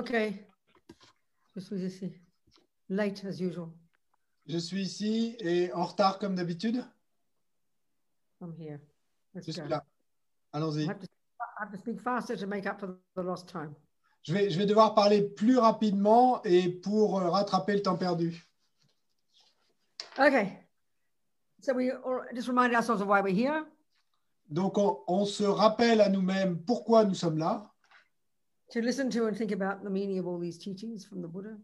Okay. Je suis ici. Late as usual. Je suis ici et en retard comme d'habitude. I'm here. Let's Je suis go. là. Allons-y. I have, to, I have to speak faster to make up for the lost time. Je vais, je vais devoir parler plus rapidement et pour euh, rattraper le temps perdu. Okay. So we just remind ourselves of why we're here. Donc, on, on se rappelle à nous-mêmes pourquoi nous sommes là, To listen to and think about the meaning of all these teachings from the Buddha.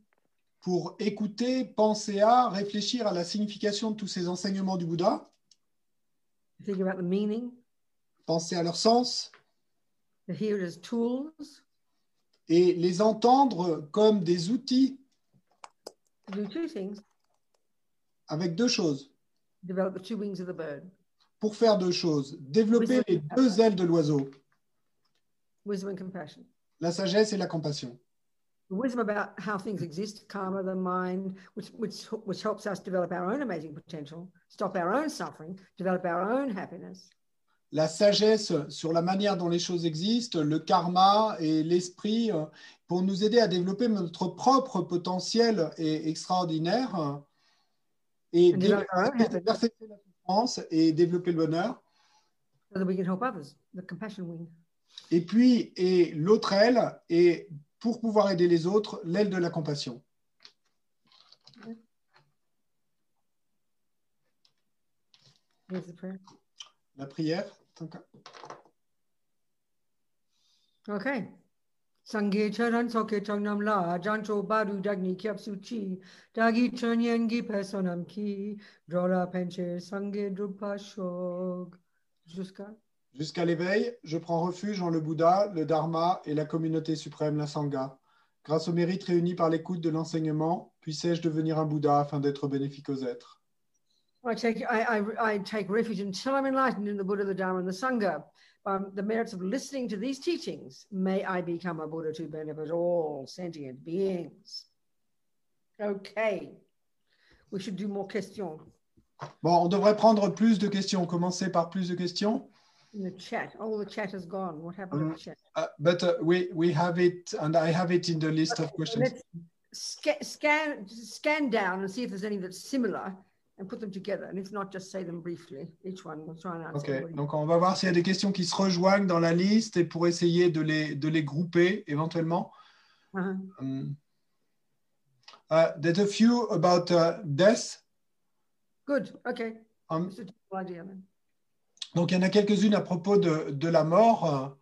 pour écouter, penser à, réfléchir à la signification de tous ces enseignements du Bouddha, think about the meaning. penser à leur sens To hear as tools. et les entendre comme des outils To do two things. avec deux choses. Develop the two wings of the bird. Pour faire deux choses. Développer les deux ailes de l'oiseau, Wisdom and compassion. La sagesse et la compassion. The wisdom about how things exist, karma, the mind, which, which, which helps us develop our own amazing potential, stop our own suffering, develop our own happiness. la sagesse sur la manière dont les choses existent, le karma et l'esprit euh, pour nous aider à développer notre propre potentiel et extraordinaire et développer happiness perfecter la souffrance et développer le bonheur. so that we can help others, the compassion wing. Et puis, et l'autre aile, et pour pouvoir aider les autres, l'aile de la compassion. La prière. Okay. Sangye charan soke changnam la, jancho badu dagni kyap suchi, dagi chanyen gi personam ki, drola penche sangye drupa shog. Jusqu'à. Jusqu'à l'éveil, je prends refuge en le Bouddha, le Dharma et la communauté suprême, la Sangha. Grâce au mérite réuni par l'écoute de l'enseignement, puissais-je devenir un Bouddha afin d'être bénéfique aux êtres? I take, I, I, I take refuge until I'm enlightened in the Buddha, the Dharma, and the Sangha. By the merits of listening to these teachings, may I become a Buddha to benefit all sentient beings. Okay. We should do more questions Bon, on devrait prendre plus de questions. Commencer par plus de questions. In the chat. All the chat has gone. What happened to Mm. the chat? Uh, but uh, we, we have it, and I have it in the list of questions. Let's sca- scan, scan down and see if there's any that's similar and put them together. And if not, just say them briefly. Each one, we'll try and answer. Ok, everybody. donc on va voir s'il y a des questions qui se rejoignent dans la liste et pour essayer de les, de les grouper éventuellement. Uh-huh. Um, uh, there's a few about uh, death. Good. Okay. Um, It's a idea then. Donc, il y en a quelques-unes à propos de, de la mort.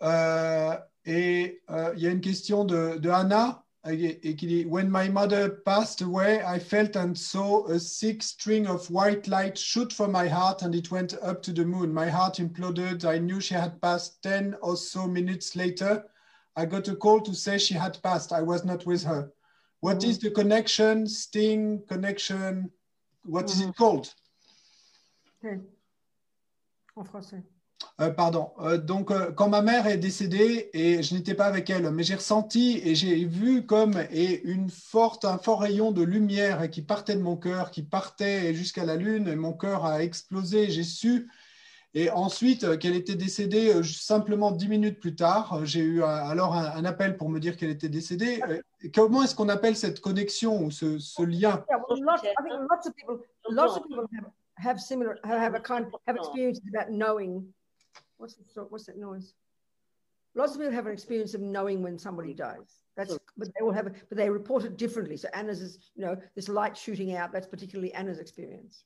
Euh, et euh, il y a une question de, de Anna et, et qui dit When my mother passed away, I felt and saw a thick string of white light shoot from my heart and it went up to the moon. My heart imploded. I knew she had passed 10 or so minutes later. I got a call to say she had passed. I was not with her. What is the connection, sting, connection? What is it called? Okay. En français. Euh, pardon. Euh, donc, euh, quand ma mère est décédée et je n'étais pas avec elle, mais j'ai ressenti et j'ai vu comme et une forte, un fort rayon de lumière qui partait de mon cœur, qui partait jusqu'à la lune, et mon cœur a explosé. J'ai su. Et ensuite, euh, qu'elle était décédée euh, simplement dix minutes plus tard. Euh, J'ai eu euh, alors un, un appel pour me dire qu'elle était décédée. Euh, et comment est-ce qu'on appelle cette connexion ou ce, ce lien? Yeah, well, lots, I think lots of people, lots of people have, have similar, have a kind, have experiences about knowing. What's the, what's that noise? Lots of people have an experience of knowing when somebody dies. That's, but they will have, but they report it differently. So Anna's is, you know, this light shooting out. That's particularly Anna's experience.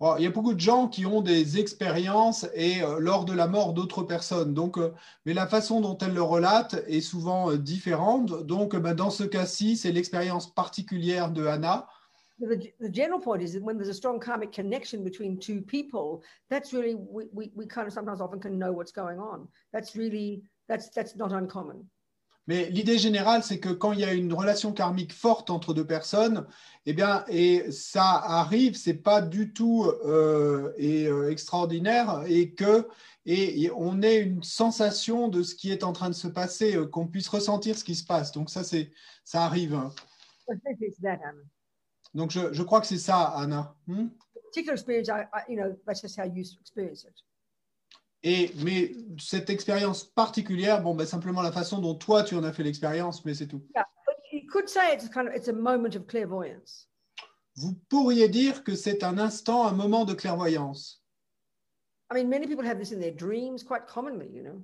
Bon, il y a beaucoup de gens qui ont des expériences et euh, lors de la mort d'autres personnes. Donc, euh, mais la façon dont elles le relatent est souvent euh, différente. Donc, bah, dans ce cas-ci, c'est l'expérience particulière de Anna. The, the general point is that when there's a strong karmic connection between two people, that's really we, we, we kind of sometimes often can know what's going on. That's really that's that's not uncommon. Mais l'idée générale, c'est que quand il y a une relation karmique forte entre deux personnes, eh bien, et ça arrive, c'est pas du tout euh, et, euh, extraordinaire, et que et on ait une sensation de ce qui est en train de se passer, euh, qu'on puisse ressentir ce qui se passe. Donc ça, c'est ça arrive. Donc je, je crois que c'est ça, Anna. Hmm? Particular experience, I, I, you know, that's just how you experience it. Et, mais cette expérience particulière, bon, ben, simplement la façon dont toi tu en as fait l'expérience, mais c'est tout. Yeah, but you could say it's kind of it's a moment of clairvoyance. Vous pourriez dire que c'est un instant, un moment de clairvoyance. I mean, many people have this in their dreams quite commonly, you know.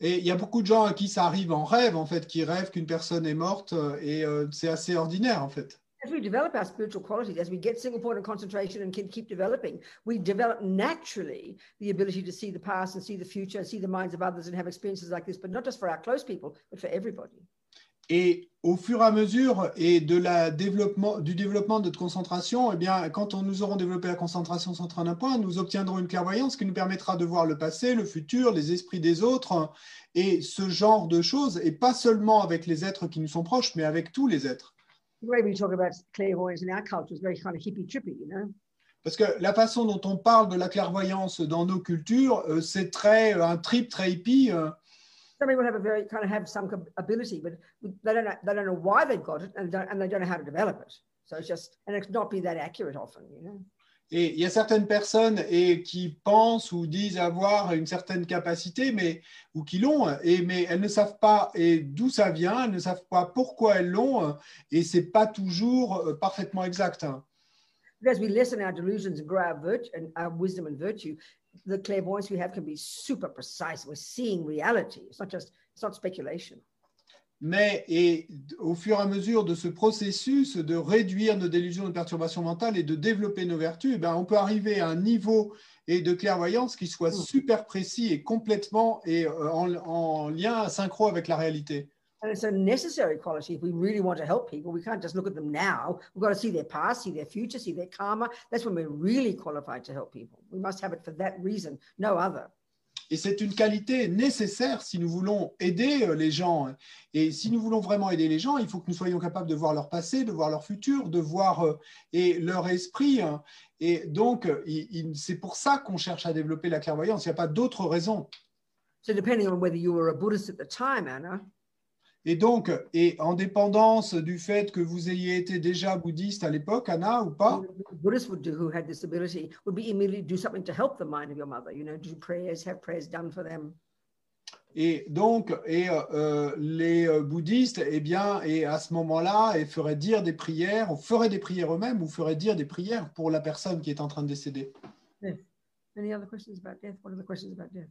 Et il y a beaucoup de gens à qui ça arrive en rêve, en fait, qui rêvent qu'une personne est morte, euh, et euh, c'est assez ordinaire, en fait. As we develop our spiritual qualities, as we get single point of concentration and can keep developing, we develop naturally the ability to see the past and see the future and see the minds of others and have experiences like this, but not just for our close people, but for everybody. Et au fur et à mesure et de la développement, du développement de notre concentration, eh bien, quand on, nous aurons développé la concentration sur un point, nous obtiendrons une clairvoyance qui nous permettra de voir le passé, le futur, les esprits des autres et ce genre de choses, et pas seulement avec les êtres qui nous sont proches, mais avec tous les êtres. The way we talk about clairvoyance in our culture is very kind of hippie trippy, you know? Parce que la façon dont on parle de la clairvoyance dans nos cultures, euh, c'est très euh, un trip très hippie. euh, Some people have a very kind of have some ability, but they don't know, they don't know why they've got it, and, don't, and they don't know how to develop it. So it's just and it's not be that accurate often, you know? Et il y a certaines personnes et qui pensent ou disent avoir une certaine capacité, mais ou qui l'ont, mais elles ne savent pas d'où ça vient, elles ne savent pas pourquoi elles l'ont, et c'est pas toujours euh, parfaitement exact. hein. As we lessen our delusions our virtue and our wisdom and virtue, the clairvoyance we have can be super precise. We're seeing reality. It's not just it's not speculation. Mais et au fur et à mesure de ce processus de réduire nos délusions de perturbations mentales et de développer nos vertus, eh ben, on peut arriver à un niveau et de clairvoyance qui soit Mm. super précis et complètement et euh, en, en lien synchro avec la réalité. And it's a necessary quality if we really want to help people. We can't just look at them now. We've got to see their past, see their future, see their karma. That's when we're really qualified to help people. We must have it for that reason, no other. Et c'est une qualité nécessaire si nous voulons aider euh, les gens. Et si nous voulons vraiment aider les gens, il faut que nous soyons capables de voir leur passé, de voir leur futur, de voir euh, et leur esprit. hein. Et donc, euh, c'est pour ça qu'on cherche à développer la clairvoyance. Il n'y a pas d'autre raison. So depending on whether you were a Buddhist at the time, Anna, Et donc, et en dépendance du fait que vous ayez été déjà bouddhiste à l'époque, Anna, ou pas, Buddhists would do who had this ability would be immediately do something to help the mind of your mother. You know, do prayers, have prayers done for them. et donc, et euh, euh, les euh, bouddhistes, eh bien, et à ce moment-là, ils feraient dire des prières, ou feraient des prières eux-mêmes, ou feraient dire des prières pour la personne qui est en train de décéder. Any other questions about death? What are the questions about death?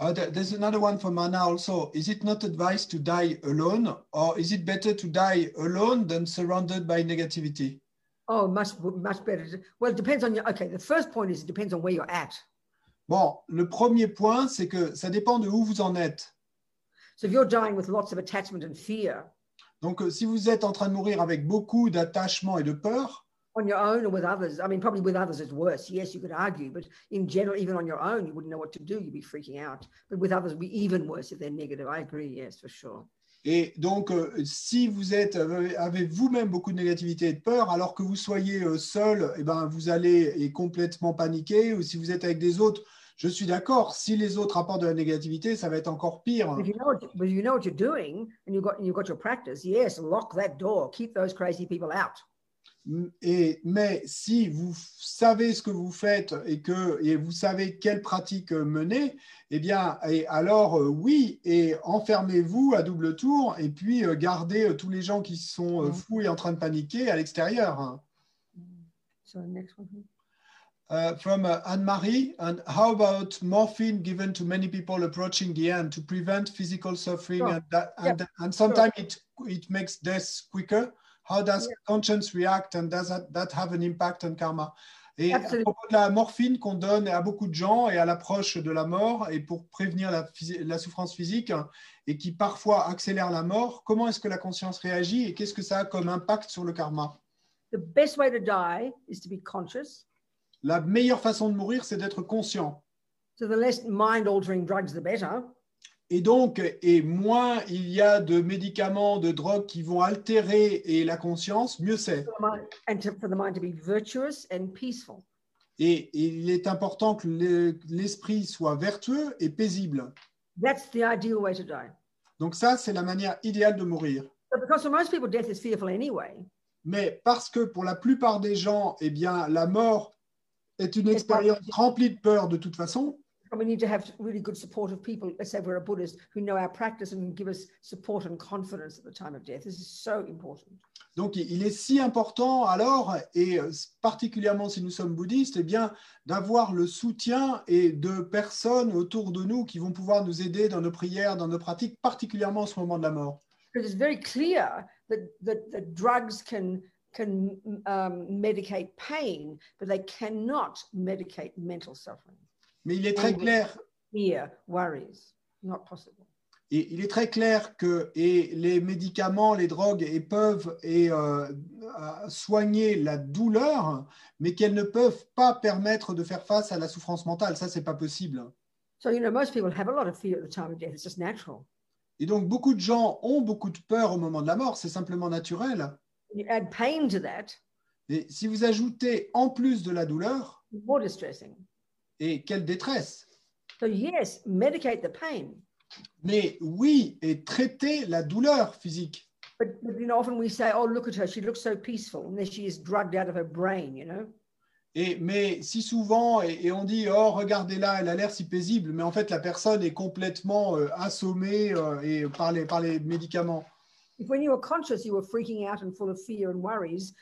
Uh, th- there's another one from Anna also. Is it not advised to die alone, or is it better to die alone than surrounded by negativity? Oh, much much better. Well, it depends on your. Okay, the first point is it depends on where you're at. Bon, le premier point, c'est que ça dépend de où vous en êtes. So if you're dying with lots of attachment and fear Donc, euh, si vous êtes en train de mourir avec beaucoup d'attachement et de peur, on your own or with others, I mean, probably with others it's worse. Yes, you could argue, but in general, even on your own, you wouldn't know what to do. You'd be freaking out. But with others, it'd be even worse if they're negative. I agree. Yes, for sure. Et donc, euh, si vous êtes avez vous-même beaucoup de négativité et de peur, alors que vous soyez euh, seul, eh ben, vous allez et complètement paniquer. Ou si vous êtes avec des autres, je suis d'accord. Si les autres apportent de la négativité, ça va être encore pire. If you know what, you know what you're doing, and you've got you've got your practice. Yes, lock that door. Keep those crazy people out. Et, mais si vous savez ce que vous faites et que et vous savez quelle pratique mener, eh bien, et alors euh, oui, et enfermez-vous à double tour et puis euh, gardez euh, tous les gens qui sont Mhm. fous et en train de paniquer à l'extérieur. hein. So next one. please. Uh, from uh, Anne-Marie, and how about morphine given to many people approaching the end to prevent physical suffering Sure. and, that, and, and sometimes it, it makes death quicker? How does Yeah. conscience react and does that, that have an impact on karma? Et à Absolument. propos de la morphine qu'on donne à beaucoup de gens et à l'approche de la mort et pour prévenir la, la souffrance physique et qui parfois accélère la mort, comment est-ce que la conscience réagit et qu'est-ce que ça a comme impact sur le karma? The best way to die is to be conscious. La meilleure façon de mourir, c'est d'être conscient. So the less mind-altering drugs, the better. Et donc, et moins il y a de médicaments, de drogues qui vont altérer et la conscience, mieux c'est. For the mind, and to, for the mind to be virtuous and peaceful. Et, et il est important que le- l'esprit soit vertueux et paisible. That's the ideal way to die. Donc ça, c'est la manière idéale de mourir. But because for most people, death is fearful anyway. Mais parce que pour la plupart des gens, eh bien, la mort est une expérience remplie de peur de toute façon. And we need to have really good supportive people, let's say we're a Buddhist, who know our practice and give us support and confidence at the time of death. This is so important. Donc, il est si important alors, et euh, particulièrement si nous sommes bouddhistes, eh bien, d'avoir le soutien et de personnes autour de nous qui vont pouvoir nous aider dans nos prières, dans nos pratiques, particulièrement en ce moment de la mort. Because it's very clear that, that, that drugs can, can um, medicate pain, but they cannot medicate mental suffering. Mais il est très clair Fear, worries, not possible. Et il est très clair que et les médicaments, les drogues et peuvent et, euh, soigner la douleur, mais qu'elles ne peuvent pas permettre de faire face à la souffrance mentale. Ça, c'est pas possible. So, you know, most people have a lot of fear at the time of death. It's just natural. Et donc, beaucoup de gens ont beaucoup de peur au moment de la mort. C'est simplement naturel. You add pain to that, Et si vous ajoutez en plus de la douleur, it's more distressing. Et quelle détresse. So, yes, medicate the pain. Mais oui, et traiter la douleur physique. But, but you know, often we say, "Oh, look at her; she looks so peaceful," and then she is drugged out of her brain. You know, Et, mais si souvent, et, et on dit, oh, regardez-là, elle a l'air si paisible, mais en fait, la personne est complètement euh, assommée euh, et par, les, par les médicaments. if when you were conscious, you were freaking out and full of fear and worries,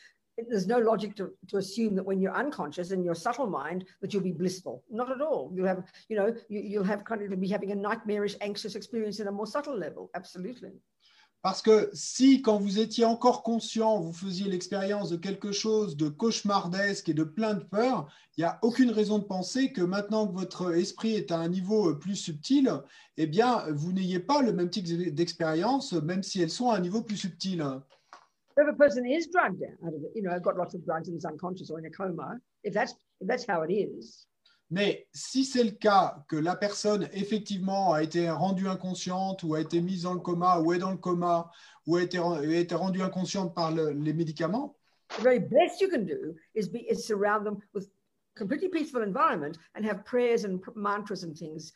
there's no logic to, to assume that when you're unconscious in your subtle mind that you'll be blissful. Not at all. You'll have, you know, you, you'll have kind of be having a nightmarish, anxious experience in a more subtle level. Absolutely. Parce que si, quand vous étiez encore conscient, vous faisiez l'expérience de quelque chose de cauchemardesque et de plein de peur, il n'y a aucune raison de penser que maintenant que votre esprit est à un niveau plus subtil, eh bien, vous n'ayez pas le même type d'expérience, même si elles sont à un niveau plus subtil. If a person is drugged out of it, you know, got lots of drugs and is unconscious or in a coma, if that's if that's how it is, Mais si c'est le cas que la personne effectivement a été rendue inconsciente ou a été mise dans le coma ou est dans le coma ou a été, a été rendue inconsciente par le- les médicaments, the very best you can do is be is surround them with completely peaceful environment and have prayers and mantras and things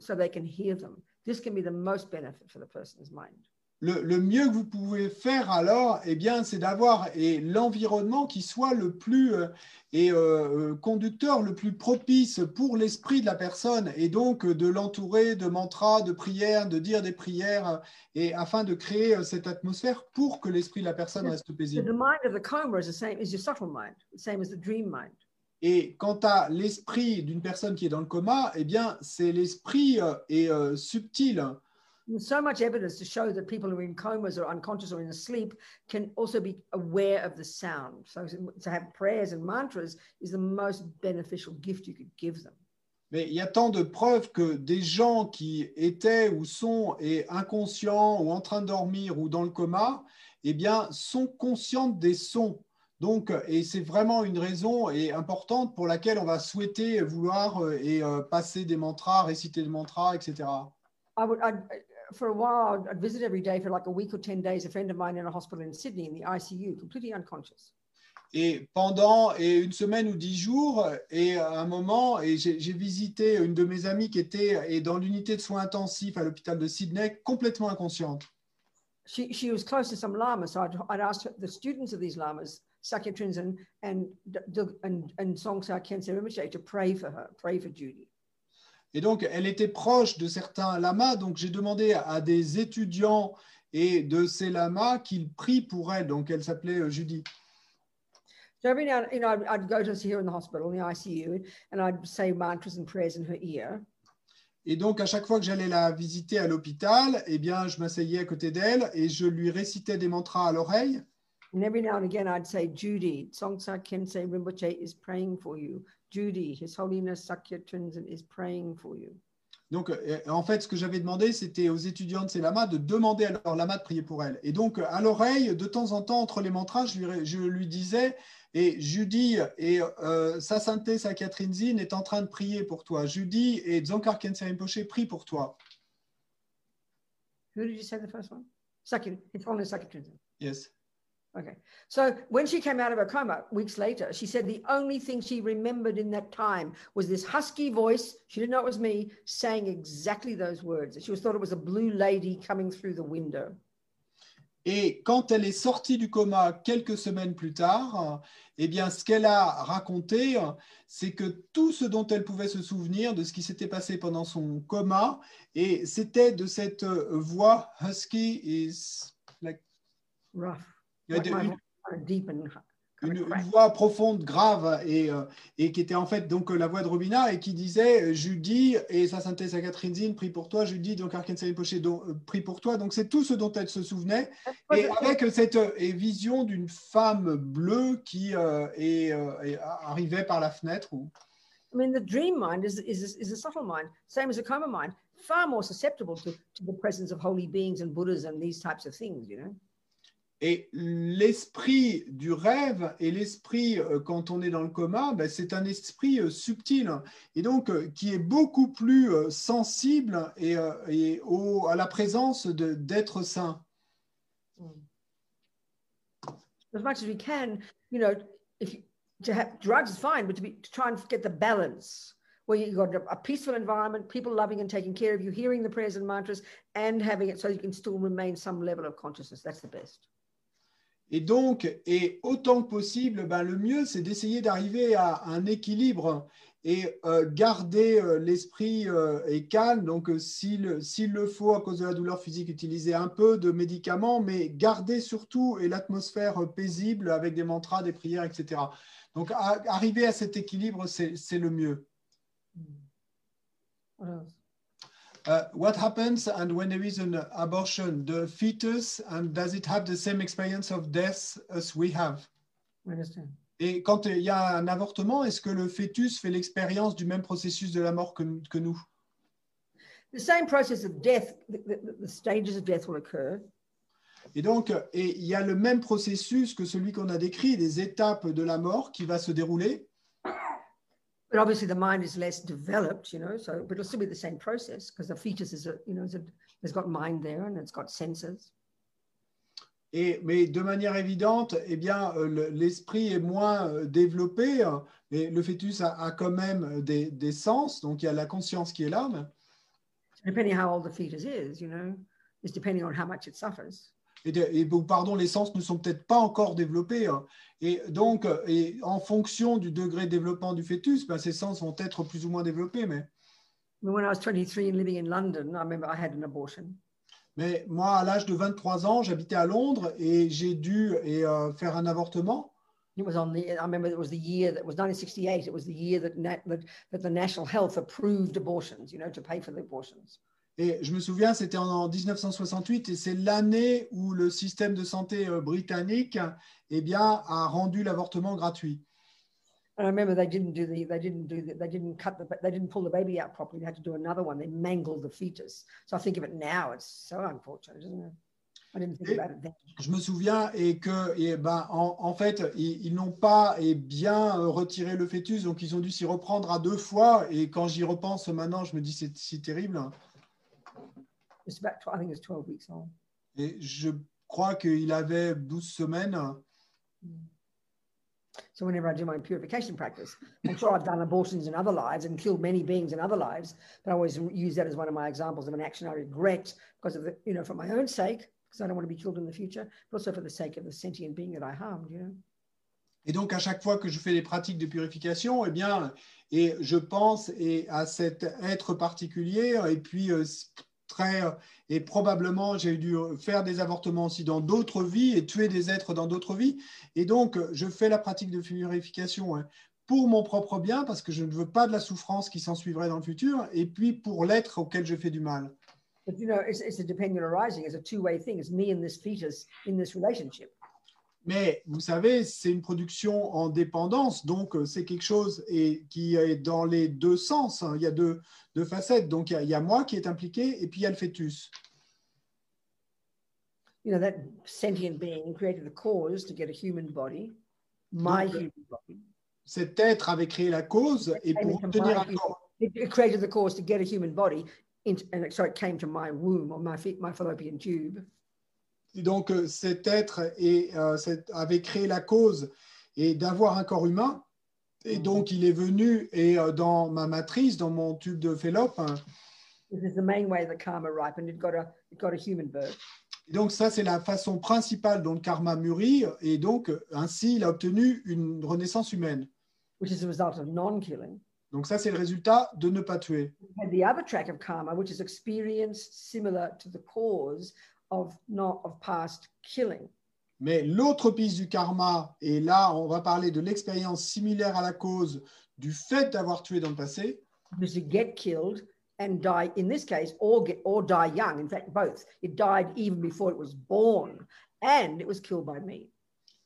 so they can hear them. This can be the most benefit for the person's mind. Le, le mieux que vous pouvez faire alors, eh bien, c'est d'avoir l'environnement qui soit le plus euh, et, euh, euh, conducteur, le plus propice pour l'esprit de la personne, et donc de l'entourer de mantras, de prières, de dire des prières, et afin de créer cette atmosphère pour que l'esprit de la personne reste paisible. the mind of the coma is the same as your subtle mind, the same as the dream mind. Et quant à l'esprit d'une personne qui est dans le coma, eh bien, c'est l'esprit euh, subtil. So much evidence to show that people who are in comas or unconscious or in sleep can also be aware of the sound. So to have prayers and mantras is the most beneficial gift you could give them. Mais il y a tant de preuves que des gens qui étaient ou sont et inconscients ou en train de dormir ou dans le coma, eh bien, sont conscients des sons. Donc, et c'est vraiment une raison et importante pour laquelle on va souhaiter vouloir euh, et euh, passer des mantras, réciter des mantras, etc. I would, I'd, for a while, I'd, visit every day for like a week or 10 days, a friend of mine in a hospital in Sydney in the ICU, completely unconscious. Et pendant et une semaine ou dix jours, et à un moment, et j'ai visité une de mes amies qui était et dans l'unité de soins intensifs à l'hôpital de Sydney, complètement inconsciente. She, she was close to some lamas, so I'd, I'd asked the students of these lamas, Sakya Trinzen and, D- D- and, and Songsa Khyentse Rinpoche, to pray for her, pray for Judy. Et donc, elle était proche de certains lamas, donc j'ai demandé à des étudiants et de ces lamas qu'ils prient pour elle. Donc, elle s'appelait Judy. So every now, and- you know, I'd, I'd go to see her in the hospital, in the ICU, and I'd say mantras and prayers in her ear. Et donc, à chaque fois que j'allais la visiter à l'hôpital, eh bien, je m'asseyais à côté d'elle et je lui récitais des mantras à l'oreille. And every now and again, I'd say, Judy, Songsa Khyentse Rinpoche is praying for you. Judy, His Holiness Sakya Trinzen is praying for you. Donc, euh, en fait, ce que j'avais demandé, c'était aux étudiants de ces lamas de demander à leur lama de prier pour elle. Et donc, à l'oreille, de temps en temps, entre les mantras, je lui, je lui disais, et Judy et euh, Sa Sainteté Sa Catherine Zin est en train de prier pour toi. Judy et Dzongkar Khyentse Rinpoche prient pour toi. Who did you say the first one? Sakya, His Holiness Sakya Trinzen. Yes. Okay. So when she came out of her coma weeks later, she said the only thing she remembered in that time was this husky voice. She didn't know it was me saying exactly those words. She was thought it was a blue lady coming through the window. Et quand elle est sortie du coma quelques semaines plus tard, eh bien, ce qu'elle a raconté, c'est que tout ce dont elle pouvait se souvenir de ce qui s'était passé pendant son coma, et c'était de cette voix husky is like Rough. Il y a une- une, une voix profonde, grave, et, euh, et qui était en fait donc euh, la voix de Robina, et qui disait euh, Judy, et sa synthèse à Catherine Zinn, prie pour toi, Judy, donc Arkansas Poché, donc prie pour toi. Donc c'est tout ce dont elle se souvenait, That's et avec cette et vision d'une femme bleue qui euh, est, est- arrivait par la fenêtre. Ou... I mean, the dream mind is, is, is a subtle mind, same as a coma mind, far more susceptible to, to the presence of holy beings and Buddhas and these types of things, you know? Et l'esprit du rêve et l'esprit euh, quand on est dans le coma, ben, c'est un esprit euh, subtil et donc euh, qui est beaucoup plus sensible et, et au- à la présence d'êtres saints. As much as we can, you know, if you, to have drugs is fine, but to be to try and get the balance where you've got a peaceful environment, people loving and taking care of you, hearing the prayers and mantras, and having it so you can still remain some level of consciousness. That's the best. Et donc, et autant que possible, ben, le mieux, c'est d'essayer d'arriver à un équilibre et euh, garder euh, l'esprit euh, calme. Donc, s'il le faut, à cause de la douleur physique, utiliser un peu de médicaments, mais garder surtout l'atmosphère paisible avec des mantras, des prières, etc. Donc, arriver à cet équilibre, c'est le mieux. Else? Uh, what happens and when there is an abortion, the fetus, and does it have the same experience of death as we have? Understand. Et quand il y a un avortement, est-ce que le fœtus fait l'expérience du même processus de la mort que, que nous? The same process of death, the, the, the stages of death will occur, Et donc, et il y a le même processus que celui qu'on a décrit, des étapes de la mort qui va se dérouler. But obviously the mind is less developed, you know. So, but it'll still be the same process because the fetus is a, you know, a, has got mind there and it's got senses. Et, mais de manière évidente, eh bien, euh, le- l'esprit est moins euh, développé, hein, mais le fœtus a, a quand même des, des sens, donc il y a la conscience qui est là. mais- So depending how old the fetus is, you know, is depending on how much it suffers. Et, de- et bon, pardon, les sens ne sont peut-être pas encore développés. hein. Et donc, et en fonction du degré de développement du fœtus, ben, ces sens vont être plus ou moins développés. Mais, when I was 23 and living in London, I remember I had an abortion. mais moi, à l'âge de 23 ans, j'habitais à Londres et j'ai dû et, euh, faire un avortement. It was on the, I remember it was the year that was 1968. It was the year that, na- that, that the National Health approved abortions, you know, to pay for the abortions. Et je me souviens, c'était en 1968 et c'est l'année où le système de santé euh, britannique eh bien, a rendu l'avortement gratuit. And I remember they didn't do the, they didn't do the, they didn't cut the, they didn't pull the baby out properly. They had to do another one. They mangled the fetus. So I think of it now. It's so unfortunate, isn't it? I didn't think Et- about it then. Je me souviens et que eh ben, en, en fait, ils, ils n'ont pas eh bien euh, retiré le fœtus, donc ils ont dû s'y reprendre à deux fois. Et quand j'y repense maintenant, je me dis c'est si terrible. It's about, I think it's 12 weeks old. Et je crois qu'il avait 12 semaines. So whenever I do my purification practice, I'm sure I've done abortions in other lives and killed many beings in other lives, but I always use that as one of my examples of an action I regret because of the, you know, for my own sake, because I don't want to be killed in the future, but also for the sake of the sentient being that I harmed, you know. Et donc, à chaque fois que je fais des pratiques de purification, eh bien, et je pense et à cet être particulier, et puis euh, très, et probablement j'ai dû faire des avortements aussi dans d'autres vies et tuer des êtres dans d'autres vies. Et donc, je fais la pratique de purification hein, pour mon propre bien, parce que je ne veux pas de la souffrance qui s'en suivrait dans le futur, et puis pour l'être auquel je fais du mal. But you know, it's, it's a dependent arising. It's a two-way thing. It's me and this fetus in this relationship. Mais vous savez, c'est une production en dépendance, donc euh, c'est quelque chose et, qui est dans les deux sens. hein. Il y a deux, deux facettes. Donc il y, a, il y a moi qui est impliqué et puis il y a le fœtus. You know, that sentient being created the cause to get a human body, my Donc, human body. Cet être avait créé la cause et pour obtenir un corps. It, created the cause to get a human body, and so it came to my womb or my my fallopian tube. Et donc euh, cet être euh, cet- avait créé la cause et d'avoir un corps humain. Et Mhm. donc il est venu et euh, dans ma matrice, dans mon tube de Fallope, hein, This is the main way the karma ripened. It got a it got a human birth. Et donc ça, c'est la façon principale dont le karma mûrit, et donc ainsi, il a obtenu une renaissance humaine. which is a result of non-killing. Donc ça, c'est le résultat de ne pas tuer. Of not of past killing. Mais l'autre piste du karma, et là, on va parler de l'expérience similaire à la cause du fait d'avoir tué dans le passé, was to get killed and die in this case or get or die young in fact both it died even before it was born and it was killed by me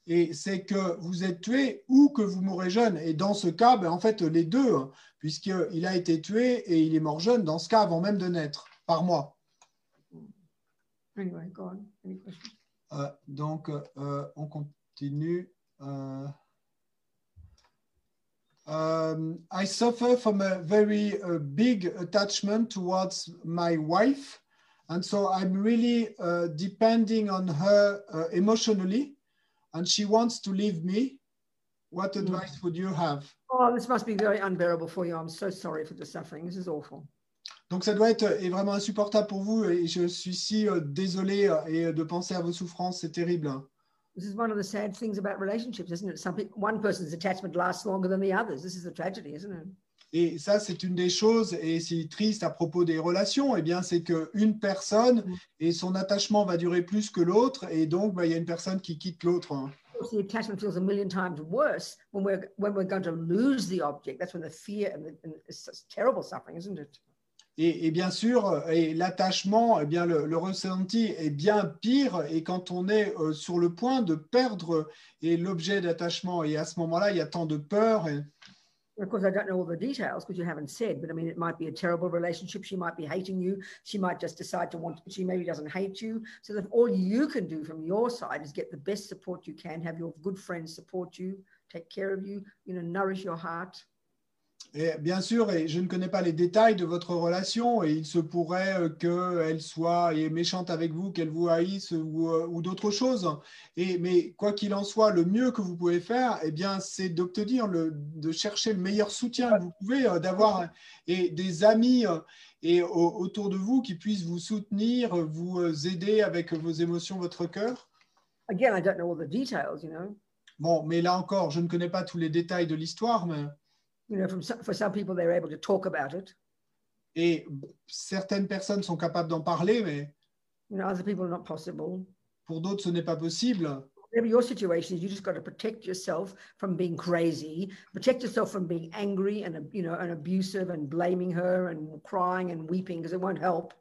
et c'est que vous êtes tué ou que vous mourrez jeune. Et dans ce cas, ben, en fait, les deux, hein, puisqu'il a été tué et il est mort jeune, dans ce cas, avant même de naître, par moi. Anyway go on any questions Euh, donc, euh, on continue. Euh, um, I suffer from a very uh, big attachment towards my wife. And so I'm really uh, depending on her uh, emotionally. And she wants to leave me. What advice would you have? oh this must be very unbearable for you i'm so sorry for the suffering this is awful Donc, ça doit être euh, vraiment insupportable pour vous. Et je suis si euh, désolé euh, et de penser à vos souffrances. C'est terrible. hein. this is one of the sad things about relationships isn't it? Some people, one person's attachment lasts longer than the others this is a tragedy isn't it? Et ça, c'est une des choses, et c'est triste à propos des relations, eh bien, c'est qu'une personne et son attachement va durer plus que l'autre, et donc bah, il y a une personne qui quitte l'autre. hein. of course, the attachment feels a million times worse when we're when we're going to lose the object. That's when the fear and, the, and it's such terrible suffering, isn't it? Et, et bien sûr, et l'attachement, eh bien, le, le ressenti est bien pire, et quand on est euh, sur le point de perdre et l'objet d'attachement, et à ce moment-là, il y a tant de peur. of course, I don't know all the details because you haven't said, but I mean, it might be a terrible relationship. She might be hating you. She might just decide to want, she maybe doesn't hate you. So that all you can do from your side is get the best support you can, have your good friends support you, take care of you, you know, nourish your heart. Et bien sûr, et je ne connais pas les détails de votre relation, et il se pourrait euh, qu'elle soit méchante avec vous, qu'elle vous haïsse ou, euh, ou d'autres choses. Et, mais quoi qu'il en soit, le mieux que vous pouvez faire, eh bien, c'est d'obtenir, de chercher le meilleur soutien que vous pouvez, euh, d'avoir et des amis et au- autour de vous qui puissent vous soutenir, vous aider avec vos émotions, votre cœur. Again, I don't know all the details, you know. Bon, mais là encore, je ne connais pas tous les détails de l'histoire, mais You know, from some, for some people, they're able to talk about it. et certaines personnes sont capables d'en parler, mais You know, other people, are not possible. pour d'autres, ce n'est pas possible. Whatever your situation is, you just got to protect yourself from being crazy, protect yourself from being angry and you know and abusive and blaming her and crying and weeping because it won't help.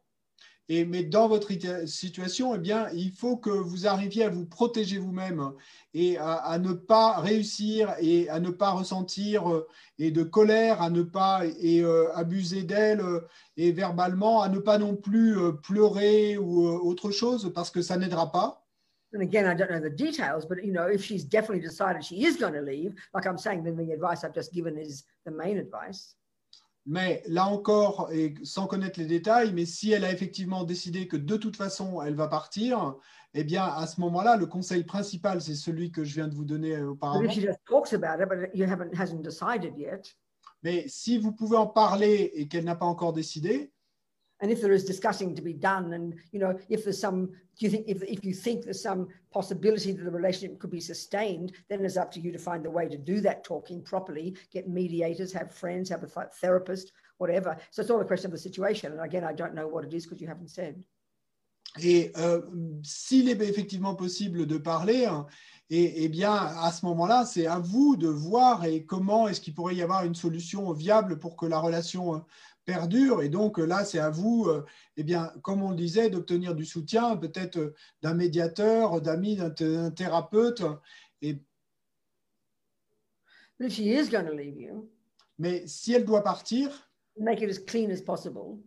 Et, mais dans votre situation, eh bien, il faut que vous arriviez à vous protéger vous-même et à, à ne pas réussir et à ne pas ressentir euh, et de colère, à ne pas et, euh, abuser d'elle euh, et verbalement, à ne pas non plus euh, pleurer ou autre chose parce que ça n'aidera pas. And again, I don't know the details, but you know, if she's definitely decided she is going to leave, like I'm saying, then the advice I've just given is the main advice. Mais là encore, et sans connaître les détails, mais si elle a effectivement décidé que de toute façon elle va partir, eh bien à ce moment-là, le conseil principal, c'est celui que je viens de vous donner euh, auparavant. Mais si vous pouvez en parler et qu'elle n'a pas encore décidé, and if there is discussing to be done, and you know, if there's some, do you think if if you think there's some possibility that the relationship could be sustained, then it's up to you to find the way to do that talking properly. Get mediators, have friends, have a th- therapist, whatever. So it's all a question of the situation. And again, I don't know what it is because you haven't said. et euh, s'il est effectivement possible de parler, hein, et, eh bien à ce moment-là, c'est à vous de voir et comment est-ce qu'il pourrait y avoir une solution viable pour que la relation euh, perdure. Et donc euh, là, c'est à vous, euh, eh bien, comme on le disait, d'obtenir du soutien, peut-être euh, d'un médiateur, d'amis, d'un th- d'un thérapeute. Et, But if she is going to leave you, mais si elle doit partir, make it as clean as possible.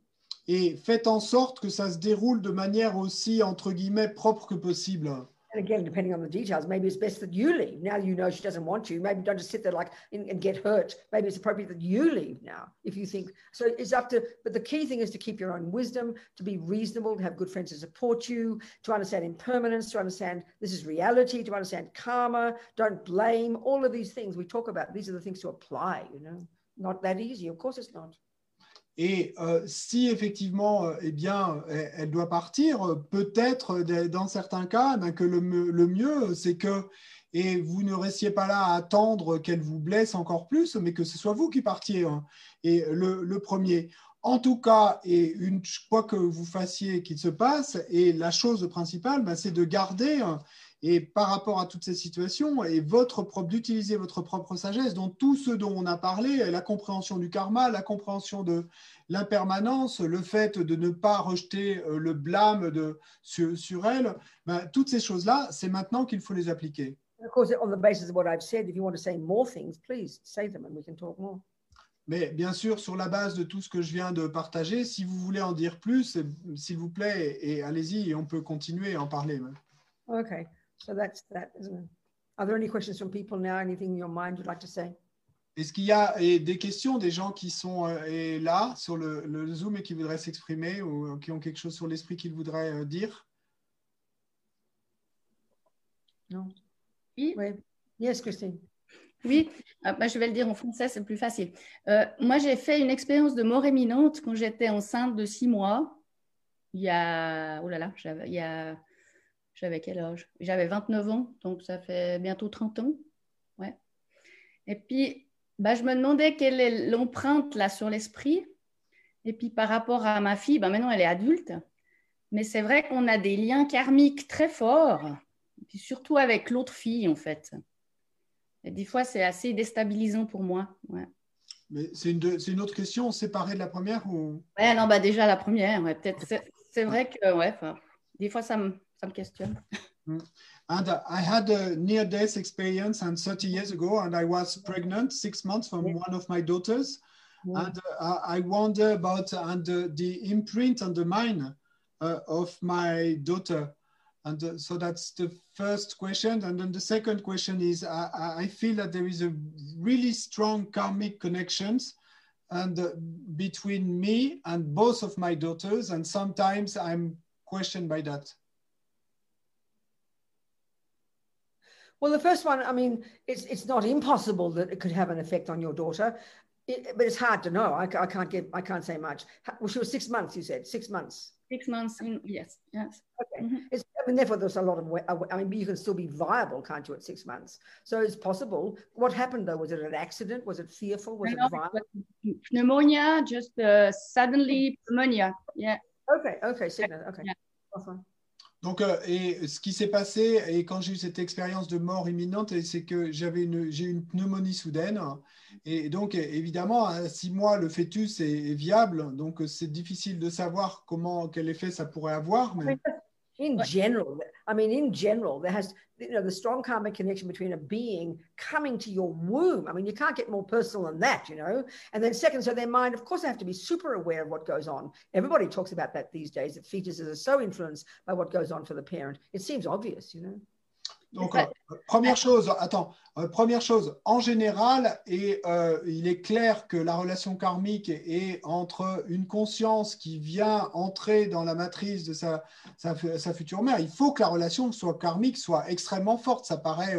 et faites en sorte que ça se déroule de manière aussi, entre guillemets, propre que possible. And again, depending on the details, maybe it's best that you leave. Now you know she doesn't want you. Maybe don't just sit there like and, and get hurt. Maybe it's appropriate that you leave now if you think so. It's up to, but the key thing is to keep your own wisdom, to be reasonable, to have good friends to support you, to understand impermanence, to understand this is reality, to understand karma. Don't blame. All of these things we talk about. These are the things to apply. You know, not that easy. Of course, it's not. Et euh, si effectivement, euh, eh bien, elle, doit partir, peut-être dans certains cas, ben, que le, le mieux, c'est que et vous ne restiez pas là à attendre qu'elle vous blesse encore plus, mais que ce soit vous qui partiez. Hein. Et le, le, premier. En tout cas, et une quoi que vous fassiez qu'il se passe, et la chose principale, ben, c'est de garder hein, et par rapport à toutes ces situations, et votre propre, d'utiliser votre propre sagesse dans tout ce dont on a parlé, la compréhension du karma, la compréhension de l'impermanence, le fait de ne pas rejeter euh, le blâme de, sur, sur elle, ben, toutes ces choses-là, c'est maintenant qu'il faut les appliquer. Mais bien sûr, sur la base de tout ce que je viens de partager, si vous voulez en dire plus, s'il vous plaît, et, allez-y, et on peut continuer à en parler. Okay. So that's that, isn't it? Are there any questions from people now? Anything in your mind you'd like to say? Est-ce qu'il y a des questions des gens qui sont euh, là sur le, le, Zoom et qui voudraient s'exprimer ou qui ont quelque chose sur l'esprit qu'ils voudraient euh, dire? Non. Oui. oui. Yes, Christine. Oui, ah, bah, je vais le dire en français, c'est plus facile. Euh, moi, j'ai fait une expérience de mort imminente quand j'étais enceinte de six mois. Il y a, oh là là, il y a j'avais quel âge? J'avais 29 ans, donc ça fait bientôt 30 ans. Ouais. Et puis, bah, je me demandais quelle est l'empreinte là sur l'esprit. Et puis par rapport à ma fille, bah, maintenant elle est adulte. Mais c'est vrai qu'on a des liens karmiques très forts, et puis surtout avec l'autre fille en fait. Et des fois, c'est assez déstabilisant pour moi. Ouais. Mais c'est une, une, autre question séparée de la première ou? Ouais, non, bah déjà la première. Ouais, peut-être. C'est vrai que ouais, des fois ça me some question. Mm. And uh, I had a near death experience and 30 years ago, and I was pregnant six months from yeah. one of my daughters. Yeah. And uh, I wonder about and uh, the imprint on the mind uh, of my daughter. And uh, so that's the first question. And then the second question is I, I feel that there is a really strong karmic connections and uh, between me and both of my daughters. And sometimes I'm questioned by that. Well, the first one, I mean, it's it's not impossible that it could have an effect on your daughter, it, but it's hard to know. I, I can't give, I can't say much. Well, she was six months. You said six months. Six months. In, yes. Yes. Okay. Mm-hmm. It's, I mean, therefore, there's a lot of. I mean, you can still be viable, can't you, at six months? So it's possible. What happened though? Was it an accident? Was it fearful? Was it violent? Pneumonia, just uh, suddenly pneumonia. Yeah. Okay. Okay. Sickness. Okay. Yeah. Awesome. Donc, euh, et ce qui s'est passé, et quand j'ai eu cette expérience de mort imminente, c'est que j'avais une, j'ai une pneumonie soudaine. Et donc, évidemment, à six mois, le fœtus est, viable. Donc, c'est difficile de savoir comment, quel effet ça pourrait avoir. Mais... in general, I mean, in general, there has, you know, the strong karmic connection between a being coming to your womb. I mean, you can't get more personal than that, you know. And then, second, so their mind, of course, they have to be super aware of what goes on. Everybody talks about that these days, that fetuses are so influenced by what goes on for the parent. It seems obvious, you know. Donc, euh, première chose, attends, euh, première chose, en général, et euh, il est clair que la relation karmique est entre une conscience qui vient entrer dans la matrice de sa, sa, future mère. Il faut que la relation soit karmique, soit extrêmement forte. Ça paraît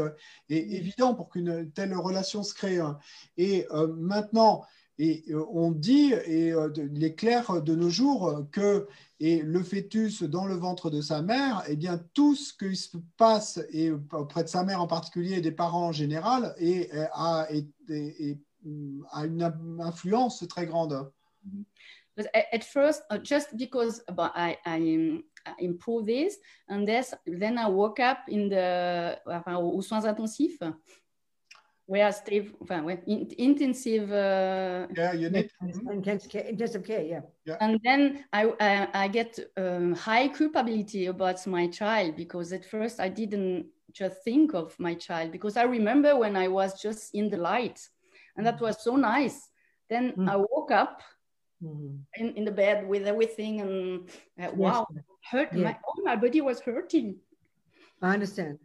évident pour qu'une telle relation se crée. Hein. Et maintenant, et euh, on dit, et euh, il est clair de nos jours, que et le fœtus dans le ventre de sa mère, eh bien, tout ce qui se passe et auprès de sa mère en particulier et des parents en général et, a, a, une influence très grande. But at first, uh, just because I, I, I improved this, and then I woke up in the, enfin, aux soins intensifs. Where Steve, enfin, ouais, intensive. Uh, yeah, you need intensive care, intensive care. Yeah. yeah. And then I I, I get um, high culpability about my child because at first I didn't just think of my child because I remember when I was just in the light, and that was so nice. Then mm. I woke up. Mm. In, in the bed with everything and uh, wow hurt yeah. my, oh, my body was hurting i understand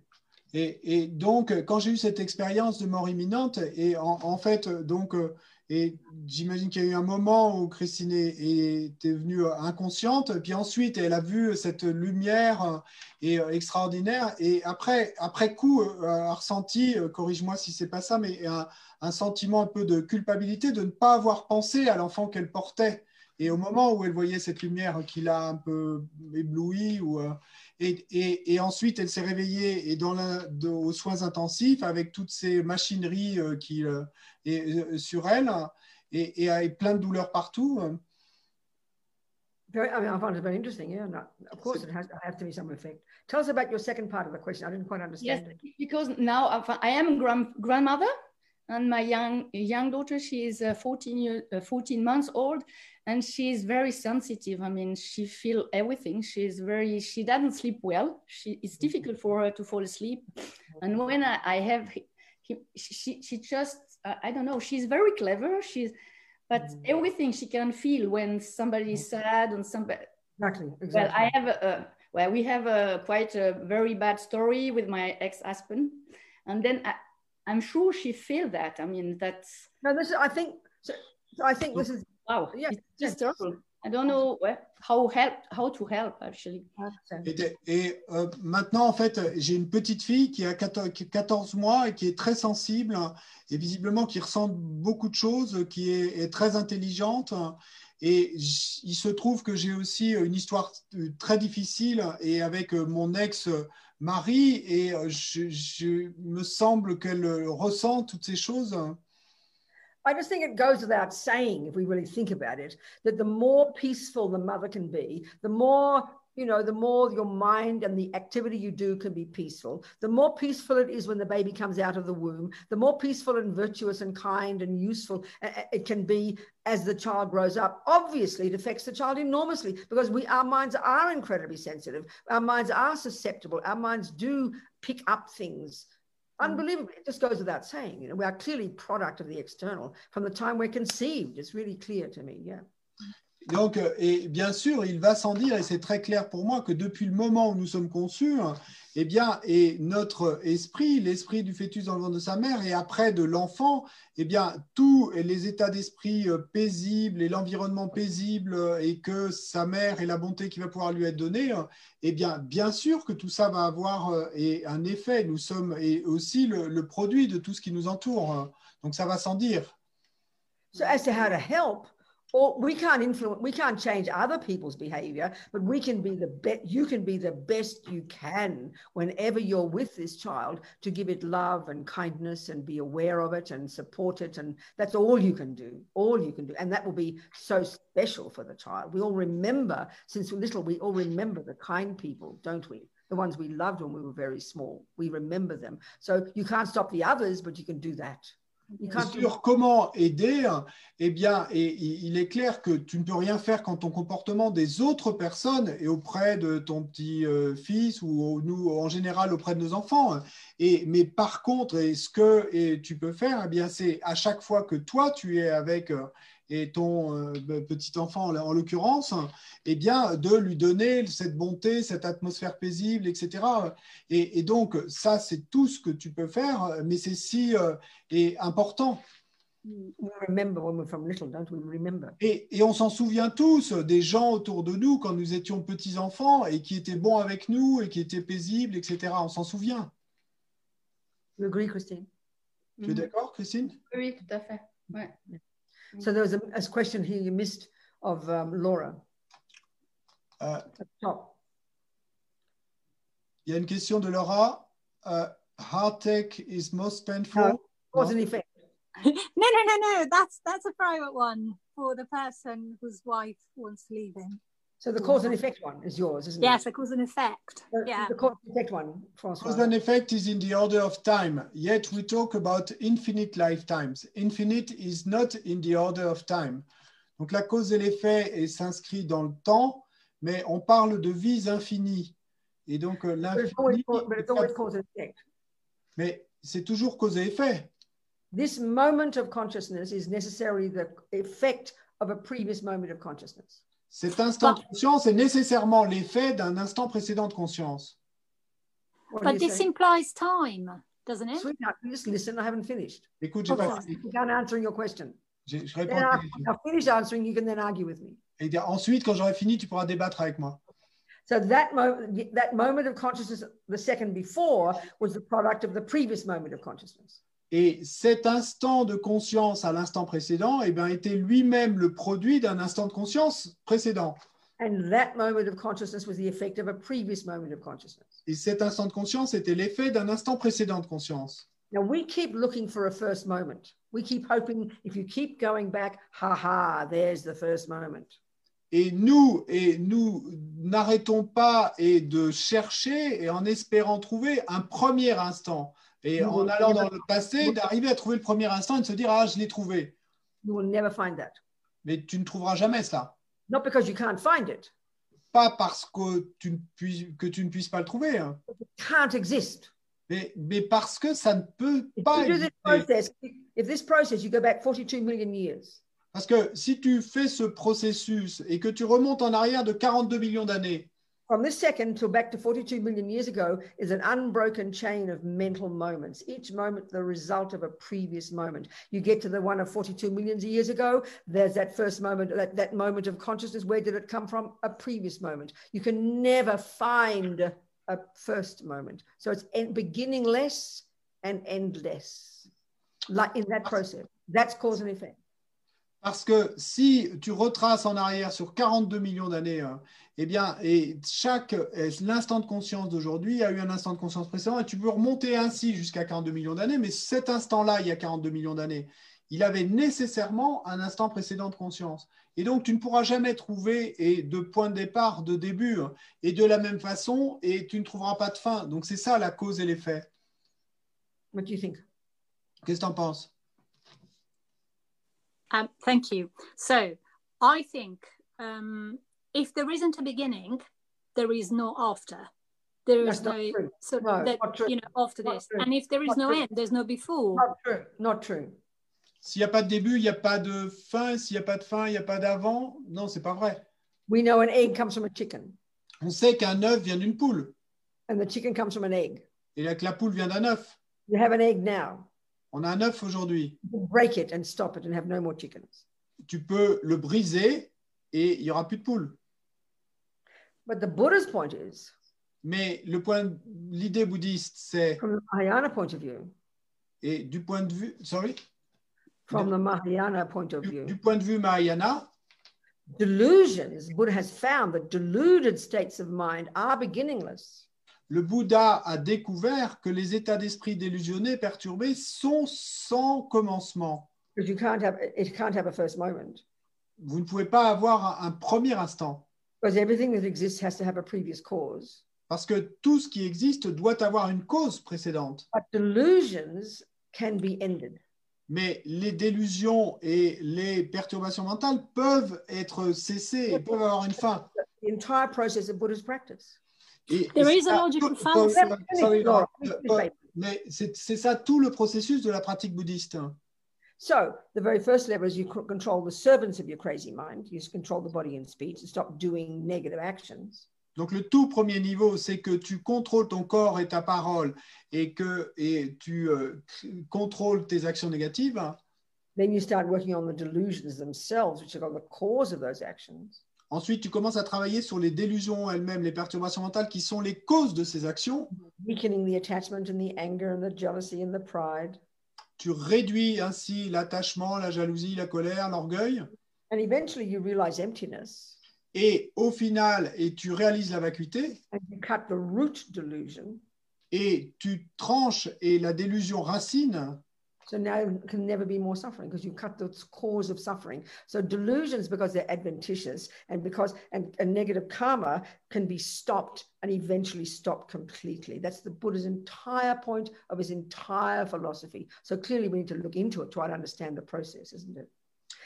Et, donc, quand j'ai eu cette expérience de mort imminente, et en, fait, donc, euh, et j'imagine qu'il y a eu un moment où Christine était venue inconsciente, puis ensuite elle a vu cette lumière euh, euh, extraordinaire, et après, après coup, a ressenti, corrige-moi si c'est pas ça, mais un, un, sentiment un peu de culpabilité de ne pas avoir pensé à l'enfant qu'elle portait. Et au moment où elle voyait cette lumière qui l'a un peu éblouie, ou, euh, et, et, et ensuite elle s'est réveillée et dans la, de- aux soins intensifs avec toutes ces machineries euh, qui, euh, et, euh, sur elle et, et avec plein de douleurs partout. Very, I mean, I find it very interesting. Yeah, no, of course, it has, it has to be some effect. Tell us about your second part of the question. I didn't quite Yes, understand it. because now I've- I am grand, grandmother, and my young young daughter, she is uh, 14 year, uh, 14 months old, and she is very sensitive. I mean, she feel everything. She is very. She doesn't sleep well. She it's difficult for her to fall asleep, and when I, I have, he, she she just uh, I don't know. She's very clever. She's, but Mhm. everything she can feel when somebody is sad and somebody Exactly. exactly. well. I have a, a well, we have a quite a very bad story with my ex-husband, and then I, I'm sure she feel that. I mean, that's no, this is. I think. So, so I think this is. Wow, Yeah, it's just terrible. I don't know how help how to help actually. Et, et, euh, maintenant, en fait, j'ai une petite fille qui a 14, qui a 14 mois et qui est très sensible et visiblement qui ressent beaucoup de choses, qui est, est très intelligente. Et il se trouve que j'ai aussi une histoire très difficile et avec mon ex-mari et euh, je, je me semble qu'elle ressent toutes ces choses. I just think it goes without saying, if we really think about it, that the more peaceful the mother can be, the more, you know, the more your mind and the activity you do can be peaceful. The more peaceful it is when the baby comes out of the womb, the more peaceful and virtuous and kind and useful it can be as the child grows up. Obviously, it affects the child enormously because we our minds are incredibly sensitive. Our minds are susceptible. Our minds do pick up things Mm. unbelievably. It just goes without saying. You know, we are clearly product of the external from the time we're conceived. It's really clear to me. Yeah. Donc, euh, et bien sûr, il va sans dire, et c'est très clair pour moi, que depuis le moment où nous sommes conçus, hein, eh bien, et notre esprit, l'esprit du fœtus dans le ventre de sa mère, et après de l'enfant, eh bien, tous les états d'esprit euh, paisibles et l'environnement paisible, euh, et que sa mère et la bonté qui va pouvoir lui être donnée, euh, eh bien, bien sûr que tout ça va avoir et un effet. Nous sommes aussi le, le produit de tout ce qui nous entoure. hein. Donc, ça va sans dire. So as to how to help, or we can't influence, we can't change other people's behavior, but we can be the best. You can be the best you can whenever you're with this child to give it love and kindness and be aware of it and support it, and that's all you can do. All you can do, and that will be so special for the child. We all remember since we're little. We all remember the kind people, don't we? The ones we loved when we were very small. We remember them. So you can't stop the others, but you can do that. Et sur comment aider, eh bien, et, et il est clair que tu ne peux rien faire quand ton comportement des autres personnes est auprès de ton petit euh, fils ou au- nous en général auprès de nos enfants. Et mais par contre, et ce que et tu peux faire, eh bien, c'est à chaque fois que toi tu es avec euh, et ton euh, petit enfant en l'occurrence, eh bien, de lui donner cette bonté, cette atmosphère paisible, etc. Et, et donc, ça, c'est tout ce que tu peux faire, mais c'est si euh, et important. we remember when we're from little, don't we? We remember. Et, et on s'en souvient tous des gens autour de nous quand nous étions petits-enfants et qui étaient bons avec nous et qui étaient paisibles, etc. On s'en souvient. Agree, Christine? Tu es d'accord, Christine? Oui, tout à fait. Ouais. So there was a, a question here you missed of um, Laura. Euh, at the top. Il y a une question de Laura. Heartache is most painful. No. Cause and effect. no, no, no, no. That's that's a private one for the person whose wife wants to leave him. So the cause and effect one is yours, isn't Yes, it? it cause and effect. The, Yeah. the cause and effect one, Cause François. and effect is in the order of time, yet we talk about infinite lifetimes. Infinite is not in the order of time. Donc la cause et l'effet est- s'inscrit dans le temps, mais on parle de vies infinies. Et donc euh, But it's always, l'infini, cause- but it's always cause and effect. mais c'est toujours cause et effet. This moment of consciousness is necessarily the effect of a previous moment of consciousness. Cet instant de conscience est nécessairement l'effet d'un instant précédent de conscience. But this implies time, doesn't it? Sweetheart, you just listen. I haven't finished. Écoute, j'ai pas fini. Answering your question. J'ai- je réponds Then. I've finished answering, you can then argue with me. Et ensuite, quand j'aurai fini, tu pourras débattre avec moi. So that moment, that moment of consciousness, the second before, was the product of the previous moment of consciousness. Et cet instant de conscience à l'instant précédent eh bien, était lui-même le produit d'un instant de conscience précédent. And that moment of consciousness was the effect of a previous moment of consciousness. Et cet instant de conscience était l'effet d'un instant précédent de conscience. Now we keep looking for a first moment. We keep hoping if you keep going back, ha ha, there's the first moment. Et nous, et nous n'arrêtons pas et de chercher et en espérant trouver un premier instant. Et en allant dans le passé, d'arriver à trouver le premier instant et de se dire Ah, je l'ai trouvé. You will never find that. Mais tu ne trouveras jamais ça. Not because you can't find it, Pas parce que tu ne puisses, que tu ne puisses pas le trouver, hein, it can't exist. mais, mais parce que ça ne peut If pas exister. process, if this process, you go back 42 million years, Parce que si tu fais ce processus et que tu remontes en arrière de 42 millions d'années, from this second till back to 42 million years ago is an unbroken chain of mental moments, each moment the result of a previous moment. You get to the one of 42 millions of years ago, there's that first moment, that, that moment of consciousness. Where did it come from? A previous moment. You can never find a first moment. So it's en- beginningless and endless, like in that process. That's cause and effect. Parce que si tu retraces en arrière sur 42 millions d'années, eh bien, et chaque l'instant de conscience d'aujourd'hui a eu un instant de conscience précédent, et tu peux remonter ainsi jusqu'à 42 millions d'années, mais cet instant-là, il y a 42 millions d'années, il avait nécessairement un instant précédent de conscience. Et donc, tu ne pourras jamais trouver et de point de départ, de début, hein, et de la même façon, et tu ne trouveras pas de fin. Donc, c'est ça la cause et l'effet. What do you think? Qu'est-ce que tu en penses? Um, thank you. So I think um, if there isn't a beginning, there is no after. There is That's no true. so No, that you know after Not this, true. and if there is Not no true. end, there's no before. Not true. Not true. S'il n'y a pas de début, il n'y a pas de fin. S'il n'y a pas de fin, il n'y a pas d'avant. Non, c'est pas vrai. We know an egg comes from a chicken, On sait qu'un œuf vient d'une poule and the chicken comes from an egg. et là, que la poule vient d'un œuf. You have an egg now. On a un œuf aujourd'hui. Break it and stop it and have no more chickens. Tu peux le briser et il n'y aura plus de poule. But the Buddha's point is, Mais le point, l'idée bouddhiste, c'est from the Mahayana point of view, et du point de vue, sorry, from the Mahayana point of du, view, du point de vue Mahayana, delusions, Buddha has found that deluded states of mind are beginningless. le Bouddha a découvert que les états d'esprit délusionnés, perturbés, sont sans commencement. Because you can't have it can't have a first moment. Vous ne pouvez pas avoir un, un premier instant. Because everything that exists has to have a previous cause. Parce que tout ce qui existe doit avoir une cause précédente. But delusions can be ended. Mais les délusions et les perturbations mentales peuvent être cessées et peuvent avoir une fin. The entire process of Buddha's practice. Et- There is a logical fallacy. Mais c'est ça tout le processus de la pratique bouddhiste. So the very first level is you c- control the servants of your crazy mind. You control the body and speech and stop doing negative actions. Donc le tout premier niveau, c'est que tu contrôles ton corps et ta parole et que et tu euh, contrôles tes actions négatives. Then you start working on the delusions themselves, which are the cause of those actions. Ensuite, tu commences à travailler sur les délusions elles-mêmes, les perturbations mentales qui sont les causes de ces actions. weakening the attachment and the anger and the jealousy and the pride. Tu réduis ainsi l'attachement, la jalousie, la colère, l'orgueil. And eventually you realize emptiness Et au final, et tu réalises la vacuité and you cut the root delusion. et tu tranches et la délusion racine. So now can never be more suffering because you cut the cause of suffering. So delusions, because they're adventitious and because and, negative karma can be stopped and eventually stopped completely. That's the Buddha's entire point of his entire philosophy. So clearly we need to look into it, to understand the process, isn't it?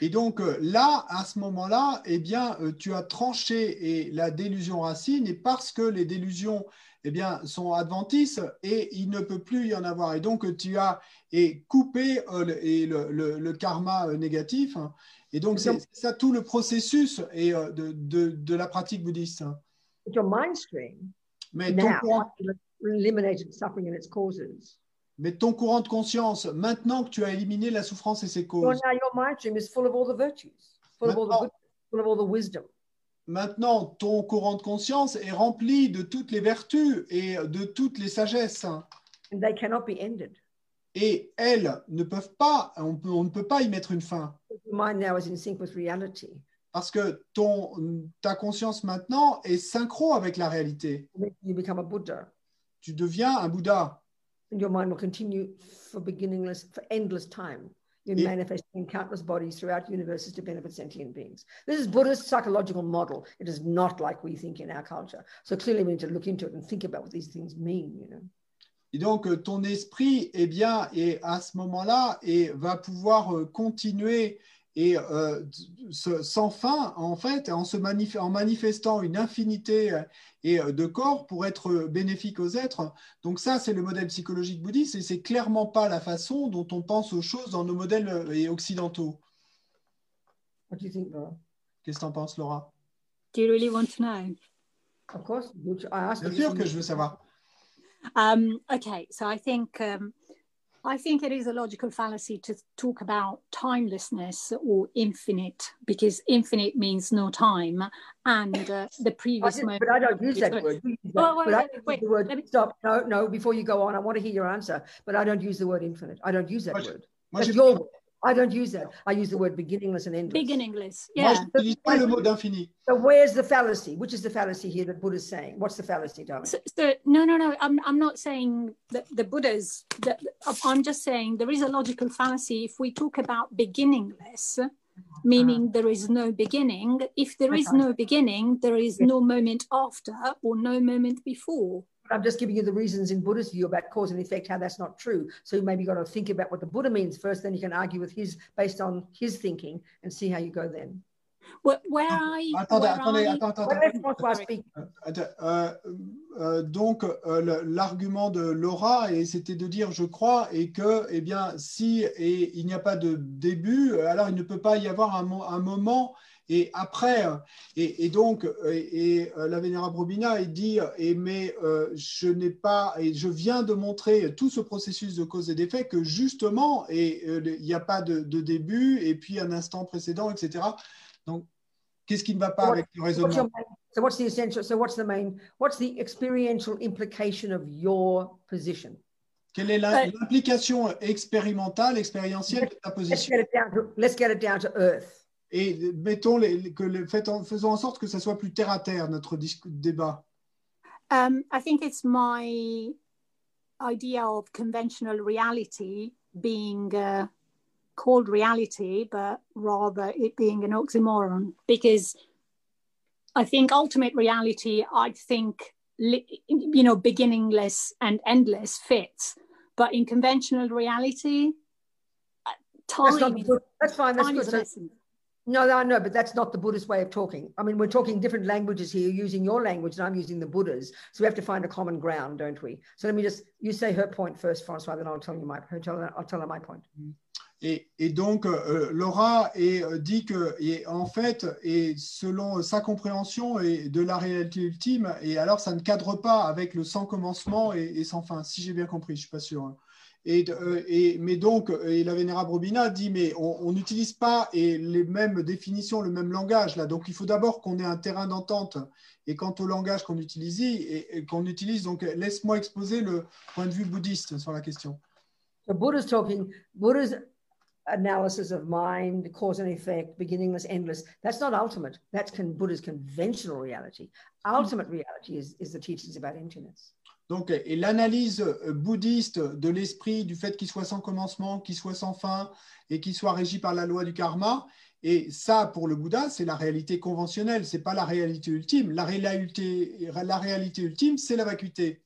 Et donc euh, là, à ce moment-là, eh bien, euh, tu as tranché et la délusion racine, et parce que les délusions eh bien, sont adventices, et il ne peut plus y en avoir. Et donc, tu as et coupé euh, le, et le, le- le karma négatif. hein. Et donc, c'est ça tout le processus et, de, de, de la pratique bouddhiste. hein. Your mind stream Mais ton, now courant, eliminated suffering and its causes. Mais ton courant de conscience, maintenant que tu as éliminé la souffrance et ses So causes, now your mind stream is full of all the virtues, full of all the Maintenant- good, full of all the wisdom. maintenant ton courant de conscience est rempli de toutes les vertus et de toutes les sagesses. And they cannot be ended. et elles ne peuvent pas, on, peut, on ne peut pas y mettre une fin. Your mind now is in sync with reality. Parce que ton, ta conscience maintenant est synchro avec la réalité. You become a Buddha. Tu deviens un Bouddha. And your mind will continue for beginningless, for endless time. in Yeah. manifesting in countless bodies throughout universes to benefit sentient beings. This is Buddhist psychological model. It is not like we think in our culture. So clearly we need to look into it and think about what these things mean, you know. Et donc, euh, ton esprit, eh bien, est à ce moment-là, et va pouvoir euh, continuer et euh, sans fin, en fait, en, se manif- en manifestant une infinité euh, et euh, de corps pour être bénéfique aux êtres. Donc ça, c'est le modèle psychologique bouddhiste, et c'est clairement pas la façon dont on pense aux choses dans nos modèles et occidentaux. What do you think, Laura? Qu'est-ce que tu en penses, Laura? Do you really want to know? Of course, which I asked Bien you. sûr que je veux savoir. Um, okay, so I think um, I think it is a logical fallacy to talk about timelessness or infinite because infinite means no time, and uh, the previous did- moment. but I don't use that word. You use that, wait, wait, wait, the word me- stop. No, no, before you go on, I want to hear your answer, but I don't use the word infinite. I don't use that Moi, word. Moi, That's your word. I don't use that. I use the word beginningless and endless. Beginningless, yeah. je n'utilise pas le. So where's the fallacy? Which is the fallacy here that Buddha's saying? What's the fallacy, darling? So, so no, no, no. I'm I'm not saying that the Buddhas. That, I'm just saying there is a logical fallacy if we talk about beginningless, meaning there is no beginning. If there is no beginning, there is no moment after or no moment before. I'm just giving you the reasons in Buddha's view about cause and effect, how that's not true. So you maybe got to think about what the Buddha means first, then you can argue with his based on his thinking and see how you go then. Where, where I Attendez, euh, euh, donc, euh, le- l'argument de Laura, et c'était de dire, je crois, et que, eh bien, si et il n'y a pas de début, alors il ne peut pas y avoir un moment. Et après, euh, et, et donc, euh, et, et, euh, la vénérable Robina, il dit, et, mais euh, je n'ai pas, et je viens de montrer tout ce processus de cause et d'effet que justement, et euh, il n'y a pas de, de début, et puis un instant précédent, etc. Donc, qu'est-ce qui ne va pas avec le raisonnement? so what's the essential? So what's the main? What's the experiential implication of your position? Quelle est l'implication expérimentale, expérientielle de ta Let's position? get it down to let's get it down to earth. Et mettons les, que faisons en sorte que ça soit plus terre à terre notre débat. Um, I think it's my idea of conventional reality being uh, called reality, but rather it being an oxymoron. Because I think ultimate reality, I think, li- you know, beginningless and endless fits. But in conventional reality, uh, That's not time that's fine. That's time good. No, no, no, but that's not the Buddhist way of talking. I mean, we're talking different languages here, using your language, and I'm using the Buddha's. So we have to find a common ground, don't we? So let me just you say her point first, Francois, then I'll tell you my I'll tell her, my point. Et, et donc, euh, Laura et, euh, dit que, en fait, et selon sa compréhension et de la réalité ultime, et alors ça ne cadre pas avec le sans commencement et, sans fin, si j'ai bien compris, je suis pas sûr. hein. Et, euh, et- mais donc, et la vénérable Robina dit, mais on n'utilise pas les mêmes définitions, le même langage là. Donc, il faut d'abord qu'on ait un terrain d'entente. Et quant au langage qu'on utilise, et, qu'on utilise, donc laisse-moi exposer le point de vue bouddhiste sur la question. So Buddha's talking, Buddha's analysis of mind, cause and effect, beginningless, endless. That's not ultimate. That's con- Buddha's conventional reality. Ultimate reality is, is the teachings about emptiness. Donc, et l'analyse euh, bouddhiste de l'esprit, du fait qu'il soit sans commencement, qu'il soit sans fin et qu'il soit régi par la loi du karma, et ça, pour le Bouddha, c'est la réalité conventionnelle, c'est pas la réalité ultime. La réalité, la réalité ultime, c'est la vacuité.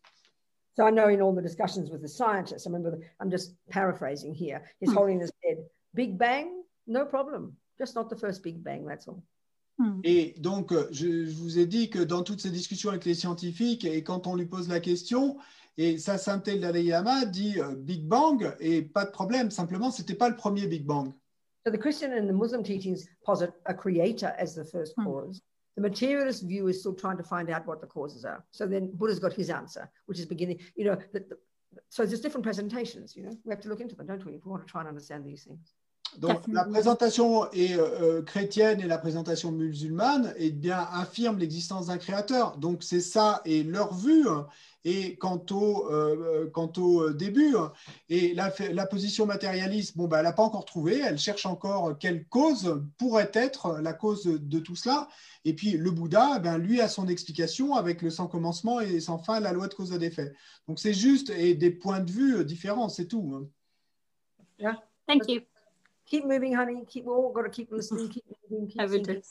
So I know in all the discussions with the scientists, I remember, the, I'm just paraphrasing here, His Hmm. Holiness said, Big Bang, no problem. Just not the first Big Bang, that's all. Hmm. Et donc, euh, je, je vous ai dit que dans toutes ces discussions avec les scientifiques, et quand on lui pose la question, et sa sainteté le Dalai Lama dit euh, Big Bang, et pas de problème, simplement, c'était pas le premier Big Bang. So the Christian and the Muslim teachings posit a creator as the first Hmm. cause. The materialist view is still trying to find out what the causes are. So then Buddha's got his answer, which is beginning, you know, the, the, so there's different presentations, you know, we have to look into them, don't we, if we want to try and understand these things. Donc la présentation est, euh, euh, chrétienne et la présentation musulmane eh bien, affirment l'existence d'un créateur. Donc c'est ça et leur vue. hein. Et quant au, euh, quant au début, hein. et la, la position matérialiste, bon, ben, elle n'a pas encore trouvé, elle cherche encore quelle cause pourrait être la cause de, tout cela. Et puis le Bouddha, eh ben, lui a son explication avec le sans commencement et sans fin, la loi de cause à d'effet. Donc c'est juste et des points de vue différents, c'est tout. hein. Yeah. Thank you. Keep moving, honey. Keep we're all got to keep listening. Keep moving. Keep I will thinking.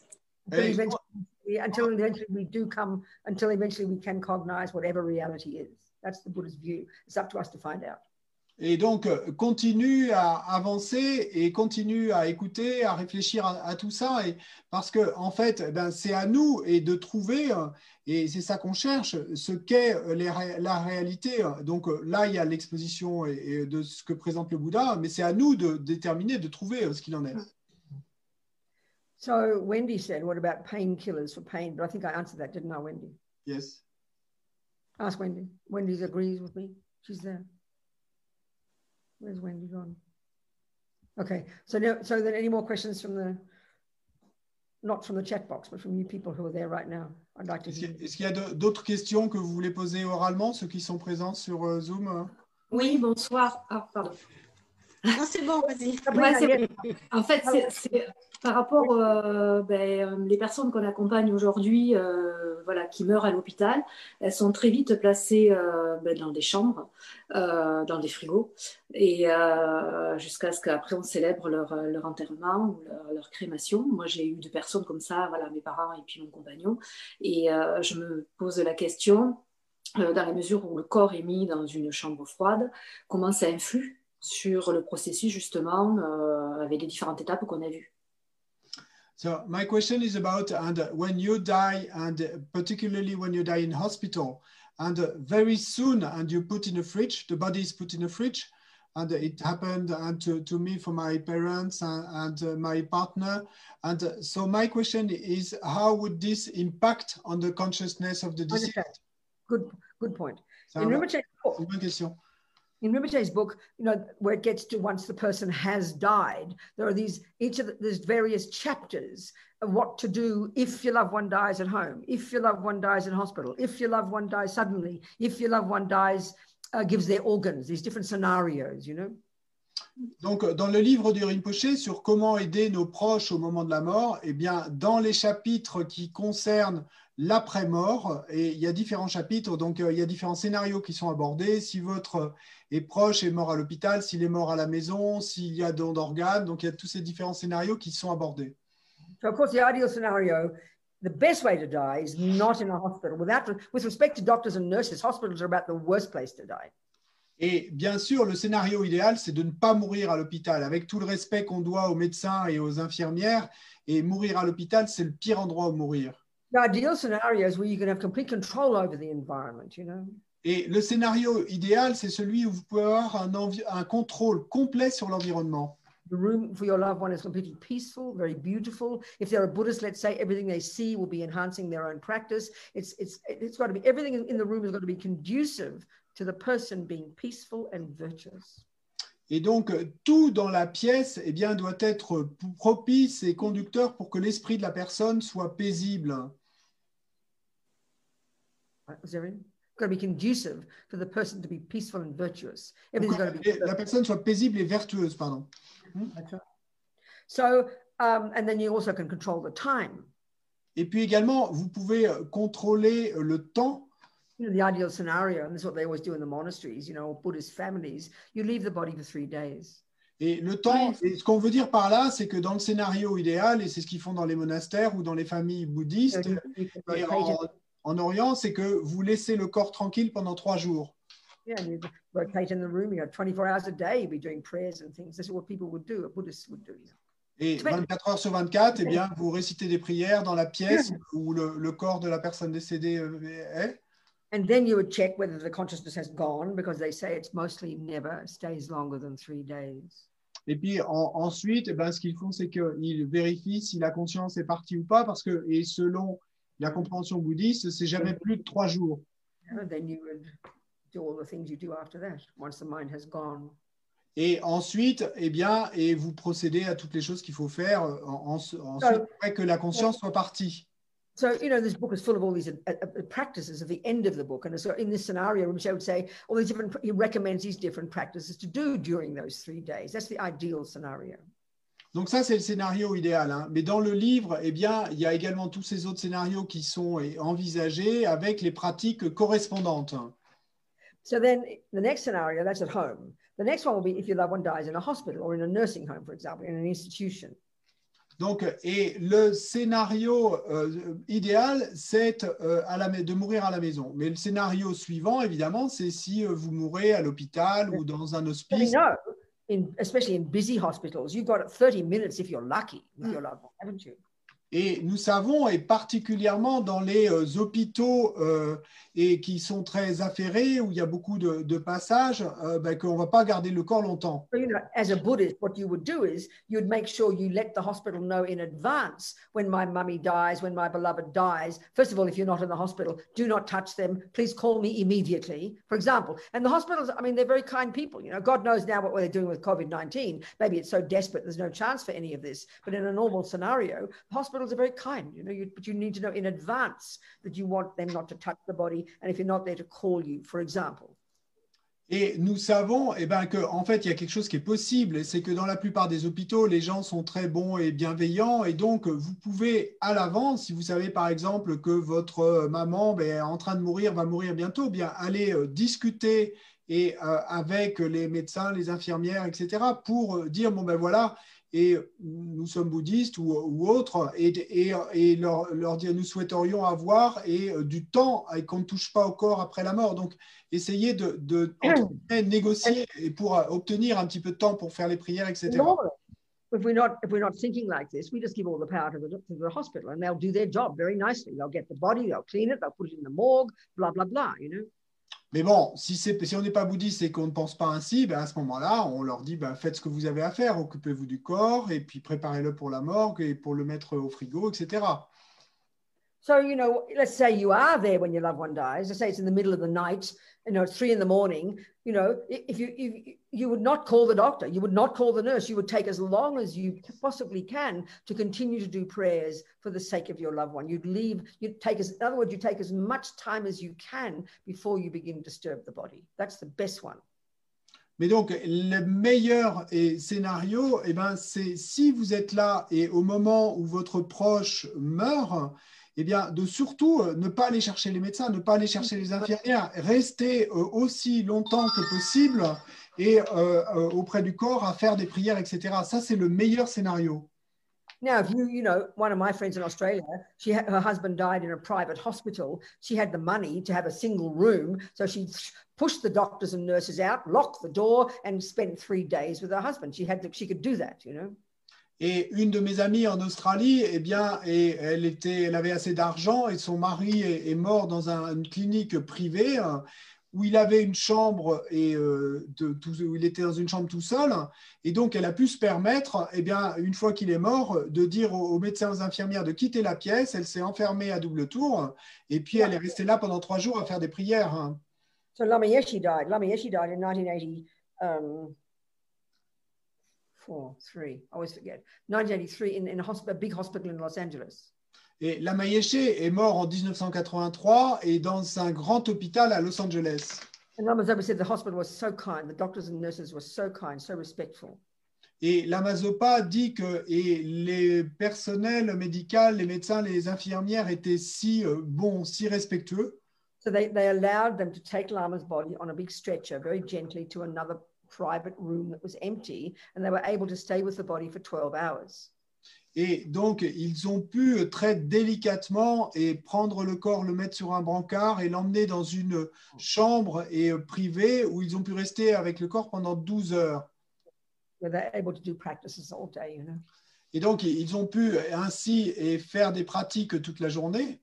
Until Hey. eventually, until eventually we do come, until eventually we can cognize whatever reality is. That's the Buddha's view. It's up to us to find out. Et donc, euh, continue à avancer et continue à écouter, à réfléchir à, à tout ça. Et, parce que, en fait, eh ben, c'est à nous et de trouver, euh, et c'est ça qu'on cherche, ce qu'est euh, la réalité. Donc là, il y a l'exposition et- de ce que présente le Bouddha, mais c'est à nous de déterminer, de trouver ce qu'il en est. So Wendy said, "What about painkillers for pain?" But I think I answered that, didn't I, Wendy? Yes. Ask Wendy. Wendy agrees with me. She's there. Where's Wendy gone? Okay. So now, so then, any more questions from the, not from the chat box, but from you people who are there right now? I'd like to Est-ce hear. qu'il y a- est-ce qu'il y a de- d'autres questions que vous voulez poser oralement, ceux qui sont présents sur euh, Zoom euh? Oui, bonsoir. Ah, pardon. Non, c'est bon, vas-y. Ouais, en fait, c'est- par rapport euh, ben, les personnes qu'on accompagne aujourd'hui, euh, voilà, qui meurent à l'hôpital, elles sont très vite placées euh, ben, dans des chambres, euh, dans des frigos, et euh, jusqu'à ce qu'après on célèbre leur, leur enterrement ou leur, leur crémation. Moi, j'ai eu deux personnes comme ça, voilà, mes parents et puis mon compagnon, et euh, je me pose la question. dans la mesure où le corps est mis dans une chambre froide, comment ça influe sur le processus justement euh, avec les différentes étapes qu'on a vues. So my question is about and uh, when you die and uh, particularly when you die in hospital and uh, very soon and you put in a fridge, the body is put in a fridge and it happened and to, to me for my parents and, and my partner and so my question is how would this impact on the consciousness of the deceased? Good, good point. C'est In un- Rinpoche's book, c'est une bonne question. In Rinpoche's book, you know, where it gets to once the person has died, there are these each of the, various chapters of what to do if your loved one dies at home, if your loved one dies in hospital, if your loved one dies suddenly, if your loved one dies, uh, gives their organs, these different scenarios, you know? Donc, dans le livre du Rinpoché sur comment aider nos proches au moment de la mort, eh bien, dans les chapitres qui concernent l'après-mort, et il y a différents chapitres, donc euh, il y a différents scénarios qui sont abordés. Si votre est proche est mort à l'hôpital, s'il est mort à la maison, s'il y a don d'organes, donc il y a tous ces différents scénarios qui sont abordés. So, of course, the ideal scenario, the best way to die is not in a hospital. Without, with respect to doctors and nurses, hospitals are about the worst place to die. Et bien sûr, le scénario idéal, c'est de ne pas mourir à l'hôpital, avec tout le respect qu'on doit aux médecins et aux infirmières. Et mourir à l'hôpital, c'est le pire endroit où mourir. The ideal scenario is where you can have complete control over the environment, you know. Et le scénario idéal, c'est celui où vous pouvez avoir un, un contrôle complet sur l'environnement. The room for your loved one is completely peaceful, very beautiful. If they're a Buddhist, let's say everything they see will be enhancing their own practice. It's it's it's got to be everything in in the room is going to be conducive to the person being peaceful and virtuous. Et donc, tout dans la pièce eh bien, doit être propice et conducteur pour que l'esprit de la personne soit paisible. La personne soit paisible et vertueuse, pardon. So, um, and then you also can control the time. Et puis également, vous pouvez contrôler le temps. You know, the ideal scenario, and this is what they always do in the monasteries, you know, Buddhist families, you leave the body for three days. Et le temps, et ce qu'on veut dire par là, c'est que dans le scénario idéal, et c'est ce qu'ils font dans les monastères ou dans les familles bouddhistes et en, Orient, c'est que vous laissez le corps tranquille pendant trois jours. yeah, and you rotate in the room, you know, 24 hours a day, you'd be doing prayers and things. This is what people would do, a Buddhist would do. You know. Et Tu fais- 24 heures sur 24, eh bien, vous récitez des prières dans la pièce où le, le corps de la personne décédée euh, est. And then you would check whether the consciousness has gone because they say it's mostly never stays longer than three days. Et puis en- ensuite, ben, ce qu'ils font, c'est qu'ils vérifient si la conscience est partie ou pas, parce que, et selon la compréhension bouddhiste, c'est jamais plus de trois jours. You know, then you would do all the things you do after that once the mind has gone. Et ensuite, eh bien, et vous procédez à toutes les choses qu'il faut faire en, en- ensuite, après que la conscience soit partie. So, you know, this book is full of all these uh, uh, practices at the end of the book. And so in this scenario, Michelle would say all these different, he recommends these different practices to do during those three days. That's the ideal scenario. Donc ça, c'est le scénario idéal. hein. Mais dans le livre, eh bien, il y a également tous ces autres scénarios qui sont eh, envisagés avec les pratiques correspondantes. So then the next scenario, that's at home. The next one will be if your loved one dies in a hospital or in a nursing home, for example, in an institution. Donc, et le scénario euh, idéal, c'est euh, de mourir à la maison. Mais le scénario suivant, évidemment, c'est si euh, vous mourrez à l'hôpital ou dans un hospice. know, in, especially in busy hospitals, you've got 30 minutes if you're lucky with your loved one, haven't you? Et nous savons, et particulièrement dans les euh, hôpitaux euh, et qui sont très affairés, où il y a beaucoup de, passages, euh, ben, qu'on ne va pas garder le corps longtemps. So, you know, as a Buddhist, what you would do is you'd make sure you let the hospital know in advance when my mummy dies, when my beloved dies. First of all, if you're not in the hospital, do not touch them. Please call me immediately, for example. And the hospitals, I mean, they're very kind people. You know, God knows now what they're doing with COVID 19. Maybe it's so desperate, there's no chance for any of this. But in a normal scenario, hospitals are very kind, you know, but you need to know in advance that you want them not to touch the body. And if you're not there, to call you, for example. Et nous savons eh ben, qu'en fait, il y a quelque chose qui est possible, c'est que dans la plupart des hôpitaux, les gens sont très bons et bienveillants, et donc vous pouvez à l'avance, si vous savez par exemple que votre euh, maman ben, est en train de mourir, va mourir bientôt, bien aller euh, discuter et euh, avec les médecins, les infirmières, etc., pour dire bon ben voilà, et nous sommes bouddhistes ou, ou autres, et, et, et leur, leur dire nous souhaiterions avoir et euh, du temps et qu'on ne touche pas au corps après la mort. Donc essayer de, de négocier et pour euh, obtenir un petit peu de temps pour faire les prières, etc. Normally, if we're not if we're not thinking like this, we just give all the power to the, to the hospital, and they'll do their job very nicely. They'll get the body, they'll clean it, they'll put it in the morgue, blah blah blah. You know? Mais bon, si, on n'est pas bouddhiste et qu'on ne pense pas ainsi, ben à ce moment-là, on leur dit ben, faites ce que vous avez à faire, occupez-vous du corps et puis préparez-le pour la morgue et pour le mettre au frigo, etc. So you know, let's say you are there when your loved one dies. Let's say it's in the middle of the night. You know, it's three in the morning. You know, if you if you would not call the doctor, you would not call the nurse. You would take as long as you possibly can to continue to do prayers for the sake of your loved one. You'd leave. You'd take as in other words, you take as much time as you can before you begin to disturb the body. That's the best one. Mais donc, le meilleur eh, scénario, eh ben, c'est si vous êtes là et au moment où votre proche meurt, eh bien, de surtout euh, ne pas aller chercher les médecins, ne pas aller chercher les infirmières, rester euh, aussi longtemps que possible et euh, auprès du corps à faire des prières, etc. Ça, c'est le meilleur scénario. Now, if you, you know, one of my friends in Australia, she had, her husband died in a private hospital. She had the money to have a single room, so she pushed the doctors and nurses out, locked the door, and spent three days with her husband. She had, to, she could do that, you know? Et une de mes amies en Australie, eh bien, elle, avait assez d'argent et son mari est, mort dans un- une clinique privée euh, où il avait une chambre et euh, où il était dans une chambre tout seul. Et donc, elle a pu se permettre, eh bien, une fois qu'il est mort, de dire aux, aux médecins, aux infirmières de quitter la pièce. Elle s'est enfermée à double tour et puis elle est restée là pendant trois jours à faire des prières. hein. So Lama Yeshe died. Lama Yeshe died in 1980. Um, four, three. I always forget. 1983 in, in a, a big hospital in Los Angeles. Et Lama Yeshe est mort en 1983 et dans un grand hôpital à Los Angeles. And Lama Zopa said the hospital was so kind. The doctors and nurses were so kind, so respectful. Et l'Amazopa dit que et les personnels médicaux, les médecins, les infirmières étaient si euh, bons, si respectueux. So they, they allowed them to take Lama's body on a big stretcher very gently to another private room that was empty, and they were able to stay with the body for 12 hours. Et donc, ils ont pu très délicatement et prendre le corps, le mettre sur un brancard et l'emmener dans une chambre et, euh, privée où ils ont pu rester avec le corps pendant 12 heures. Et donc, ils ont pu ainsi et faire des pratiques toute la journée.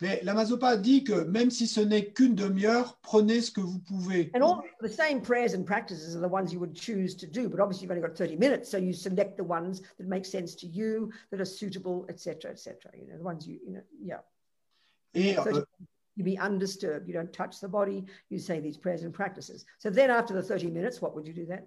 Mais l'Amazopa dit que même si ce n'est qu'une demi-heure, prenez ce que vous pouvez. And all the same prayers and practices are the ones you would choose to do, but obviously you've only got 30 minutes, so you select the ones that make sense to you, that are suitable, etc., etc. You know, the ones you, you know, yeah. Et, So euh, You be undisturbed. You don't touch the body. You say these prayers and practices. So then, after the 30 minutes, what would you do then?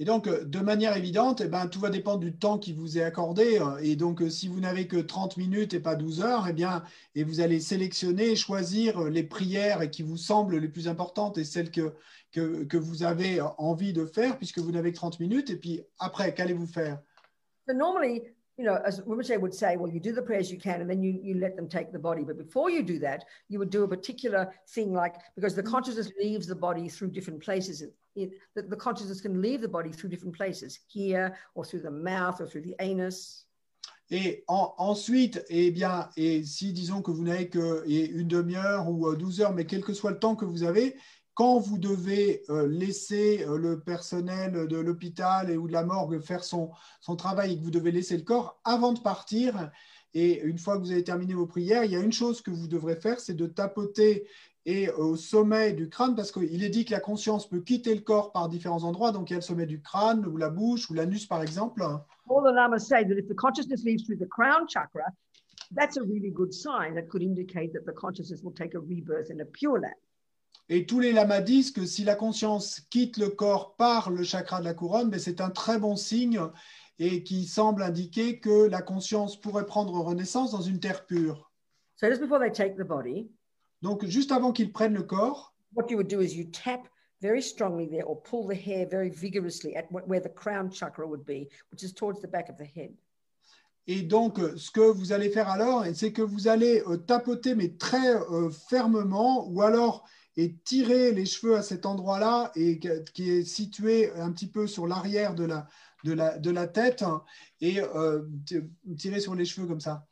Et donc, euh, de manière évidente, eh ben, tout va dépendre du temps qui vous est accordé. Et donc, euh, si vous n'avez que 30 minutes et pas 12 heures, eh bien, et vous allez sélectionner, choisir les prières qui vous semblent les plus importantes et celles que, vous avez envie de faire, puisque vous n'avez que 30 minutes. Et puis, après, qu'allez-vous faire? You know, as Rinpoche would say, well, you do the prayers you can, and then you, you let them take the body. But before you do that, you would do a particular thing, like because the consciousness leaves the body through different places. It, it, the, the consciousness can leave the body through different places, here or through the mouth or through the anus. Et en- ensuite, eh bien, et si disons que vous n'avez que une demi-heure ou douze heures, mais quel que soit le temps que vous avez, quand vous devez euh, laisser euh, le personnel de l'hôpital ou de la morgue faire son, son travail et que vous devez laisser le corps avant de partir, et une fois que vous avez terminé vos prières, il y a une chose que vous devrez faire, c'est de tapoter et euh, au sommet du crâne, parce qu'il est dit que la conscience peut quitter le corps par différents endroits, donc il y a le sommet du crâne ou la bouche ou l'anus par exemple. All the lamas say that if the consciousness leaves through the crown chakra, that's a really good sign that could indicate that the consciousness will take a rebirth in a pure land. Et tous les lamas disent que si la conscience quitte le corps par le chakra de la couronne, ben c'est un très bon signe et qui semble indiquer que la conscience pourrait prendre renaissance dans une terre pure. So just before they take the body, Donc, juste avant qu'ils prennent le corps, what you would do is you tap very strongly there or pull the hair very vigorously at wh- where the crown chakra would be, which is towards the back of the head. et donc ce que vous allez faire alors, c'est que vous allez euh, tapoter, mais très euh, fermement, ou alors et tirer les cheveux à cet endroit-là, et qui est situé un petit peu sur l'arrière de la, de, la, de la tête, hein, et euh, tirer sur les cheveux comme ça.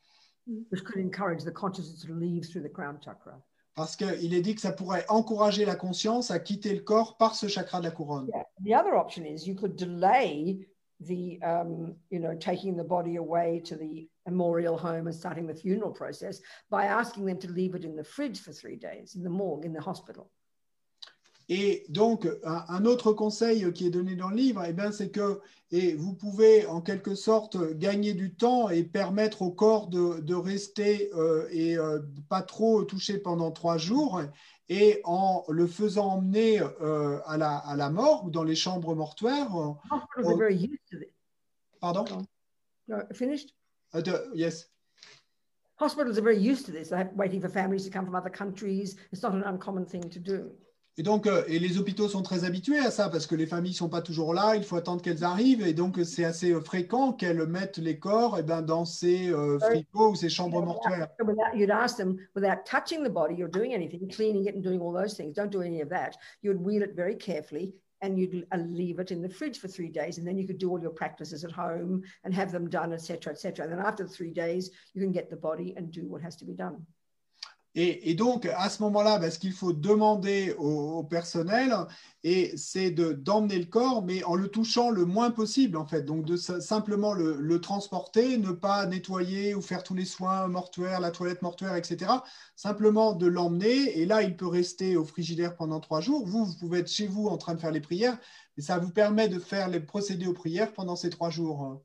Parce qu'il est dit que ça pourrait encourager la conscience à quitter le corps par ce chakra de la couronne. Yeah. The other option is you could delay the, um, you know, taking the body away to the memorial home and starting the funeral process by asking them to leave it in the fridge for three days in the morgue in the hospital. Et donc, un, autre conseil qui est donné dans le livre, eh bien, c'est que et vous pouvez en quelque sorte gagner du temps et permettre au corps de, de rester euh, et euh, pas trop touché pendant trois jours. Et en le faisant emmener euh, à, la, à la mort ou dans les chambres mortuaires, Hospitals Oh. are very used to this. pardon, No, finished? Uh, the- yes, Hospitals are very used to this. They're waiting for families to come from other countries. It's not an uncommon thing to do. Et donc, euh, et les hôpitaux sont très habitués à ça parce que les familles sont pas toujours là, il faut attendre qu'elles arrivent et donc c'est assez euh, fréquent qu'elles mettent les corps eh ben, dans ces euh, frigos ou ces chambres mortuaires. You'd ask them without touching the body or doing anything, cleaning it and doing all those things. Don't do any of that. You'd wheel it very carefully and you'd uh, leave it in the fridge for three days, and then you could do all your practices at home and have them done, etc., etc. And then after the three days, you can get the body and do what has to be done. Et, donc, à ce moment-là, ben, ce qu'il faut demander au, personnel, c'est de- d'emmener le corps, mais en le touchant le moins possible, en fait. Donc, de simplement le, le transporter, ne pas nettoyer ou faire tous les soins mortuaires, la toilette mortuaire, etc. Simplement de l'emmener, et là, il peut rester au frigidaire pendant trois jours. Vous, vous pouvez être chez vous en train de faire les prières, mais ça vous permet de faire les procédés aux prières pendant ces trois jours.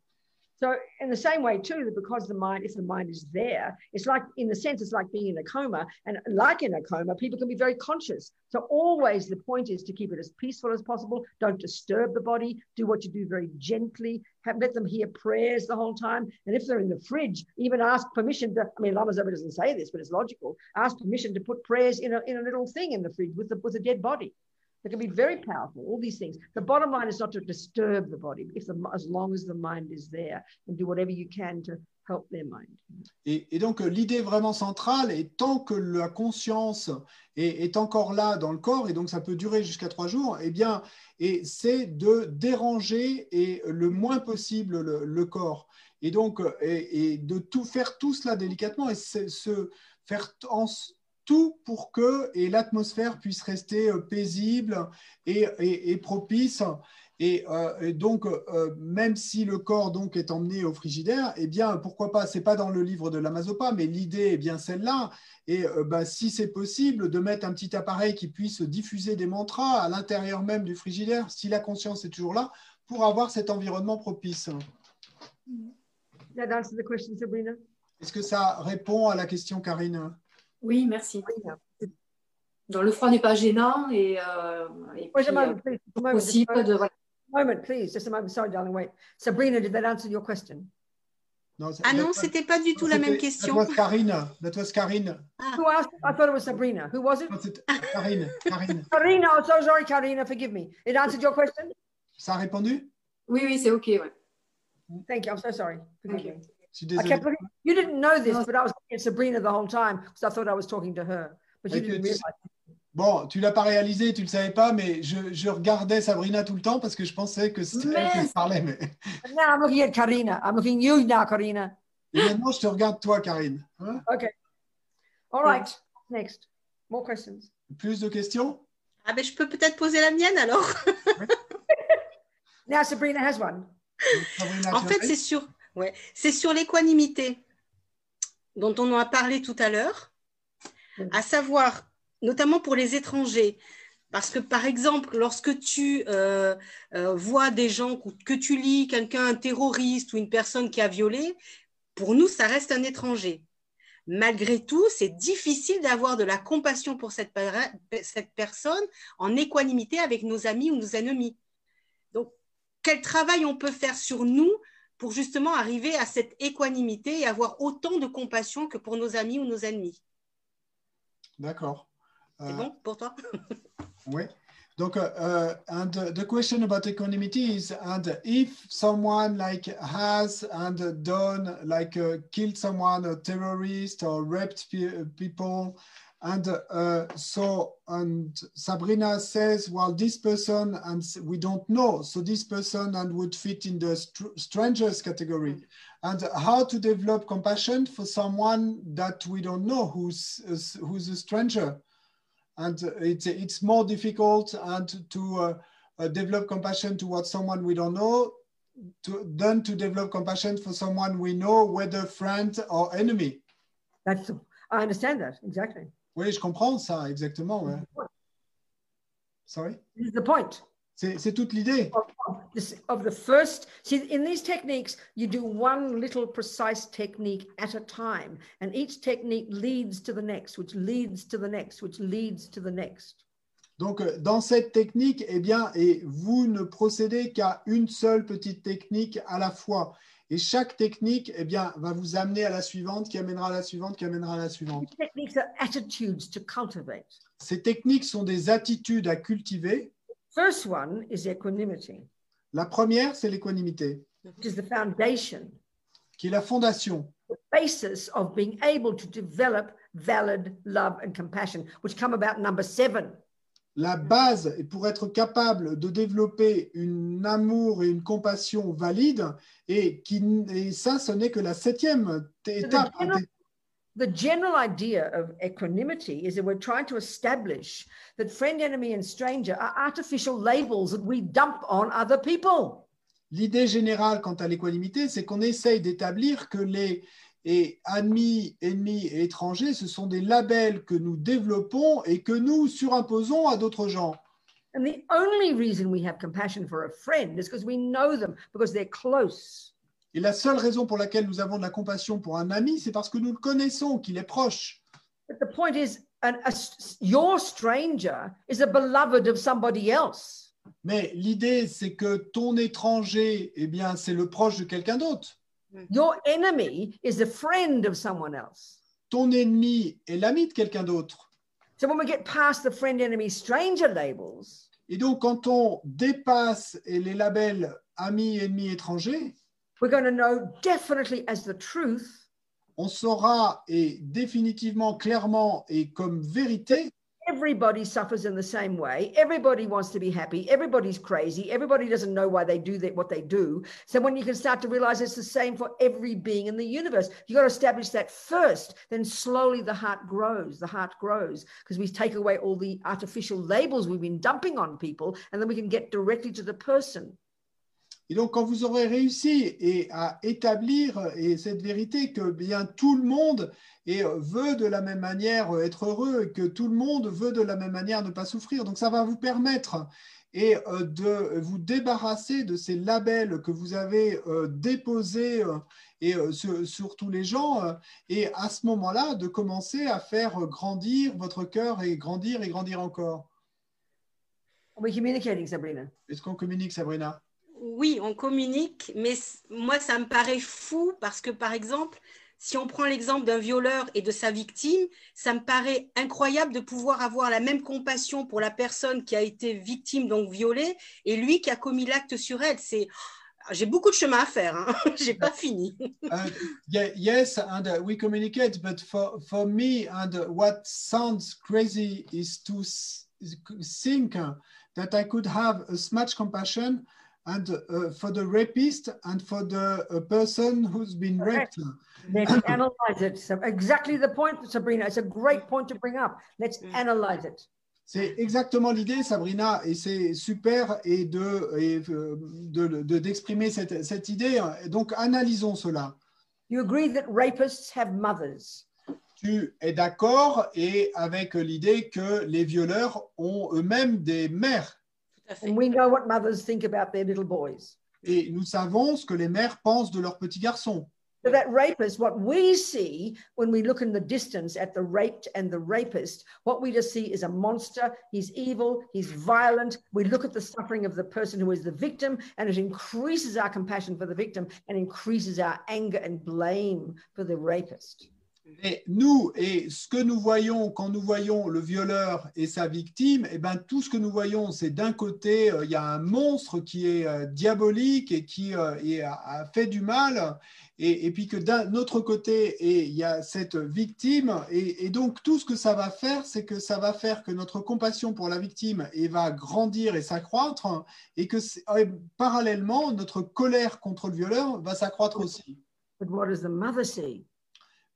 So, in the same way, too, because the mind, if the mind is there, it's like, in the sense, it's like being in a coma. And like in a coma, people can be very conscious. So, always the point is to keep it as peaceful as possible. Don't disturb the body. Do what you do very gently. Have, let them hear prayers the whole time. And if they're in the fridge, even ask permission to, I mean, Lama Zoba doesn't say this, but it's logical. Ask permission to put prayers in a, in a little thing in the fridge with, the, with a dead body. They can be very powerful, all these things. The bottom line is not to disturb the body, if the, as long as the mind is there, and do whatever you can to help their mind. Et, et donc, euh, l'idée vraiment centrale est tant que la conscience est, est encore là dans le corps, et donc ça peut durer jusqu'à trois jours, eh bien, et c'est de déranger et le moins possible le, le corps. Et donc, euh, et, et de tout faire tout cela délicatement et se faire en, tout pour que et l'atmosphère puisse rester euh, paisible et, et, et propice. Et, euh, et donc, euh, même si le corps donc est emmené au frigidaire, eh bien, pourquoi pas C'est pas dans le livre de l'Amazopa, mais l'idée est bien celle-là. Et euh, bah, si c'est possible, de mettre un petit appareil qui puisse diffuser des mantras à l'intérieur même du frigidaire, si la conscience est toujours là, pour avoir cet environnement propice. That answer the question, Sabrina? Est-ce que ça répond à la question, Karine? Oui, merci. Donc, le froid n'est pas gênant et, euh, et Wait a puis, moment, euh, please. Just a moment, aussi just a pas de voilà. moment, please. Just a moment. Sorry, darling. Wait. Sabrina, did that answer your question? Non, c'est- Ah non, c'était pas du tout la même question. That was Karine. That was Karine. Who asked? I thought it was Sabrina. Who was it? Karine. Karine. Karina. I'm so sorry, Karina. Forgive me. It answered your question? Ça a répondu? Oui, oui, c'est OK. Ouais. Thank you. I'm so sorry. Forgive Thank me. Je suis I kept looking. You didn't know this, but I was looking at Sabrina the whole time because I thought I was talking to her. But you didn't realize. Bon, tu l'as pas réalisé, tu le savais pas, mais je, je regardais Sabrina tout le temps parce que je pensais que c'était elle qui parlait. Mais now I'm looking at Karina. I'm looking at you now, Karina. Et maintenant, je te regarde toi, Karine. Hein? All right. Next. More questions. Plus de questions? Ah ben, je peux peut-être poser la mienne alors. Now Sabrina has one. Sabrina, En fait, c'est sur, ouais, c'est sur l'équanimité dont on en a parlé tout à l'heure, à savoir notamment pour les étrangers. Parce que, par exemple, lorsque tu euh, euh, vois des gens, que tu lis quelqu'un, un terroriste ou une personne qui a violé, pour nous, ça reste un étranger. Malgré tout, c'est difficile d'avoir de la compassion pour cette personne en équanimité avec nos amis ou nos ennemis. Donc, quel travail on peut faire sur nous pour justement arriver à cette équanimité et avoir autant de compassion que pour nos amis ou nos ennemis. D'accord. C'est Euh, bon pour toi? Oui. Donc, uh, uh, and the question about equanimity is, and if someone like has and done like uh, killed someone, a terrorist or raped pe- people, and uh, so and Sabrina says, well, this person and we don't know, so this person and would fit in the str- strangers category. And how to develop compassion for someone that we don't know, who's who's a stranger and it's it's more difficult and to uh, uh, develop compassion towards someone we don't know to, than to develop compassion for someone we know, whether friend or enemy. That's. I understand that exactly. Oui, je comprends ça exactement. ouais. Sorry, This is the point. c'est toute l'idée. of the first see in these techniques you do one little precise technique at a time and each technique leads to the next which leads to the next which leads to the next Donc, euh, dans cette technique, eh bien, et vous ne procédez qu'à une seule petite technique à la fois. Et chaque technique, eh bien, va vous amener à la suivante, qui amènera à la suivante, qui amènera à la suivante. These techniques are attitudes to cultivate. Ces techniques sont des attitudes à cultiver. first one is equanimity. La première, c'est l'équanimité, qui est la fondation, the basis of being able to develop valid love and compassion which come about number seven la base et pour être capable de développer un amour et une compassion valide. Et, qui, et ça, ce n'est que la septième étape. the general idea of equanimity is that we're trying to establish that friend, enemy, and stranger are artificial labels that we dump on other people. L'idée générale quant à l'équanimité, c'est qu'on essaye d'établir que les et amis, ennemis et étrangers, ce sont des labels que nous développons et que nous surimposons à d'autres gens. And the only reason we have compassion for a friend is because we know them, because they're close. Et la seule raison pour laquelle nous avons de la compassion pour un ami, c'est parce que nous le connaissons, qu'il est proche. But the point is, an, a, your stranger is a beloved of somebody else. Mais l'idée, c'est que ton étranger, eh bien, c'est le proche de quelqu'un d'autre. Your enemy is a friend of someone else. Ton ennemi est l'ami de quelqu'un d'autre. So when we get past the friend, enemy, stranger labels, Et donc, quand on dépasse les labels amis, ennemis, étrangers, we're going to know definitely as the truth on saura et définitivement, clairement et comme vérité everybody suffers in the same way. Everybody wants to be happy. Everybody's crazy. Everybody doesn't know why they do that, what they do. So when you can start to realize it's the same for every being in the universe, you got to establish that first. Then slowly the heart grows. The heart grows because we take away all the artificial labels we've been dumping on people, and then we can get directly to the person. Et donc, quand vous aurez réussi et à établir et cette vérité que bien tout le monde et veut de la même manière être heureux et que tout le monde veut de la même manière ne pas souffrir, donc ça va vous permettre et euh, de vous débarrasser de ces labels que vous avez euh, déposés euh, et euh, sur, sur tous les gens, euh, et à ce moment-là, de commencer à faire grandir votre cœur et grandir et grandir encore. Est-ce qu'on communique, Sabrina? Oui, on communique, mais moi, ça me paraît fou parce que, par exemple, si on prend l'exemple d'un violeur et de sa victime, ça me paraît incroyable de pouvoir avoir la même compassion pour la personne qui a été victime, donc violée, et lui qui a commis l'acte sur elle. C'est, j'ai beaucoup de chemin à faire. Hein. J'ai pas fini. Uh, ye- yes, and we communicate, but for, for me, and what sounds crazy is to think that I could have as much compassion and uh, for the rapist and for the uh, person who's been Correct. raped. Let's analyze it. So exactly the point, Sabrina. It's a great point to bring up. Let's Mm. analyze it. C'est exactement l'idée, Sabrina, et c'est super et de et, euh, de- de- d'exprimer cette, cette idée. Donc, analysons cela. You agree that rapists have mothers. Tu es d'accord et avec l'idée que les violeurs ont eux-mêmes des mères. Tout. And we know what mothers think about their little boys. Et nous savons ce que les mères pensent de leurs petits garçons. So that rapist, what we see when we look in the distance at the raped and the rapist, what we just see is a monster. He's evil. He's violent. We look at the suffering of the person who is the victim, and it increases our compassion for the victim and increases our anger and blame for the rapist. Et nous, et ce que nous voyons quand nous voyons le violeur et sa victime, eh ben, tout ce que nous voyons, c'est d'un côté, euh, il y a un monstre qui est euh, diabolique et qui euh, et a, a fait du mal, et, et puis que d'un autre côté, et il y a cette victime, et, et donc tout ce que ça va faire, c'est que ça va faire que notre compassion pour la victime et va grandir et s'accroître, et que euh, parallèlement, notre colère contre le violeur va s'accroître aussi. But what does the mother see?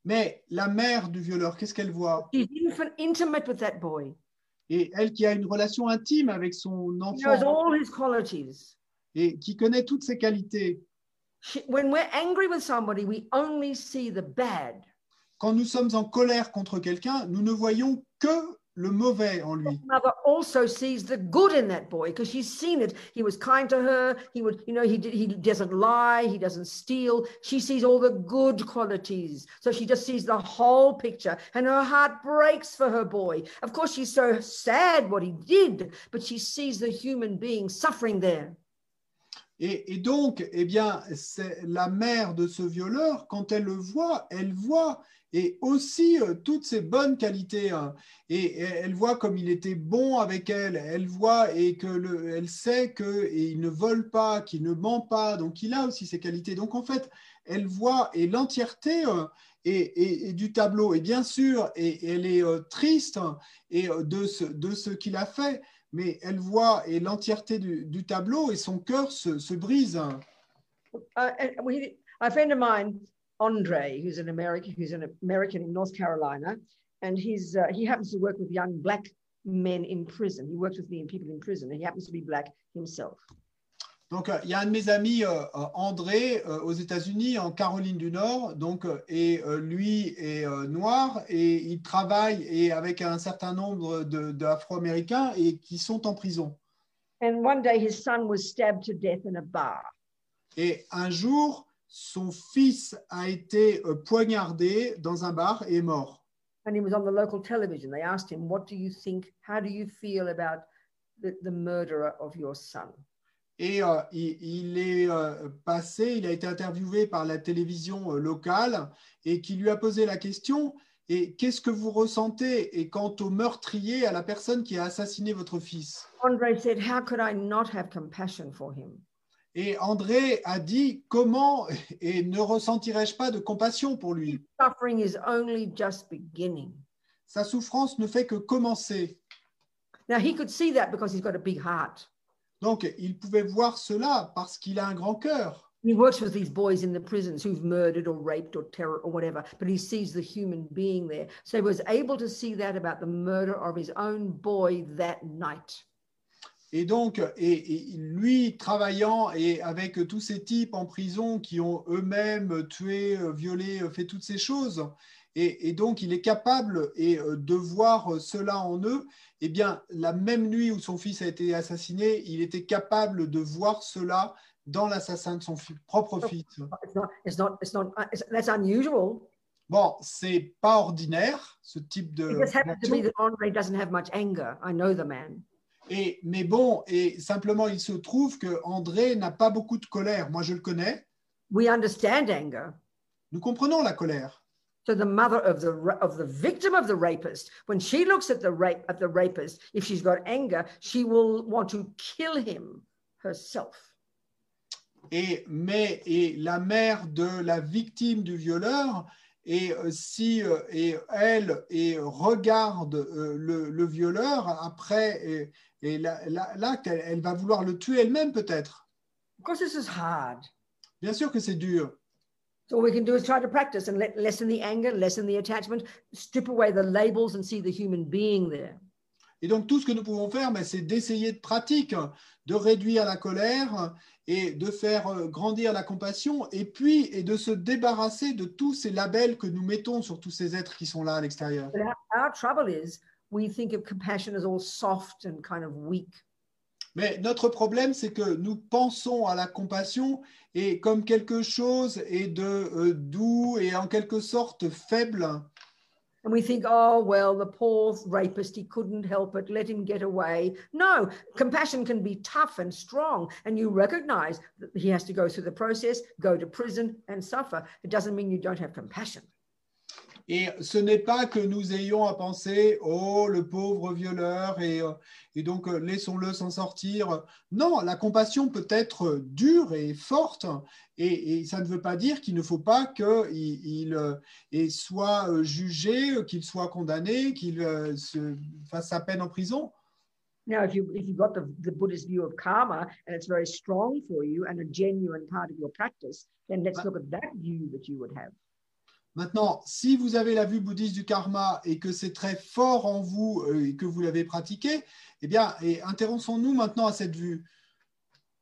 Mais la mère du violeur, qu'est-ce qu'elle voit? She's infant, intimate with that boy. Et elle qui a une relation intime avec son She knows enfant all his qualities. et qui connaît toutes ses qualités. She, when we're angry with somebody, we only see the bad. Quand nous sommes en colère contre quelqu'un, nous ne voyons que le mauvais en lui. mother also sees the good in that boy because she's seen it. He was kind to her. He would, you know, he did, he doesn't lie. He doesn't steal. She sees all the good qualities. So she just sees the whole picture and her heart breaks for her boy. Of course, she's so sad what he did, but she sees the human being suffering there. Et, et donc, eh bien, c'est la mère de ce violeur, quand elle le voit, elle voit et aussi euh, toutes ses bonnes qualités. hein. et, elle voit comme il était bon avec elle. Elle voit et que le, elle sait que et il ne vole pas, qu'il ne ment pas. Donc, il a aussi ses qualités. Donc, en fait, elle voit et l'entièreté euh, et, et- et du tableau. Et bien sûr, et, elle est euh, triste hein, et euh, de ce, de ce qu'il a fait mais elle voit et l'entièreté du, tableau et son cœur se, se brise. Uh, and we, a friend of mine, Andre, who's an American, who's an American in North Carolina, and he's uh, he happens to work with young black men in prison. He works with the people in prison, and he happens to be black himself. Donc, euh, il y a un de mes amis, euh, euh, André, aux États-Unis, en Caroline du Nord, donc, et lui est noir et il travaille et avec un certain nombre de- d'Afro-Américains et qui sont en prison. And one day, his son was stabbed to death in a bar. Et un jour, son fils a été euh, poignardé dans un bar et est mort. and he was on the local television. They asked him, What do you think? How do you feel about the, the murderer of your son? Et euh, il, il est euh, passé, il a été interviewé par la télévision euh, locale et qui lui a posé la question et qu'est-ce que vous ressentez? Et quant au meurtrier, à la personne qui a assassiné votre fils? Andre said, How could I not have compassion for him? Et André a dit comment et ne ressentirais-je pas de compassion pour lui? Suffering is only just beginning. Sa souffrance ne fait que commencer. Now, he could see that because he's got a big heart. Donc il pouvait voir cela parce qu'il a un grand cœur. He works with these boys in the prisons who've murdered or raped or terror or whatever, but he sees the human being there. So he was able to see that about the murder of his own boy that night. Et donc, et, et lui travaillant et avec tous ces types en prison qui ont eux-mêmes tué, euh, violé, euh, fait toutes ces choses, et, et donc il est capable et, euh, de voir cela en eux, eh bien, la même nuit où son fils a été assassiné, il était capable de voir cela dans l'assassin de son propre fils. It's not, it's not, it's not, it's, that's unusual. Bon, c'est pas ordinaire ce type de It just happens to be réaction. that Andre doesn't have much anger. I know the man. Et mais bon, et simplement il se trouve que André n'a pas beaucoup de colère. Moi, je le connais. We understand anger. Nous comprenons la colère. So the mother of the of the victim of the rapist, when she looks at the rape at the rapist, if she's got anger, she will want to kill him herself. Et mais et la mère de la victime du violeur et euh, si euh, et elle et regarde euh, le, le violeur après et, et l'acte, elle, elle va vouloir le tuer elle-même peut-être. Of course, this is hard. Bien sûr que c'est dur. So all we can do is try to practice and let, lessen the anger, lessen the attachment, strip away the labels, and see the human being there. Et donc tout ce que nous pouvons faire, ben, c'est d'essayer de pratique, de réduire la colère et de faire euh, grandir la compassion, et puis et de se débarrasser de tous ces labels que nous mettons sur tous ces êtres qui sont là à l'extérieur. But our, our trouble is we think of compassion as all soft and kind of weak. Mais notre problème, c'est que nous pensons à la compassion et comme quelque chose et de euh, doux et en quelque sorte faible. And we think, oh, well, the poor rapist, he couldn't help it, let him get away. No, compassion can be tough and strong, and you recognize that he has to go through the process, go to prison, and suffer. It doesn't mean you don't have compassion. Et ce n'est pas que nous ayons à penser, oh, le pauvre violeur, et, euh, et donc euh, laissons-le s'en sortir. Non, la compassion peut être dure et forte, et, et ça ne veut pas dire qu'il ne faut pas qu'il il, euh, soit jugé, qu'il soit condamné, qu'il se fasse sa peine en prison. Now, if you if you've got the, the Buddhist view of karma and it's very strong for you and a genuine part of your practice, then let's look at that view that you would have. Maintenant, si vous avez la vue bouddhiste du karma et que c'est très fort en vous euh, et que vous l'avez pratiqué, eh bien, et intéressons-nous maintenant à cette vue.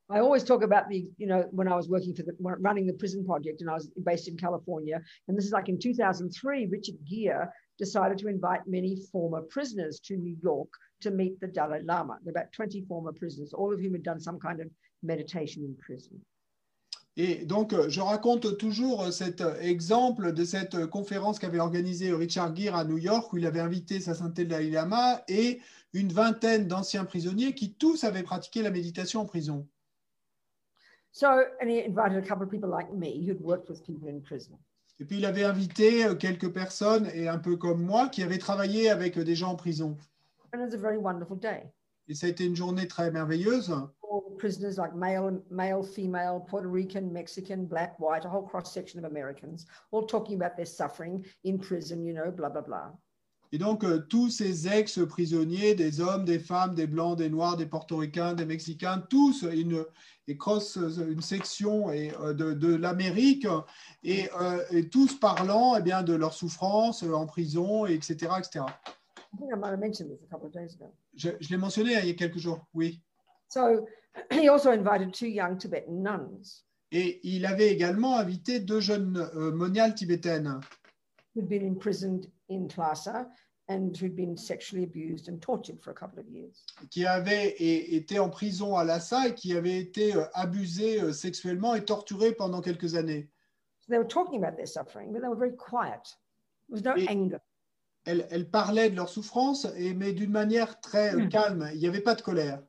I always talk about the, you know, when I was working for the running the prison project and I was based in California, and this is like in 2003, Richard Gere decided to invite many former prisoners to New York to meet the Dalai Lama. There were about 20 former prisoners, all of whom had done some kind of meditation in prison. Et donc, euh, je raconte toujours euh, cet euh, exemple de cette conférence qu'avait organisée Richard Gere à New York, où il avait invité sa sainteté Dalai Lama et une vingtaine d'anciens prisonniers qui tous avaient pratiqué la méditation en prison. So, and he invited a couple of people like me who'd worked with people in prison. Et puis, il avait invité quelques personnes, et un peu comme moi, qui avaient travaillé avec des gens en prison. And it was a very wonderful day. Et ça a été une journée très merveilleuse. All prisoners, like male, male, female, Puerto Rican, Mexican, black, white, a whole cross section of Americans, all talking about their suffering in prison, you know, blah, blah, blah. Et donc, euh, tous ces ex-prisonniers, des hommes, des femmes, des blancs, des noirs, des portoricains, des mexicains, tous une, et cross, euh, une section et, euh, de, de l'Amérique, et, euh, et tous parlant eh bien, de leur souffrance euh, en prison, et etc., etc. I think I might have mentioned this a couple of days ago. Je, je l'ai mentionné il y a quelques jours, oui. So he also invited two young Tibetan nuns Et il avait également invité deux jeunes euh, moniales tibétaines who'd been imprisoned in Lhasa and who'd been sexually abused and tortured for a couple of years. qui avaient é- été en prison à Lhasa et qui avaient été euh, abusés euh, sexuellement et torturés pendant quelques années. So they were talking about their suffering, but they were very quiet. There was no Et- anger. Elles, elles parlaient de leur souffrance, et, mais d'une manière très euh, Mm. calme. Il n'y avait pas de colère.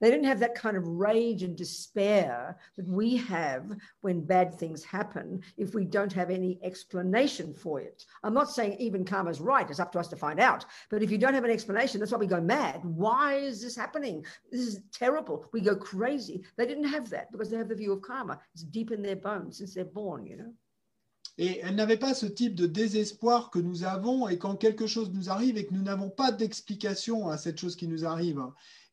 They didn't have that kind of rage and despair that we have when bad things happen if we don't have any explanation for it. I'm not saying even karma's right, it's up to us to find out. But if you don't have an explanation, that's why we go mad. Why is this happening? This is terrible. We go crazy. They didn't have that because they have the view of karma. It's deep in their bones since they're born, you know? Et elles n'avaient pas ce type de désespoir que nous avons et quand quelque chose nous arrive et que nous n'avons pas d'explication à cette chose qui nous arrive.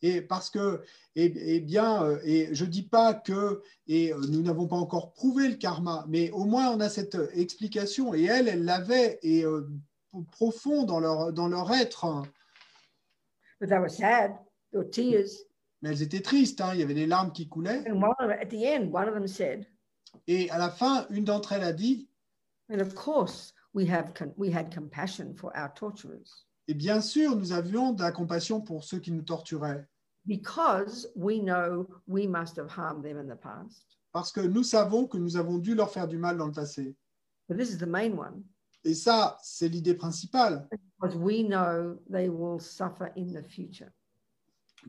Et parce que, eh, eh bien, euh, et je dis pas que et euh, nous n'avons pas encore prouvé le karma, mais au moins on a cette explication et elles, elles l'avaient et euh, profond dans leur dans leur être. But they were sad. There were tears. Mais elles étaient tristes. hein, Il y avait des larmes qui coulaient. And one of them, at the end, one of them said, Et à la fin, une d'entre elles a dit and of course we have we had compassion for our torturers. Et bien sûr, nous avions de la compassion pour ceux qui nous torturaient. because we know we must have harmed them in the past. Parce que nous savons que nous avons dû leur faire du mal dans le passé. But this is the main one Et ça, c'est l'idée principale. because we know they will suffer in the future.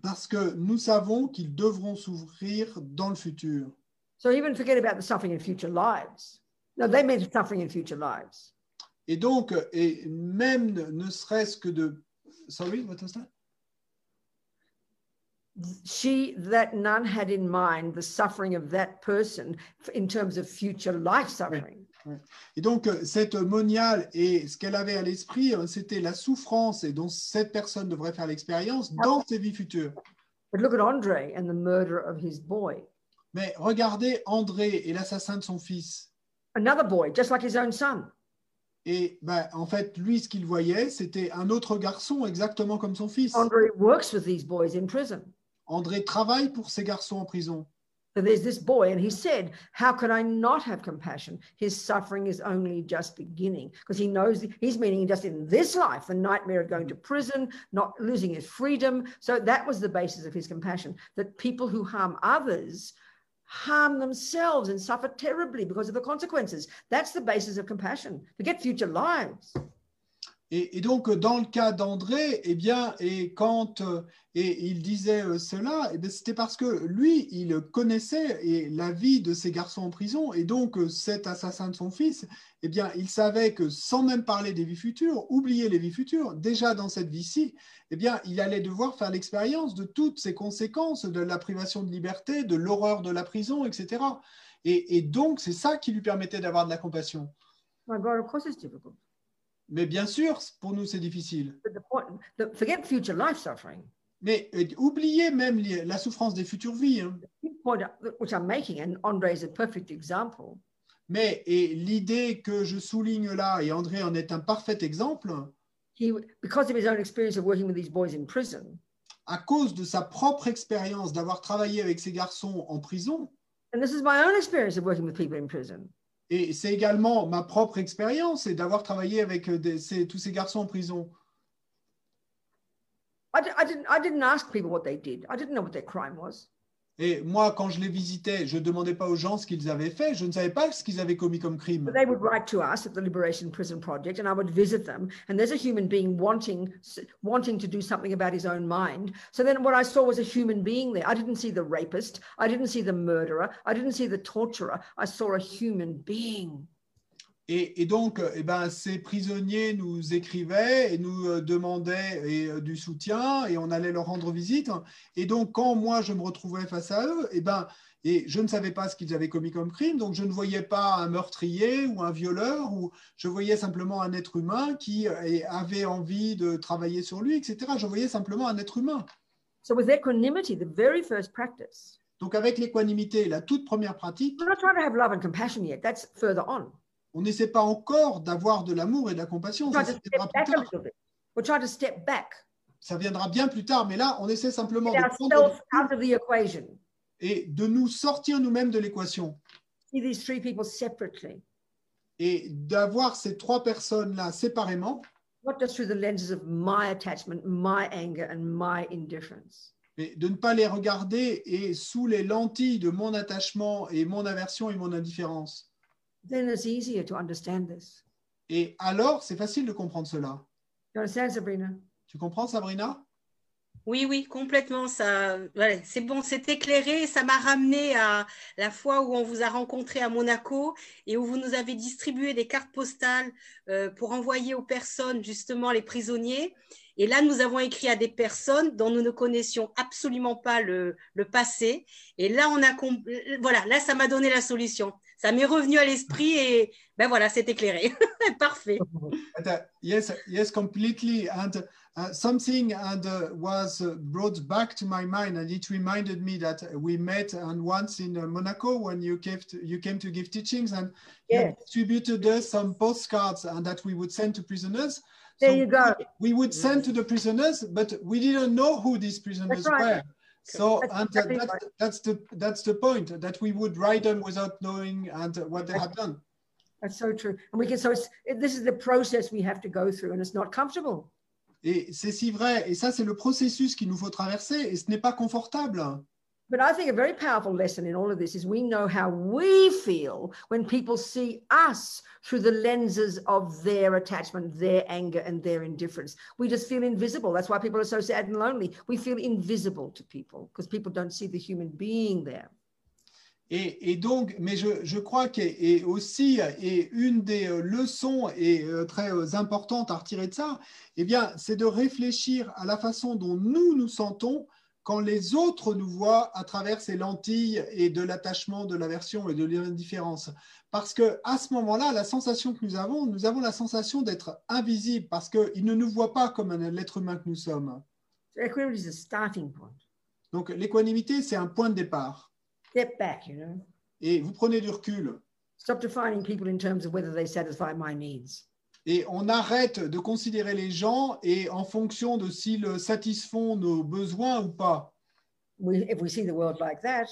Parce que nous savons qu'ils devront s'ouvrir dans le futur. So even forget about the suffering in future lives. No, they meant suffering in future lives. Et donc, et même ne serait-ce que de... Sorry, what was that? She, that nun, had in mind the suffering of that person in terms of future life suffering. Et donc, euh, cette moniale et ce qu'elle avait à l'esprit, euh, c'était la souffrance et dont cette personne devrait faire l'expérience dans ses vies futures. But look at Andre and the murder of his boy. Mais regardez André et l'assassin de son fils. Another boy, just like his own son. Et ben, en fait, lui, ce qu'il voyait, c'était un autre garçon exactement comme son fils. Andre works with these boys in prison. André travaille pour ces garçons en prison. So there's this boy, and he said, How could I not have compassion? His suffering is only just beginning. Because he knows he's meaning just in this life, the nightmare of going to prison, not losing his freedom. So that was the basis of his compassion that people who harm others harm themselves and suffer terribly because of the consequences. That's the basis of compassion. Forget future lives. Et, donc, dans le cas d'André, eh bien, et quand euh, et il disait euh, cela, eh c'était parce que lui, il connaissait la vie de ces garçons en prison, et donc euh, cet assassin de son fils, eh bien, il savait que sans même parler des vies futures, oublier les vies futures, déjà dans cette vie-ci, eh bien, il allait devoir faire l'expérience de toutes ces conséquences de la privation de liberté, de l'horreur de la prison, etc. Et, et donc, c'est ça qui lui permettait d'avoir de la compassion. Mais bien sûr, pour nous, c'est difficile. But the point, the, forget future life suffering. Mais euh, oubliez même les- la souffrance des futures vies. hein. Point which I'm making, and Andre is a perfect example, Mais et l'idée que je souligne là, et André en est un parfait exemple, he because of his own experience of working with these boys in prison, à cause de sa propre expérience d'avoir travaillé avec ces garçons en prison, and this is my own experience of working with people in prison. Et c'est également ma propre expérience, et d'avoir travaillé avec euh, ces- tous ces garçons en prison. I, I didn't I didn't ask people what they did. I didn't know what their crime was. Et moi, quand je les visitais, je ne demandais pas aux gens ce qu'ils avaient fait, je ne savais pas ce qu'ils avaient commis comme crime. They would write to us at the Liberation Prison Project, and I would visit them. And there's a human being wanting wanting to do something about his own mind. So then, what I saw was a human being there. I didn't see the rapist. I didn't see the murderer. I didn't see the torturer. I saw a human being. Et, et donc, euh, eh ben, ces prisonniers nous écrivaient et nous euh, demandaient et, euh, du soutien et on allait leur rendre visite. Et donc, quand moi, je me retrouvais face à eux, eh ben, et je ne savais pas ce qu'ils avaient commis comme crime, donc je ne voyais pas un meurtrier ou un violeur, ou je voyais simplement un être humain qui avait envie de travailler sur lui, etc. Je voyais simplement un être humain. So with equanimity, the very first practice, Donc, avec l'équanimité, la toute première pratique, we're not trying to have love and compassion yet. That's further on. On n'essaie pas encore d'avoir de l'amour et de la compassion. Ça, ça viendra bien plus tard, mais là, on essaie simplement de prendre ourselves out of the equation. et de nous sortir nous-mêmes de l'équation See these three people separately, et d'avoir ces trois personnes-là séparément, not just through the lenses of my attachment, my anger, and my indifference. mais de ne pas les regarder et sous les lentilles de mon attachement et mon aversion et mon indifférence. Then it's easier to understand this. Et alors, c'est facile de comprendre cela. You understand, Sabrina? Tu comprends, Sabrina? Oui, oui, complètement. Ça, voilà, c'est bon, c'est éclairé. Ça m'a ramené à la fois où on vous a rencontré à Monaco et où vous nous avez distribué des cartes postales euh, pour envoyer aux personnes, justement, les prisonniers. Et là, nous avons écrit à des personnes dont nous ne connaissions absolument pas le, le passé. Et là, on a, voilà, là, ça m'a donné la solution. Ça m'est revenu à l'esprit et ben voilà, c'est éclairé. Parfait. But, uh, yes, yes, completely. And uh, something and uh, was brought back to my mind, and it reminded me that we met and once in uh, Monaco when you came to, you came to give teachings and you Yes. distributed us some postcards and that we would send to prisoners. There you go. We would send to the prisoners, but we didn't know who these prisoners right. were. So That's and exactly that's, right. that's the that's the point that we would write them without knowing and what they have done. That's so true. And we can, so this is the process we have to go through, and it's not comfortable. Et c'est si vrai. Et ça, c'est le processus qu'il nous faut traverser. Et ce n'est pas confortable. But I think a very powerful lesson in all of this is we know how we feel when people see us through the lenses of their attachment, their anger, and their indifference. We just feel invisible. That's why people are so sad and lonely. We feel invisible to people because people don't see the human being there. Et, et donc, mais je, je crois que et aussi, et une des euh, leçons et euh, très euh, importantes à retirer de ça, eh bien, c'est de réfléchir à la façon dont nous nous sentons quand les autres nous voient à travers ces lentilles et de l'attachement, de l'aversion et de l'indifférence. Parce que à ce moment-là, la sensation que nous avons, nous avons la sensation d'être invisibles parce qu'ils ne nous voient pas comme un être humain que nous sommes. So equanimity is a starting point. Donc l'équanimité, c'est un point de départ. Step back, you know. Et vous prenez du recul. Stop defining people in terms of whether they satisfy my needs. Et on arrête de considérer les gens et en fonction de s'ils satisfont nos besoins ou pas. We, if we see the world like that,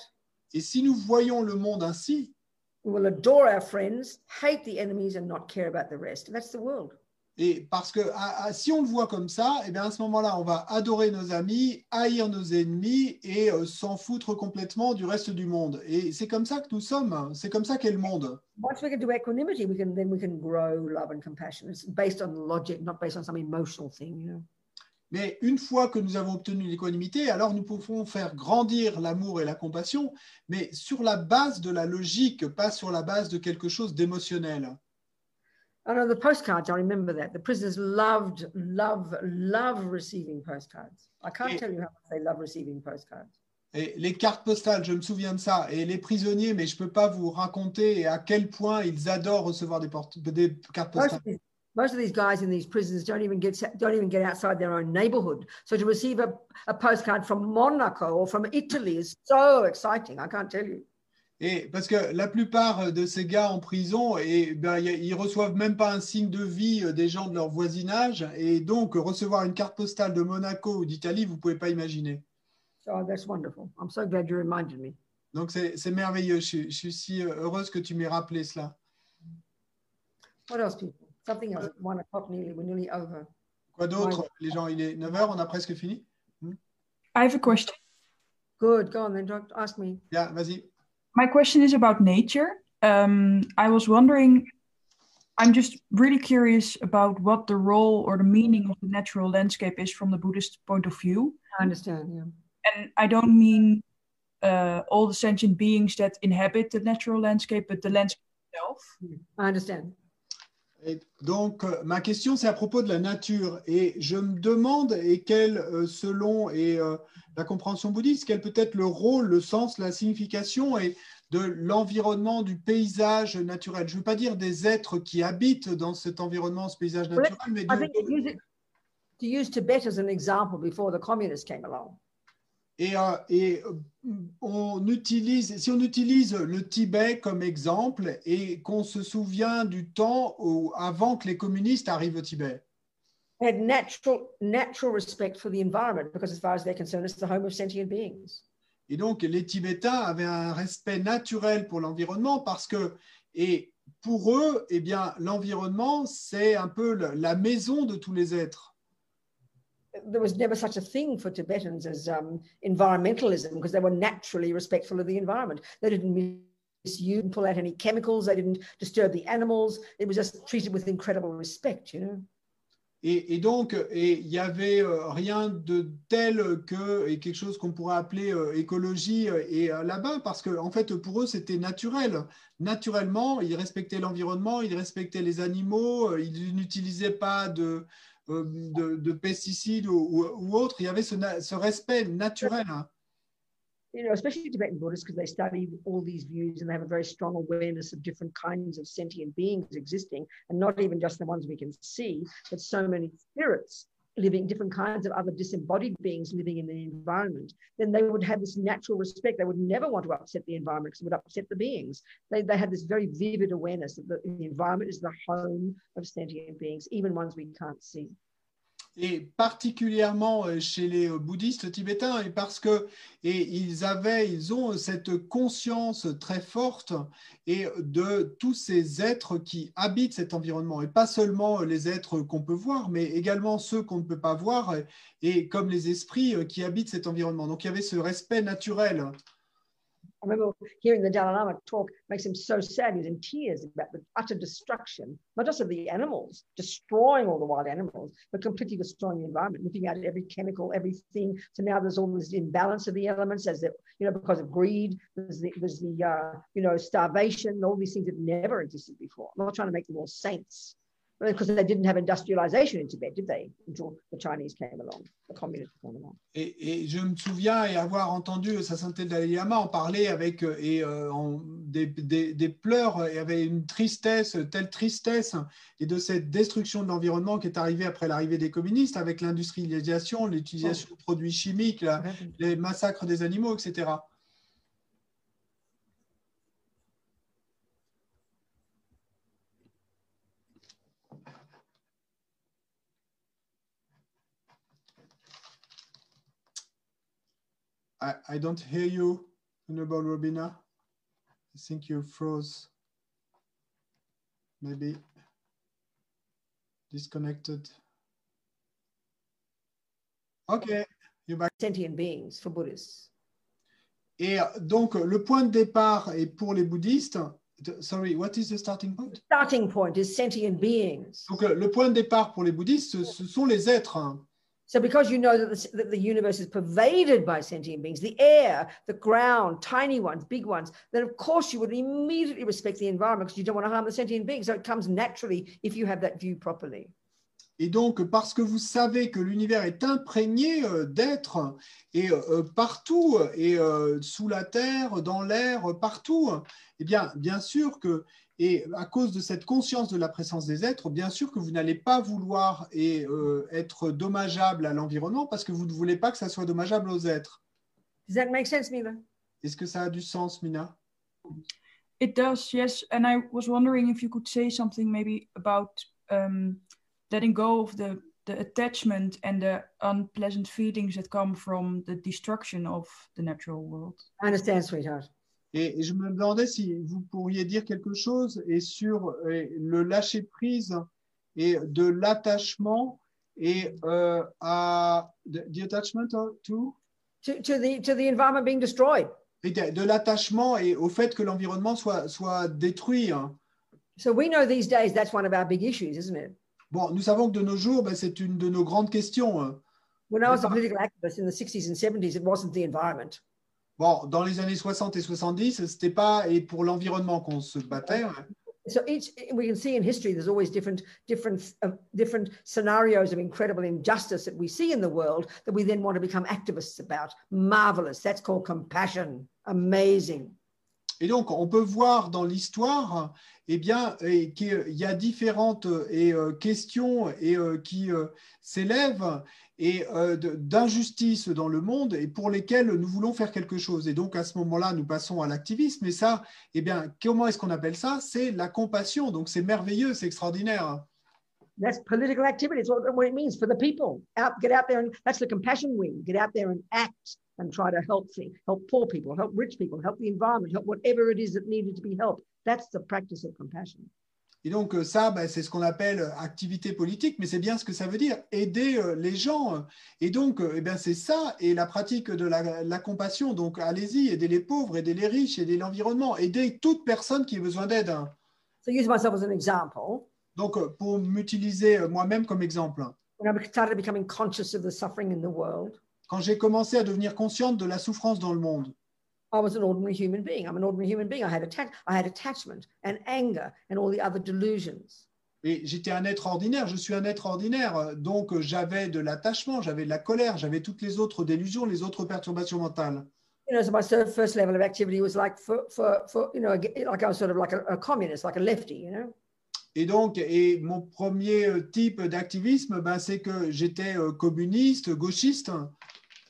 Et si nous voyons le monde ainsi, we will adore our friends, hate the enemies, and not care about the rest. That's the world. Et parce que à- à- si on le voit comme ça, eh bien à ce moment-là, on va adorer nos amis, haïr nos ennemis et euh, s'en foutre complètement du reste du monde. Et c'est comme ça que nous sommes. C'est comme ça qu'est le monde. Once we can do equanimity, we can then we can grow love and compassion. It's based on logic, not based on some emotional thing, you know. Mais une fois que nous avons obtenu l'équanimité, alors nous pouvons faire grandir l'amour et la compassion, mais sur la base de la logique, pas sur la base de quelque chose d'émotionnel. I know the postcards, I remember that. The prisoners loved, love, love receiving postcards. I can't Yeah. tell you how much they love receiving postcards. Et les cartes postales, je me souviens de ça. Et les prisonniers, mais je ne peux pas vous raconter à quel point ils adorent recevoir des, des cartes Most postales. of, these, most of these guys in these prisons don't even get don't even get outside their own neighborhood. So to receive a, a postcard from Monaco or from Italy is so exciting. I can't tell you. Et parce que la plupart de ces gars en prison, et ben, ils reçoivent même pas un signe de vie euh, des gens de leur voisinage. Et donc, recevoir une carte postale de Monaco ou d'Italie, vous pouvez pas imaginer. So that's wonderful. I'm so glad you reminded me. Donc, c'est merveilleux. Je, suis- je suis si euh, heureuse que tu m'aies rappelé cela. What else, people? Something else. One o'clock nearly. We're nearly over. Quoi d'autre Les gens, il est 9h, on a presque fini? I have a question. Good. Go on then. Ask me. Bien, vas-y. My question is about nature. Um, I was wondering, I'm just really curious about what the role or the meaning of the natural landscape is from the Buddhist point of view. I understand. Yeah. And I don't mean uh, all the sentient beings that inhabit the natural landscape, but the landscape itself. I understand. Et donc, euh, ma question, c'est à propos de la nature. Et je me demande, et quel, euh, selon et, euh, la compréhension bouddhiste, quel peut être le rôle, le sens, la signification et de l'environnement, du paysage naturel. Je ne veux pas dire des êtres qui habitent dans cet environnement, ce paysage naturel, mais de- to use, it, to use Tibet as an example before the communists came along. Et, euh, et, euh, on utilise, si on utilise le Tibet comme exemple et qu'on se souvient du temps où, avant que les communistes arrivent au Tibet, They had natural natural respect for the environment because, as far as they're concerned, it's the home of sentient beings. Et donc, les Tibétains avaient un respect naturel pour l'environnement parce que, et pour eux, eh bien, l'environnement, c'est un peu la maison de tous les êtres. There was never such a thing for Tibetans as um, environmentalism because they were naturally respectful of the environment. They didn't misuse and pull out any chemicals. They didn't disturb the animals. It was just treated with incredible respect, you know? Et, et donc, il y avait euh, rien de tel que et quelque chose qu'on pourrait appeler euh, écologie euh, euh, là-bas parce que en fait pour eux c'était naturel. Naturellement, ils respectaient l'environnement, ils respectaient les animaux, euh, ils n'utilisaient pas de Euh, de, de pesticides ou, ou, ou autre. Il y avait ce, ce respect naturel. hein. you know, especially Tibetan Buddhists, because they study all these views and they have a very strong awareness of different kinds of sentient beings existing, and not even just the ones we can see, but so many spirits living, different kinds of other disembodied beings living in the environment, then they would have this natural respect. They would never want to upset the environment because it would upset the beings. They, they had this very vivid awareness that the, the environment is the home of sentient beings, even ones we can't see. Et particulièrement euh, chez les euh, bouddhistes tibétains, et parce que et ils avaient, ils ont cette conscience très forte et de tous ces êtres qui habitent cet environnement, et pas seulement les êtres qu'on peut voir, mais également ceux qu'on ne peut pas voir, et comme les esprits euh, qui habitent cet environnement. Donc il y avait ce respect naturel I remember hearing the Dalai Lama talk, makes him so sad. He's in tears about the utter destruction, not just of the animals, destroying all the wild animals, but completely destroying the environment, looking at every chemical, everything. So now there's all this imbalance of the elements, as that you know, because of greed. There's the, there's the uh, you know starvation, all these things that never existed before. I'm not trying to make them all saints, because they didn't have industrialization in Tibet, did they? Until the Chinese came along, the communists came along? Et, et je me souviens et avoir entendu sa sainteté Dalai Lama en parler avec euh, et euh, en, des, des, des, pleurs et avait une tristesse, telle tristesse et de cette destruction de l'environnement qui est arrivée après l'arrivée des communistes avec l'industrialisation, l'utilisation de produits chimiques, la, les massacres des animaux, etc. I, I don't hear you, Honorable Robina. I think you froze. Maybe disconnected. Okay, you're back. Sentient beings for Buddhists. Et donc, le point de départ est pour les bouddhistes. Sorry, what is the starting point? Starting point is sentient beings. Donc, le point de départ pour les bouddhistes, ce sont les êtres. So, because you know that the, that the, universe is pervaded by sentient beings, the air, the ground, tiny ones, big ones, then of course you would immediately respect the environment because you don't want to harm the sentient beings. So, it comes naturally if you have that view properly. Et donc, parce que vous savez que l'univers est imprégné euh, d'êtres et euh, partout, et euh, sous la terre, dans l'air, partout, eh bien, bien sûr que et à cause de cette conscience de la présence des êtres, bien sûr que vous n'allez pas vouloir et, euh, être dommageable à l'environnement parce que vous ne voulez pas que ça soit dommageable aux êtres. Does that make sense, Mina? Est-ce que ça a du sens, Mina? It does, yes. And I was wondering if you could say something maybe about um, letting go of the, the attachment and the unpleasant feelings that come from the destruction of the natural world. I understand, sweetheart. Et, je me demandais si vous pourriez dire quelque chose et sur le lâcher prise et de l'attachement et euh, à the attachment to? To, to the to the environment being destroyed. Et de, de l'attachement et au fait que l'environnement soit soit détruit. Hein. So we know these days that's one of our big issues, isn't it? Bon, nous savons que de nos jours, ben, c'est une de nos grandes questions. Hein. When I was a political activist in the 60s and 70s, it wasn't the environment. Bon, dans les années 60 et 70, c'était pas et pour l'environnement qu'on se battait. So each we can see in history there's always different different uh, different scenarios of incredible injustice that we see in the world that we then want to become activists about. Marvelous. That's called compassion. Amazing. Et donc, on peut voir dans l'histoire, eh bien, qu'il y a différentes et, euh, questions et, euh, qui euh, s'élèvent et d'injustices dans le monde et pour lesquelles nous voulons faire quelque chose. Et donc, à ce moment-là, nous passons à l'activisme. Et ça, eh bien, comment est-ce qu'on appelle ça? C'est la compassion. Donc, c'est merveilleux, c'est extraordinaire. That's political activity. It's what it means for the people. Out, get out there and that's the compassion wing. Get out there and act. and try to help things, help poor people, help rich people, help the environment, help whatever it is that needed to be helped. That's the practice of compassion. Et donc euh, ça, ben, c'est ce qu'on appelle euh, activité politique, mais c'est bien ce que ça veut dire, aider euh, les gens. Et donc, eh bien, c'est ça, et la pratique de la, la compassion. Donc, allez-y, aidez les pauvres, aidez les riches, aidez l'environnement, aidez toute personne qui a besoin d'aide. So use myself as an example. Donc, pour m'utiliser moi-même comme exemple. When I started becoming conscious of the suffering in the world quand j'ai commencé à devenir consciente de la souffrance dans le monde. I was an ordinary human being. I'm an ordinary human being. I had, atta I had attachment and anger and all the other delusions. Et j'étais un être ordinaire, je suis un être ordinaire, donc j'avais de l'attachement, j'avais de la colère, j'avais toutes les autres délusions, les autres perturbations mentales. You know, so my first level of activity was like for, for, for you know, like I was sort of like a, a communist, like a lefty, you know? Et donc, et mon premier type d'activisme, ben, c'est que j'étais euh, communiste, gauchiste.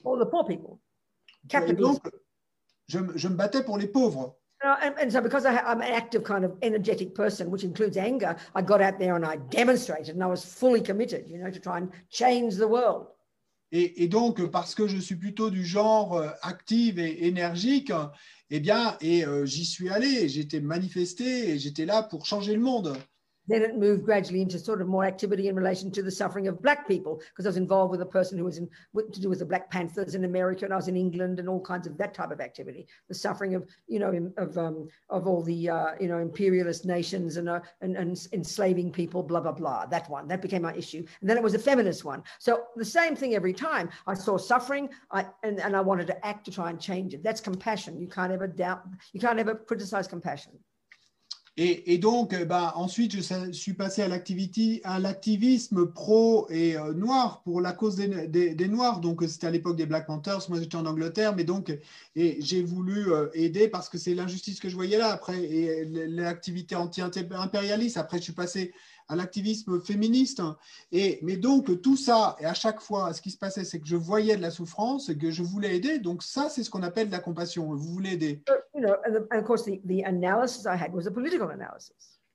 All the poor people. Je, je, me battais pour les pauvres. Uh, and, and so because I, I'm an active kind of energetic person, which includes anger, I got out there and I demonstrated and I was fully committed, you know, to try and change the world. Et, et donc, parce que je suis plutôt du genre euh, active et énergique, eh bien, et euh, j'y suis allé, j'étais manifesté et j'étais là pour changer le monde. Then it moved gradually into sort of more activity in relation to the suffering of black people, because I was involved with a person who was in to do with the Black Panthers in America, and I was in England, and all kinds of that type of activity. The suffering of you know of um, of all the uh, you know imperialist nations and, uh, and and enslaving people, blah blah blah. That one that became my issue, and then it was a feminist one. So the same thing every time. I saw suffering, I and, and I wanted to act to try and change it. That's compassion. You can't ever doubt. You can't ever criticize compassion. Et, donc, eh ben, ensuite, je suis passé à l'activisme pro et euh, noir pour la cause des, Noirs. Donc, c'était à l'époque des Black Panthers. Moi, j'étais en Angleterre, mais donc, et j'ai voulu euh, aider parce que c'est l'injustice que je voyais là. Après, et l'activité anti-impérialiste. Après, je suis passé à l'activisme féministe. Et, mais donc, tout ça, et à chaque fois, ce qui se passait, c'est que je voyais de la souffrance et que je voulais aider. Donc, ça, c'est ce qu'on appelle de la compassion. Vous voulez aider?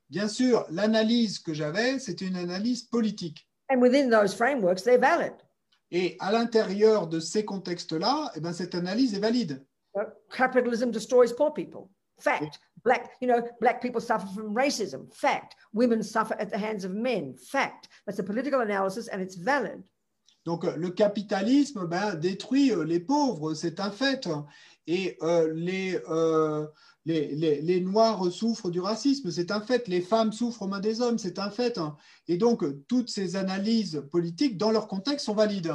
Bien sûr, l'analyse que j'avais, c'était une analyse politique. And within those frameworks, they're valid. Et à l'intérieur de ces contextes-là, eh ben, cette analyse est valide. Capitalism destroys poor people. Fact. Black, you know, black people suffer from racism. Fact. Women suffer at the hands of men. Fact. That's a political analysis and it's valid. Donc euh, le capitalisme ben, détruit euh, les pauvres, c'est un fait. Et euh, les, euh, les, les, les Noirs souffrent du racisme, c'est un fait. Les femmes souffrent aux mains des hommes, c'est un fait. Et donc euh, toutes ces analyses politiques, dans leur contexte, sont valides.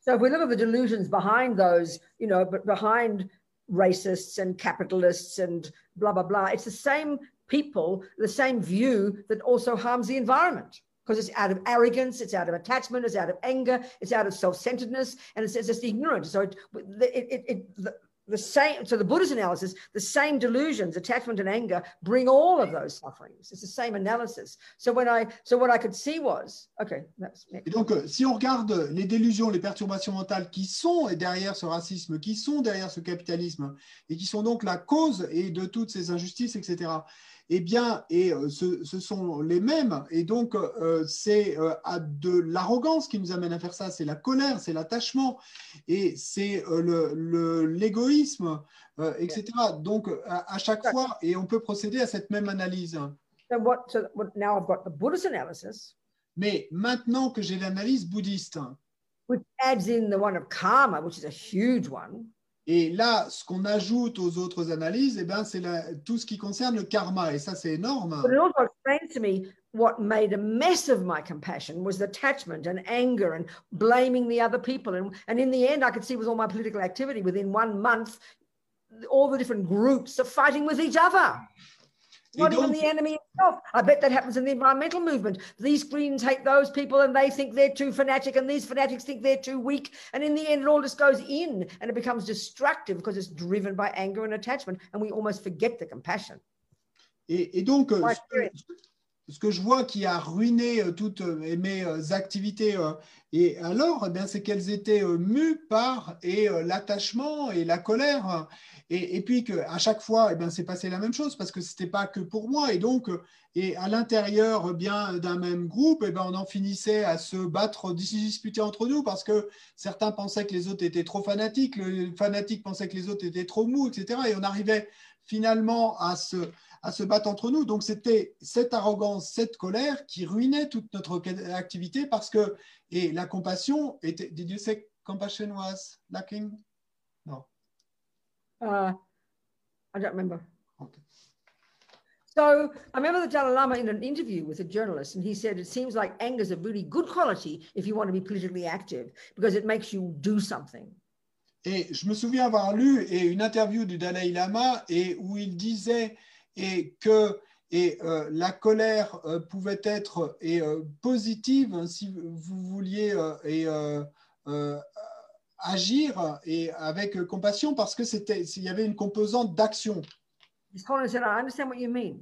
So if we look at the delusions behind those, you know, but behind racists and capitalists and blah blah blah, it's the same people, the same view that also harms the environment. Because it's out of arrogance, it's out of attachment, it's out of anger, it's out of self-centeredness, and it's, it's just ignorance. So it, it, it, it the, the same. So the Buddhist analysis, the same delusions, attachment and anger, bring all of those sufferings. It's the same analysis. So when I, so what I could see was, okay, that's. Et donc, euh, si on regarde les délusions, les perturbations mentales qui sont derrière ce racisme, qui sont derrière ce capitalisme, et qui sont donc la cause et de toutes ces injustices, etc., eh bien, et euh, ce, ce sont les mêmes. Et donc, euh, c'est euh, à de l'arrogance qui nous amène à faire ça. C'est la colère, c'est l'attachement, et c'est le- le- l'égoïsme, euh, etc. Donc, à, à chaque fois, et on peut procéder à cette même analyse. So what, so what, now I've got the Buddhist analysis, Mais maintenant que j'ai l'analyse bouddhiste, which adds in the one of karma, which is a huge one. Et là, ce qu'on ajoute aux autres analyses, eh ben, c'est tout ce qui concerne le karma. Et ça, c'est énorme. But it also explains to me what made a mess of my compassion was attachment and anger and blaming the other people. And, and in the end, I could see with all my political activity within one month, all the different groups are fighting with each other. Et Not even the enemy itself. I bet that happens in the environmental movement. These Greens hate those people and they think they're too fanatic, and these fanatics think they're too weak. And in the end, it all just goes in and it becomes destructive because it's driven by anger and attachment. And we almost forget the compassion. et, et donc, ce ce que je vois qui a ruiné euh, toutes euh, mes euh, activités, et alors, eh c'est qu'elles étaient mues par et l'attachement et la colère. Et, et puis qu'à chaque fois, eh c'est passé la même chose parce que c'était pas que pour moi. Et donc, et à l'intérieur eh bien d'un même groupe, eh bien, on en finissait à se battre, disputer entre nous parce que certains pensaient que les autres étaient trop fanatiques, le fanatique pensait que les autres étaient trop mous, etc. Et on arrivait finalement à se à se battre entre nous. Donc c'était cette arrogance, cette colère qui ruinait toute notre activité parce que et la compassion était. Did you say compassion was lacking? No. Uh, I don't remember. Okay. So I remember the Dalai Lama in an interview with a journalist, and he said, It seems like anger is a really good quality if you want to be politically active because it makes you do something. Et je me souviens avoir lu et une interview du Dalai Lama et où il disait et que et euh, la colère euh, pouvait être et, euh, positive si vous vouliez et, agir et avec compassion parce que c'était il y avait une composante d'action. His Holiness said, I understand what you mean?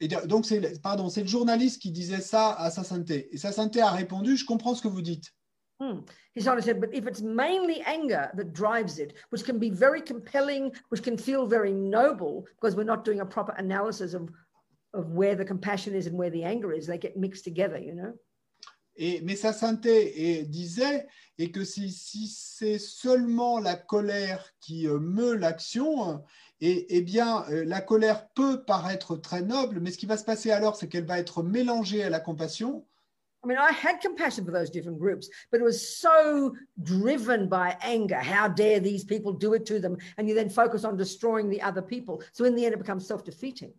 Et donc c'est pardon c'est le journaliste qui disait ça à sa sainteté et sa sainteté a répondu je comprends ce que vous dites. Hmm. His Honor said, but if it's mainly anger that drives it, which can be very compelling, which can feel very noble, because we're not doing a proper analysis of, of where the compassion is and where the anger is, they get mixed together, you know? Et, mais sa sainteté et, disait et que si, si c'est seulement la colère qui euh, meut l'action, et, eh bien, euh, la colère peut paraître très noble, mais ce qui va se passer alors, c'est qu'elle va être mélangée à la compassion. I mean, I had compassion for those different groups, but it was so driven by anger. How dare these people do it to them? And you then focus on destroying the other people. So in the end, it becomes self defeating.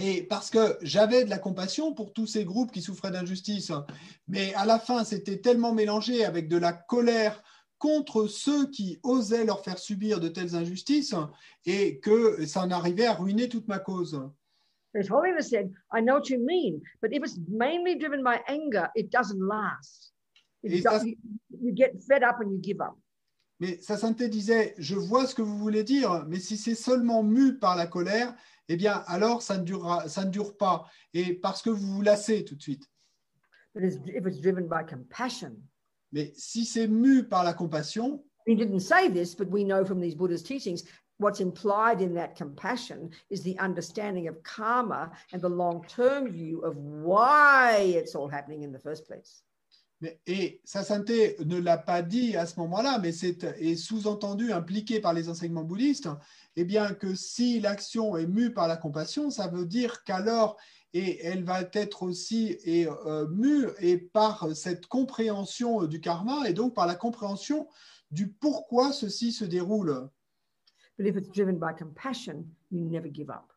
Et parce que j'avais de la compassion pour tous ces groupes qui souffraient d'injustice, mais à la fin, c'était tellement mélangé avec de la colère contre ceux qui osaient leur faire subir de telles injustices et que ça en arrivait à ruiner toute ma cause. As Holiness said, I know what you mean, but if it's mainly driven by anger, it doesn't last. It ça, does, you, you get fed up and you give up. Mais sa sainteté disait, je vois ce que vous voulez dire, mais si c'est seulement mu par la colère, eh bien, alors ça ne, durera, ça ne dure pas. Et parce que vous vous lassez tout de suite. But if it's driven by compassion, Mais si c'est mu par la compassion, he didn't say this, but we know from these Buddhist teachings, what's implied in that compassion is the understanding of karma and the long term view of why it's all happening in the first place. et sa sainteté ne l'a pas dit à ce moment-là, mais c'est est sous-entendu, impliqué par les enseignements bouddhistes, eh bien que si l'action est mue par la compassion, ça veut dire qu'alors, et elle va être aussi et, euh, mue et par cette compréhension du karma et donc par la compréhension du pourquoi ceci se déroule. But if it's driven by compassion, you never give up.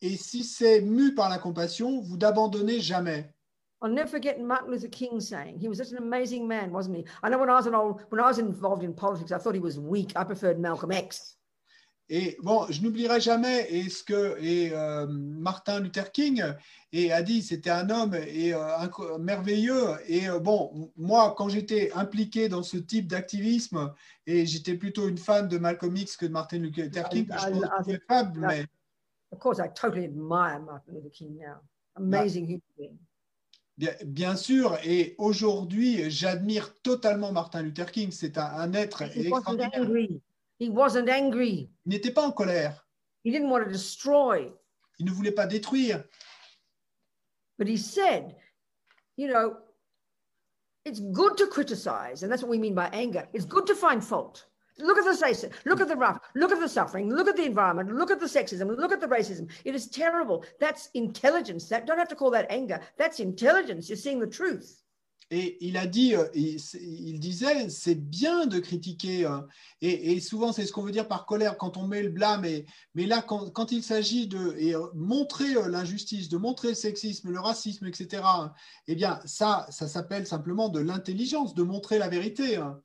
Et si c'est mu par la compassion, vous n'abandonnez jamais. I'll never forget Martin Luther King saying he was such an amazing man, wasn't he? I know when I was an old, when I was involved in politics, I thought he was weak. I preferred Malcolm X. Et bon, je n'oublierai jamais et ce que et, euh, Martin Luther King et a dit, c'était un homme et, euh, merveilleux. Et euh, bon, moi, quand j'étais impliqué dans ce type d'activisme, et j'étais plutôt une fan de Malcolm X que de Martin Luther King, je I- I- I- mais Of course, I totally admire Martin Luther King now. Amazing human being. bien, bien sûr. Et aujourd'hui, j'admire totalement Martin Luther King. C'est un, un être extraordinaire. He wasn't angry. Il n'était pas en colère. He didn't want to destroy. Il ne voulait pas détruire. But he said, you know, it's good to criticize, and that's what we mean by anger. It's good to find fault. Look at the say, look at the rough, look at the suffering, look at the environment, look at the sexism, look at the racism. It is terrible. That's intelligence. That don't have to call that anger. That's intelligence. You're seeing the truth. Et il a dit, euh, il, il disait, c'est bien de critiquer. euh, Et, et souvent, c'est ce qu'on veut dire par colère quand on met le blâme. Et, mais là, quand, quand il s'agit de et, euh, montrer euh, l'injustice, de montrer le sexisme, le racisme, etc., eh bien, ça, ça s'appelle simplement de l'intelligence, de montrer la vérité. hein.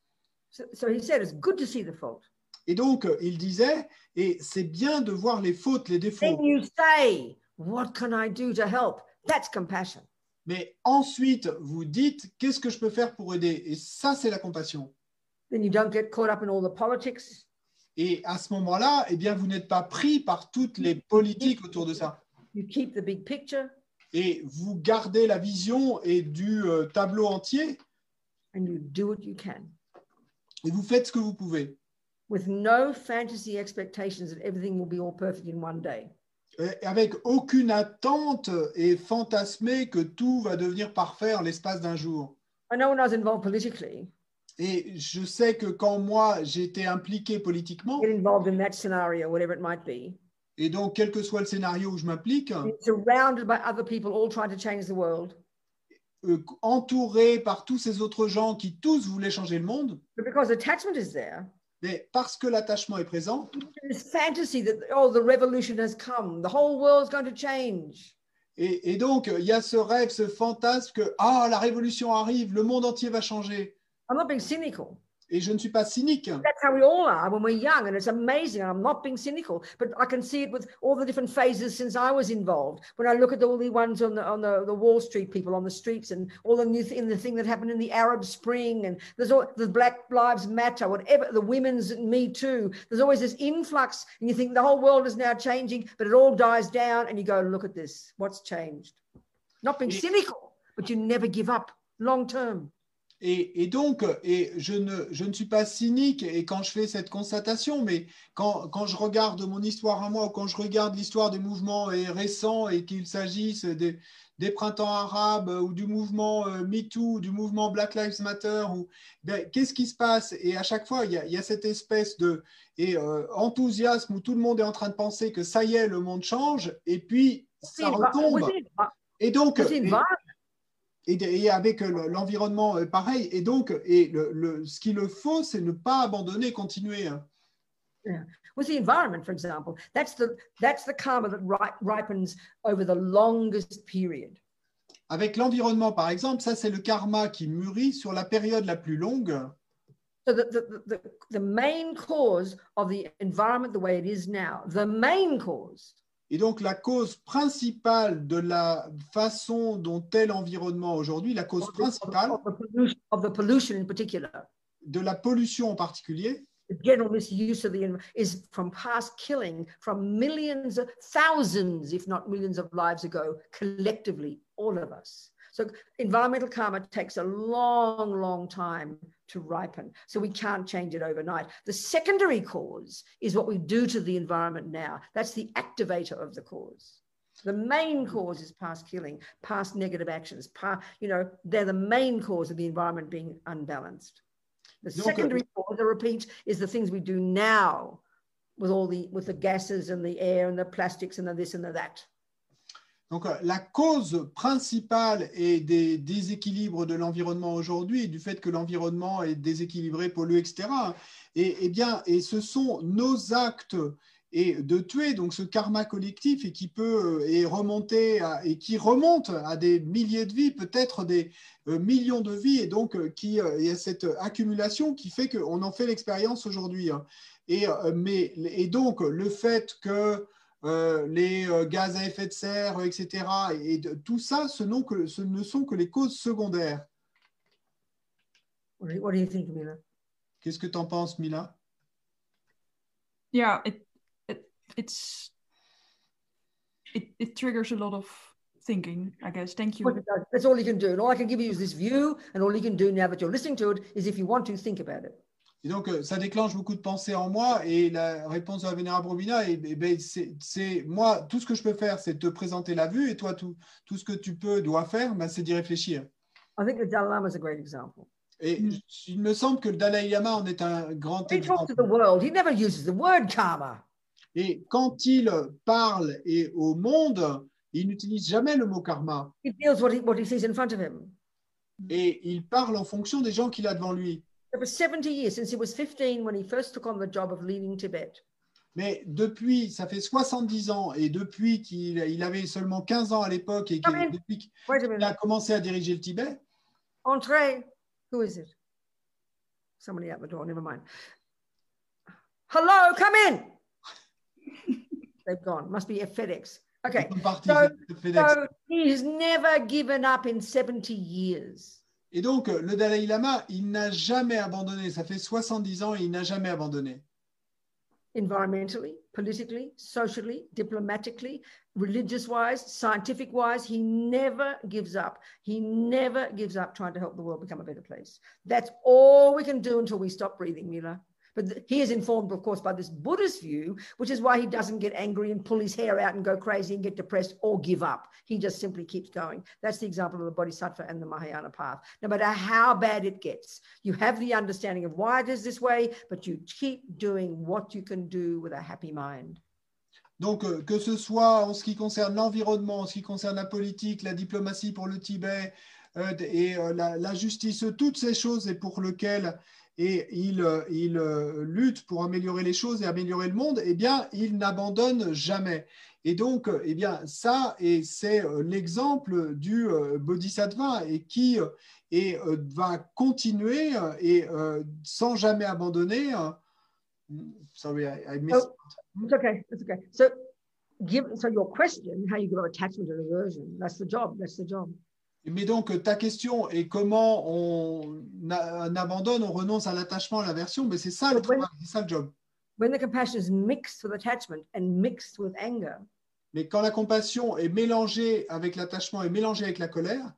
So, so he said it's good to see the fault. Et donc, il disait, et c'est bien de voir les fautes, les défauts. Then you say, what can I do to help? That's compassion. Mais ensuite, vous dites, qu'est-ce que je peux faire pour aider? Et ça, c'est la compassion. Then you don't get caught up in all the politics. Et à ce moment-là, eh bien, vous n'êtes pas pris par toutes les politiques autour de ça. You keep the big picture Et vous gardez la vision et du euh, tableau entier and you do what you can. et vous faites ce que vous pouvez. with no fantasy expectations that everything will be all perfect in one day. Avec aucune attente et fantasmer que tout va devenir parfait en l'espace d'un jour. I know when I was involved politically, Et je sais que quand moi j'étais impliqué politiquement, get involved in that scenario, whatever it might be, et donc quel que soit le scénario où je m'implique, being surrounded by other people all trying to change the world. euh, entouré par tous ces autres gens qui tous voulaient changer le monde, But because attachment is there, mais parce que l'attachement est présent, this fantasy that, oh, the revolution has come, the whole world's going to change. et, et donc il y a ce rêve, ce fantasme que ah la révolution arrive, le monde entier va changer. I'm not being cynical. Et je ne suis pas cynique. That's how we all are when we're young, and it's amazing. And I'm not being cynical, but I can see it with all the different phases since I was involved. When I look at all the ones on the on the, the Wall Street people on the streets, and all the new th- in the thing that happened in the Arab Spring, and there's all the Black Lives Matter, whatever the women's Me Too. There's always this influx, and you think the whole world is now changing, but it all dies down, and you go, look at this, what's changed? Not being cynical, but you never give up long term. Et, et donc, et je, ne, je ne suis pas cynique et quand je fais cette constatation, mais quand, quand je regarde mon histoire à moi ou quand je regarde l'histoire des mouvements et récents et qu'il s'agisse des, des printemps arabes ou du mouvement euh, MeToo, ou du mouvement Black Lives Matter, ben, qu'est-ce qui se passe? Et à chaque fois, il y a, il y a cette espèce de et, euh, enthousiasme où tout le monde est en train de penser que ça y est, le monde change, et puis ça retombe. Et donc, et, avec l'environnement euh, pareil. Et donc, et le, le, ce qu'il le faut, c'est ne pas abandonner, continuer. Hein. Yeah. With the environment, for example, that's the that's the karma that ri ripens over the longest period. Avec l'environnement, par exemple, ça c'est le karma qui mûrit sur la période la plus longue. So the, the, the, the main cause of the environment the way it is now, the main cause Et donc la cause principale de la façon dont est l'environnement aujourd'hui, la cause principale of the, pollution, of the pollution in particular, de la pollution en particulier, the general misuse of the env- is from past killing from millions, of, thousands, if not millions of lives ago, collectively, all of us. So environmental karma takes a long, long time to ripen. So we can't change it overnight. The secondary cause is what we do to the environment now. That's the activator of the cause. The main cause is past killing, past negative actions. Past, you know, they're the main cause of the environment being unbalanced. The Donc, secondary cause, I repeat, is the things we do now with all the with the gases and the air and the plastics and the this and the that. Donc, euh, la cause principale est des déséquilibres de l'environnement aujourd'hui, et du fait que l'environnement est déséquilibré, pollué, etc. Et, eh bien, et ce sont nos actes et de tuer, donc ce karma collectif, et qui peut euh, et remonter et qui remonte à des milliers de vies, peut-être des euh, millions de vies, et donc qui il y a cette accumulation qui fait qu'on en fait l'expérience aujourd'hui. hein. Et, mais, et donc, le fait que les euh, gaz à effet de serre, etc. Et de- tout ça, ce, n'ont que- ce ne sont que les causes secondaires. What do you, what do you think, Mila? Qu'est-ce que tu en penses, Mila? Yeah it, it it's it, it triggers a lot of thinking i guess thank you What it does, That's all you can do. And all I can give you is this view, and all you can do now that you're listening to it is if you want to think about it. Et donc, euh, ça déclenche beaucoup de pensées en moi. Et la réponse de la Vénérable Robina, eh, ben, c'est moi, tout ce que je peux faire, c'est te présenter la vue. Et toi, tout, tout ce que tu peux, dois faire, ben, c'est d'y réfléchir. I think the Dalai Lama is a great example. Et Mm. il me semble que le Dalai Lama en est un grand exemple. to the world. He never uses the word karma. Et quand il parle et au monde, il n'utilise jamais le mot karma. He feels what he, what he sees in front of him. Et il parle en fonction des gens qu'il a devant lui. So for 70 years, since he was 15 when he first took on the job of leading Tibet, Mais depuis, ça fait 70 ans, et depuis qu'il il avait seulement 15 ans à l'époque, et qu'il- depuis qu'il a commencé à diriger le Tibet, entree. Who is it? Somebody at the door, never mind. Hello, come in. They've gone. Must be a FedEx. Okay. ils sont partis, So- FedEx. So he's never given up in 70 years. Et donc, le Dalai Lama, il n'a jamais abandonné. Ça fait 70 ans et il n'a jamais abandonné. environmentally, politically, socially, diplomatically, religious wise, scientific wise. He never gives up. He never gives up trying to help the world become a better place. That's all we can do until we stop breathing, Mila. But he is informed, of course, by this Buddhist view, which is why he doesn't get angry and pull his hair out and go crazy and get depressed or give up. He just simply keeps going. That's the example of the Bodhisattva and the Mahayana path. No matter how bad it gets, you have the understanding of why it is this way, but you keep doing what you can do with a happy mind. Donc, euh, que ce soit en ce qui concerne l'environnement, en ce qui concerne la politique, la diplomatie pour le Tibet euh, et euh, la, la justice, toutes ces choses et pour lesquelles et il, euh, il euh, lutte pour améliorer les choses et améliorer le monde, eh bien, il n'abandonne jamais. Et donc, eh bien, ça, et c'est euh, l'exemple du Bodhisattva et qui et, va continuer et sans jamais abandonner. euh, sorry, I, missed. It's okay. It's okay. So, give so your question, how you give attachment and aversion. That's the job. That's the job. Mais donc, ta question est comment on, abandonne, on renonce à l'attachement, à l'aversion, mais c'est ça le travail, c'est ça le job. When the compassion is mixed with attachment and mixed with anger, Mais quand la compassion est mélangée avec l'attachement et mélangée avec la colère,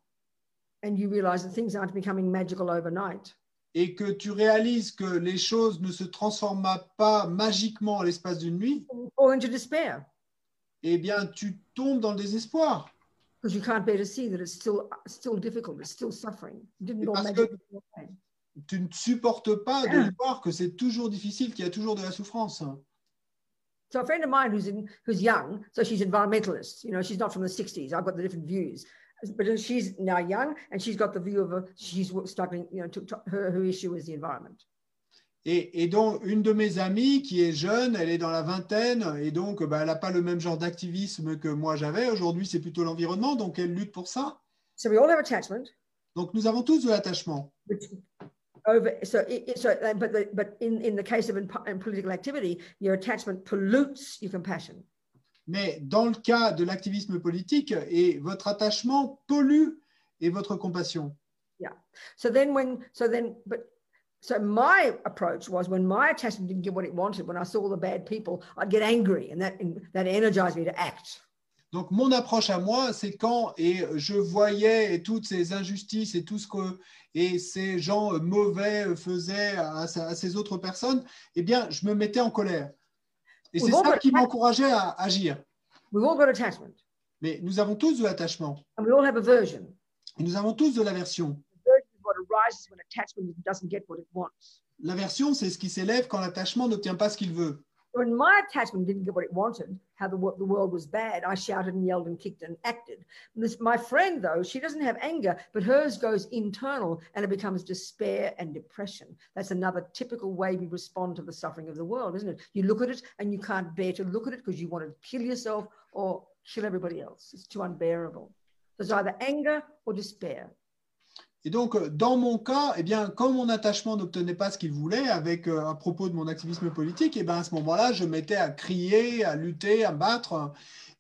and you realize that things aren't becoming magical overnight, et que tu réalises que les choses ne se transforment pas magiquement en l'espace d'une nuit, fall into despair eh bien, tu tombes dans le désespoir. Because you can't bear to see that it's still still difficult, it's still suffering. Didn't all Parce magically que- go away. Tu ne supportes pas de voir que c'est toujours difficile, qu'il y a toujours de la souffrance. So a friend of mine who's in who's young, so she's environmentalist. You know, she's not from the '60s. I've got the different views, but she's now young and she's got the view of a she's struggling. You know, to, to- her her issue is the environment. Et, et donc, une de mes amies qui est jeune, elle est dans la vingtaine, et donc bah, elle n'a pas le même genre d'activisme que moi j'avais. Aujourd'hui, c'est plutôt l'environnement, donc elle lutte pour ça. So we all have attachment, Donc, nous avons tous de l'attachement. which over so it, it- so but the, but in in the case of in, in political activity, your attachment pollutes your compassion. Mais dans le cas de l'activisme politique, et votre attachement pollue et votre compassion. So then when so then but so my approach was when my attachment didn't get what it wanted, when I saw all the bad people, I'd get angry and that that energized me to act. Donc, mon approche à moi, c'est quand et je voyais toutes ces injustices et tout ce que et ces gens mauvais faisaient à, ces autres personnes, eh bien, je me mettais en colère. Et c'est ça qui m'encourageait à agir. We've all got attachment Mais nous avons tous de l'attachement. and we all have aversion. Et nous avons tous de l'aversion. When attachment doesn't get what it wants. L'aversion, c'est ce qui s'élève quand l'attachement n'obtient pas ce qu'il veut. When my attachment didn't get what it wanted, how the, the world was bad, I shouted and yelled and kicked and acted. This, my friend, though, she doesn't have anger, but hers goes internal and it becomes despair and depression. That's another typical way we respond to the suffering of the world, isn't it? You look at it and you can't bear to look at it because you want to kill yourself or kill everybody else. It's too unbearable. There's either anger or despair. Et donc, euh, dans mon cas, eh bien, quand mon attachement n'obtenait pas ce qu'il voulait, avec euh, à propos de mon activisme politique, eh bien, à ce moment-là, je mettais à crier, à lutter, à me battre.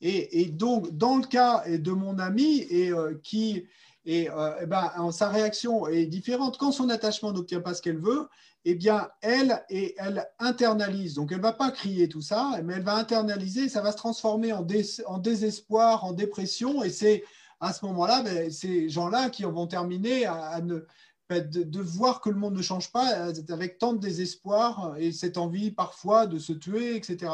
Et, donc, dans le cas de mon ami, et euh, qui, et, euh, eh ben, en- sa réaction est différente. Quand son attachement n'obtient pas ce qu'elle veut, eh bien, elle, et elle internalise. Donc, elle va pas crier tout ça, mais elle va internaliser. Ça va se transformer en, en désespoir, en dépression, et c'est à ce moment-là, ben, ces gens-là qui vont terminer à, à ne, ben, de, de voir que le monde ne change pas euh, avec tant de désespoir et cette envie parfois de se tuer, etc.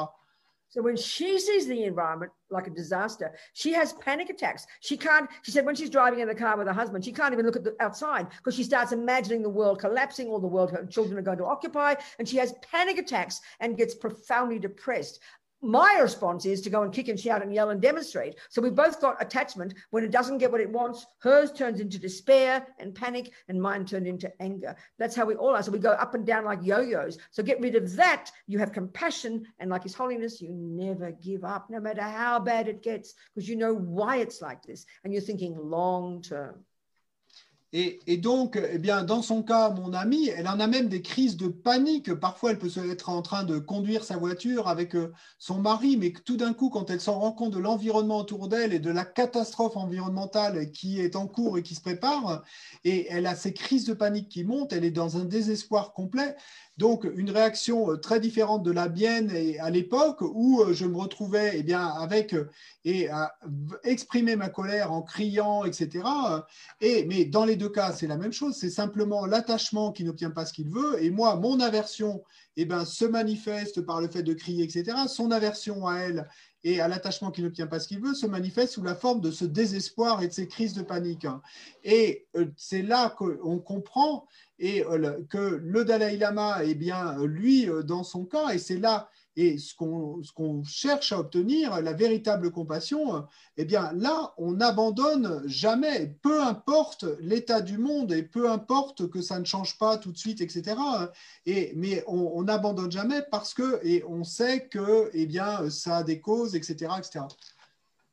So when she sees the environment like a disaster, she has panic attacks. She can't, she said when she's driving in the car with her husband, she can't even look at the outside because she starts imagining the world collapsing, all the world her children are going to occupy, and she has panic attacks and gets profoundly depressed. My response is to go and kick and shout and yell and demonstrate. So we both got attachment. When it doesn't get what it wants, hers turns into despair and panic, and mine turned into anger. That's how we all are. So we go up and down like yo-yos. So get rid of that. You have compassion, and like His Holiness, you never give up, no matter how bad it gets, because you know why it's like this, and you're thinking long term. Et, donc, eh bien, dans son cas, mon amie, elle en a même des crises de panique. Parfois, elle peut être en train de conduire sa voiture avec euh, son mari, mais tout d'un coup, quand elle s'en rend compte de l'environnement autour d'elle et de la catastrophe environnementale qui est en cours et qui se prépare, et elle a ces crises de panique qui montent, elle est dans un désespoir complet. Donc, une réaction euh, très différente de la mienne à l'époque où euh, je me retrouvais eh bien, avec et à exprimer ma colère en criant, etc. Et, mais dans les deux cas, c'est la même chose. C'est simplement l'attachement qui n'obtient pas ce qu'il veut. Et moi, mon aversion eh ben, se manifeste par le fait de crier, etc. Son aversion à elle et à l'attachement qui n'obtient pas ce qu'il veut se manifeste sous la forme de ce désespoir et de ces crises de panique. hein. Et euh, c'est là qu'on comprend et euh, que le Dalai Lama, eh bien, lui, euh, dans son cas, et c'est là, et ce qu'on cherche à obtenir, la véritable compassion, eh bien, là, on n'abandonne jamais, peu importe l'état du monde et peu importe que ça ne change pas tout de suite, etc. Et, mais on on n'abandonne jamais parce que, et on sait que, eh bien, ça a des causes, etc., etc.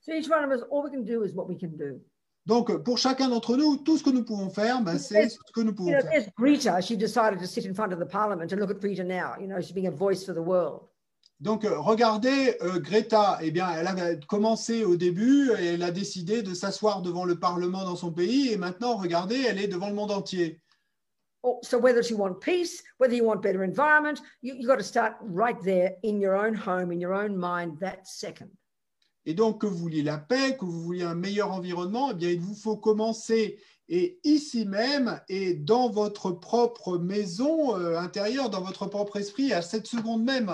So each one of us, all we can do is what we can do. Donc, pour chacun d'entre nous, tout ce que nous pouvons faire, ben, c'est ce que nous You pouvons know, faire. Greta. She decided to sit in front of the parliament and look at Greta now. You know, she's being a voice for the world. Donc, euh, regardez, euh, Greta, eh bien, elle a commencé au début et elle a décidé de s'asseoir devant le Parlement dans son pays et maintenant, regardez, elle est devant le monde entier. Oh, so whether you want peace, whether you want better environment, you, you got to start right there in your own home, in your own mind, that second. Et donc, que vous vouliez la paix, que vous vouliez un meilleur environnement, eh bien, il vous faut commencer et ici même et dans votre propre maison euh, intérieure, dans votre propre esprit, à cette seconde même.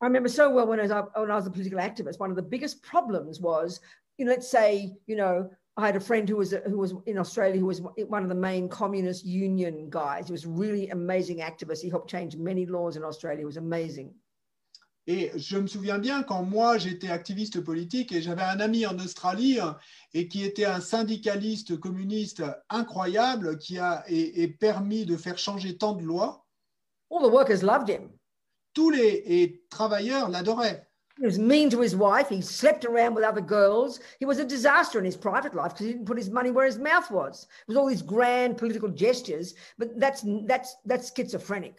I remember so well when I was, a- when I was a political activist, one of the biggest problems was, you know, let's say, you know, I had a friend who was who was in Australia who was one of the main communist union guys. He was really amazing activist. He helped change many laws in Australia. He was amazing. Et je me souviens bien quand moi j'étais activiste politique et j'avais un ami en Australie euh, et qui était un syndicaliste communiste incroyable qui a et, et permis de faire changer tant de lois. All the workers loved him. Tous les et travailleurs l'adoraient. He was mean to his wife. He slept around with other girls. He was a disaster in his private life because he didn't put his money where his mouth was. It was all these grand political gestures, but that's that's that's schizophrenic.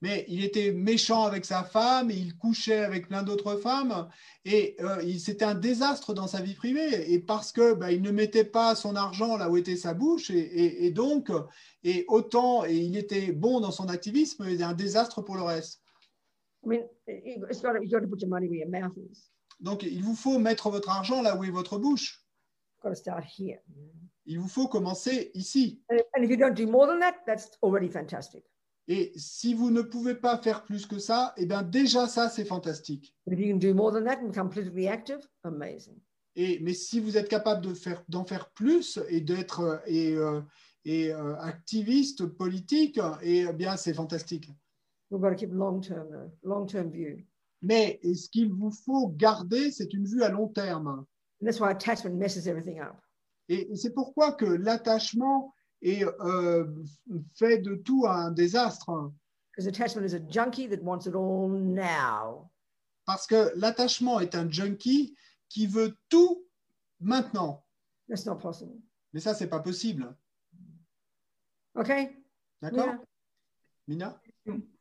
Mais il était méchant avec sa femme, il couchait avec plein d'autres femmes, et euh, il- c'était un désastre dans sa vie privée. Et parce que bah, il ne mettait pas son argent là où était sa bouche, et, et- et donc, et autant, et il était bon dans son activisme, mais un désastre pour le reste. Donc, il vous faut mettre votre argent là où est votre bouche. Il vous faut commencer ici. And, and if you don't do more than that, that's already fantastic. Et si vous ne pouvez pas faire plus que ça, eh bien déjà ça, c'est fantastique. But if you can do more than that and become politically active, amazing. Et, mais si vous êtes capable de faire, d'en faire plus et d'être et, euh, et, euh, activiste politique, eh bien c'est fantastique. We've got to keep long term, though, long term view. Mais ce qu'il vous faut garder, c'est une vue à long terme. And that's why attachment messes everything up. Et, c'est pourquoi que l'attachement est, euh, fait de tout un désastre. Because attachment is a junkie that wants it all now. Parce que l'attachement est un junkie qui veut tout maintenant. That's not possible. Mais ça, c'est pas possible. Okay? D'accord? Yeah. Mina?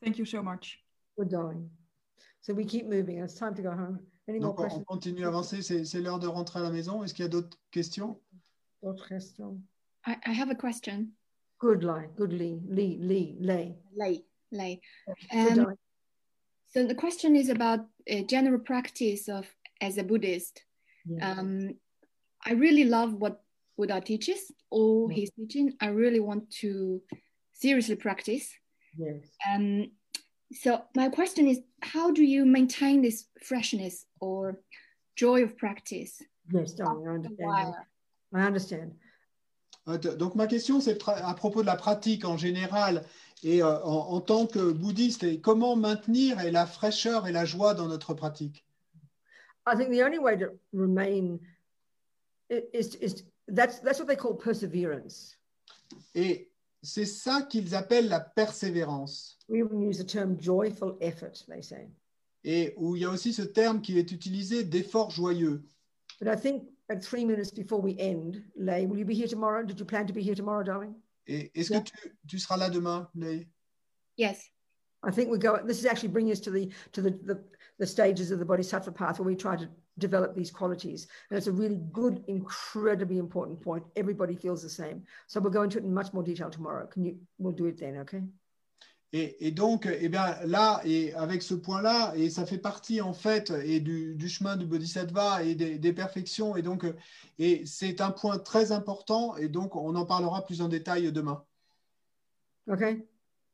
Thank you so much. We're dying. So we keep moving. It's time to go home. Any more Donc, on- on questions? continue à avancer. C'est c'est l'heure de rentrer à la maison. Est-ce qu'il y a d'autres questions D'autres questions? I, I have a question. Good lie. Good Lee. Lee. Lee. Lay. Lay, lay. Um, so the question is about a general practice of as a Buddhist. Yeah. Um, I really love what Buddha teaches, all Mm. his teaching. I really want to seriously practice. Yes. Um, so my question is, how do you maintain this freshness or joy of practice? Yes, darling. I understand. I understand. Euh, d- Donc, ma question, c'est à propos de la pratique en général et euh, en, en tant que bouddhiste. Et comment maintenir et la fraîcheur et la joie dans notre pratique? I think the only way to remain is, is that's that's what they call perseverance. Et c'est ça qu'ils appellent la persévérance. We even use the term joyful effort, they say. Et où il y a aussi ce terme qui est utilisé d'effort joyeux. But I think at three minutes before we end, Lay, will you be here tomorrow? Did you plan to be here tomorrow, darling? Et est-ce Yeah. que tu, tu seras là demain, Lei Yes. I think we go. This is actually bringing us to the to the, the the stages of the Bodhisattva path where we try to develop these qualities, and it's a really good, incredibly important point. Everybody feels the same, so we'll go into it in much more detail tomorrow. Can you? We'll do it then, okay? Et, et donc, eh bien, là, et avec ce point-là, et ça fait partie en fait et du, du chemin du Bodhisattva et des, des perfections, et donc, euh, et c'est un point très important, et donc on en parlera plus en détail demain. Okay.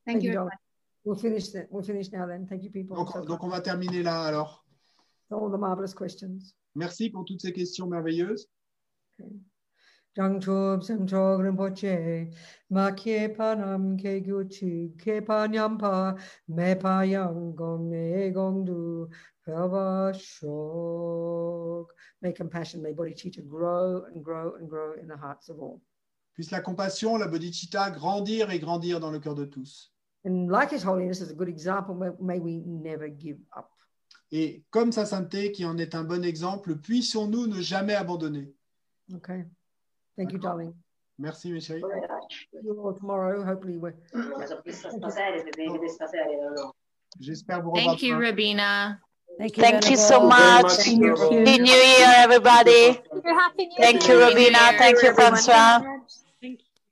Thank, you. very darling. much. We'll finish that. We'll finish now then. Thank you, people. Donc, So donc on va terminer là alors. All the marvelous questions. Merci pour toutes ces questions merveilleuses. Jang chub sam chog rinpoche, ma kye panam ke gyu chi, ke pa nyam pa, me pa yang gong ne gong du, phaba shok. May compassion, may bodhicitta grow and grow and grow in the hearts of all. Puisse la compassion, la bodhicitta grandir et grandir dans le cœur de tous. And like His Holiness is a good example, may we never give up. Et comme sa sainteté, qui en est un bon exemple, puissions-nous ne jamais abandonner. Okay. Thank you, darling. Merci, mes chéris. See you all tomorrow. Hopefully, we're. J'espère vous revoir. Thank you. Rabina. Thank you, Thank you so much. Happy New Year, everybody. Thank Year. you, Happy New Robina. Year, Thank you. Francois.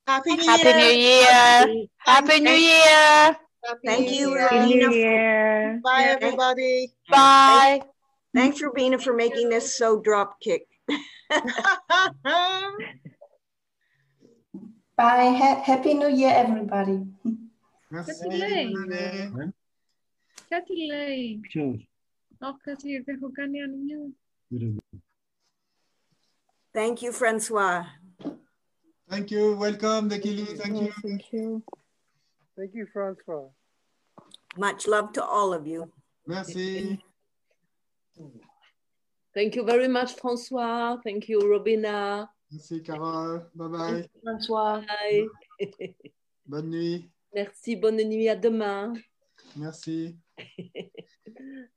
Happy New Happy New Year. Year. Happy New Thank you, Happy New Year. Bye, everybody. Bye. Thanks, Rubina, for making this so drop kick. Bye. Ha- Happy New Year, everybody. Merci. Catilei. bonne année. Catilei. Ciao. Oh, Catilei, kaniya Thank you, Francois. Thank you. Welcome, Dekili. Thank you. Thank you. Thank you, Francois. Much love to all of you. Merci. Thank you very much, François. Thank you, Robina. Merci, Carole. Bye bye. François. Bye. Bonne nuit. Merci, bonne nuit, à demain. Merci.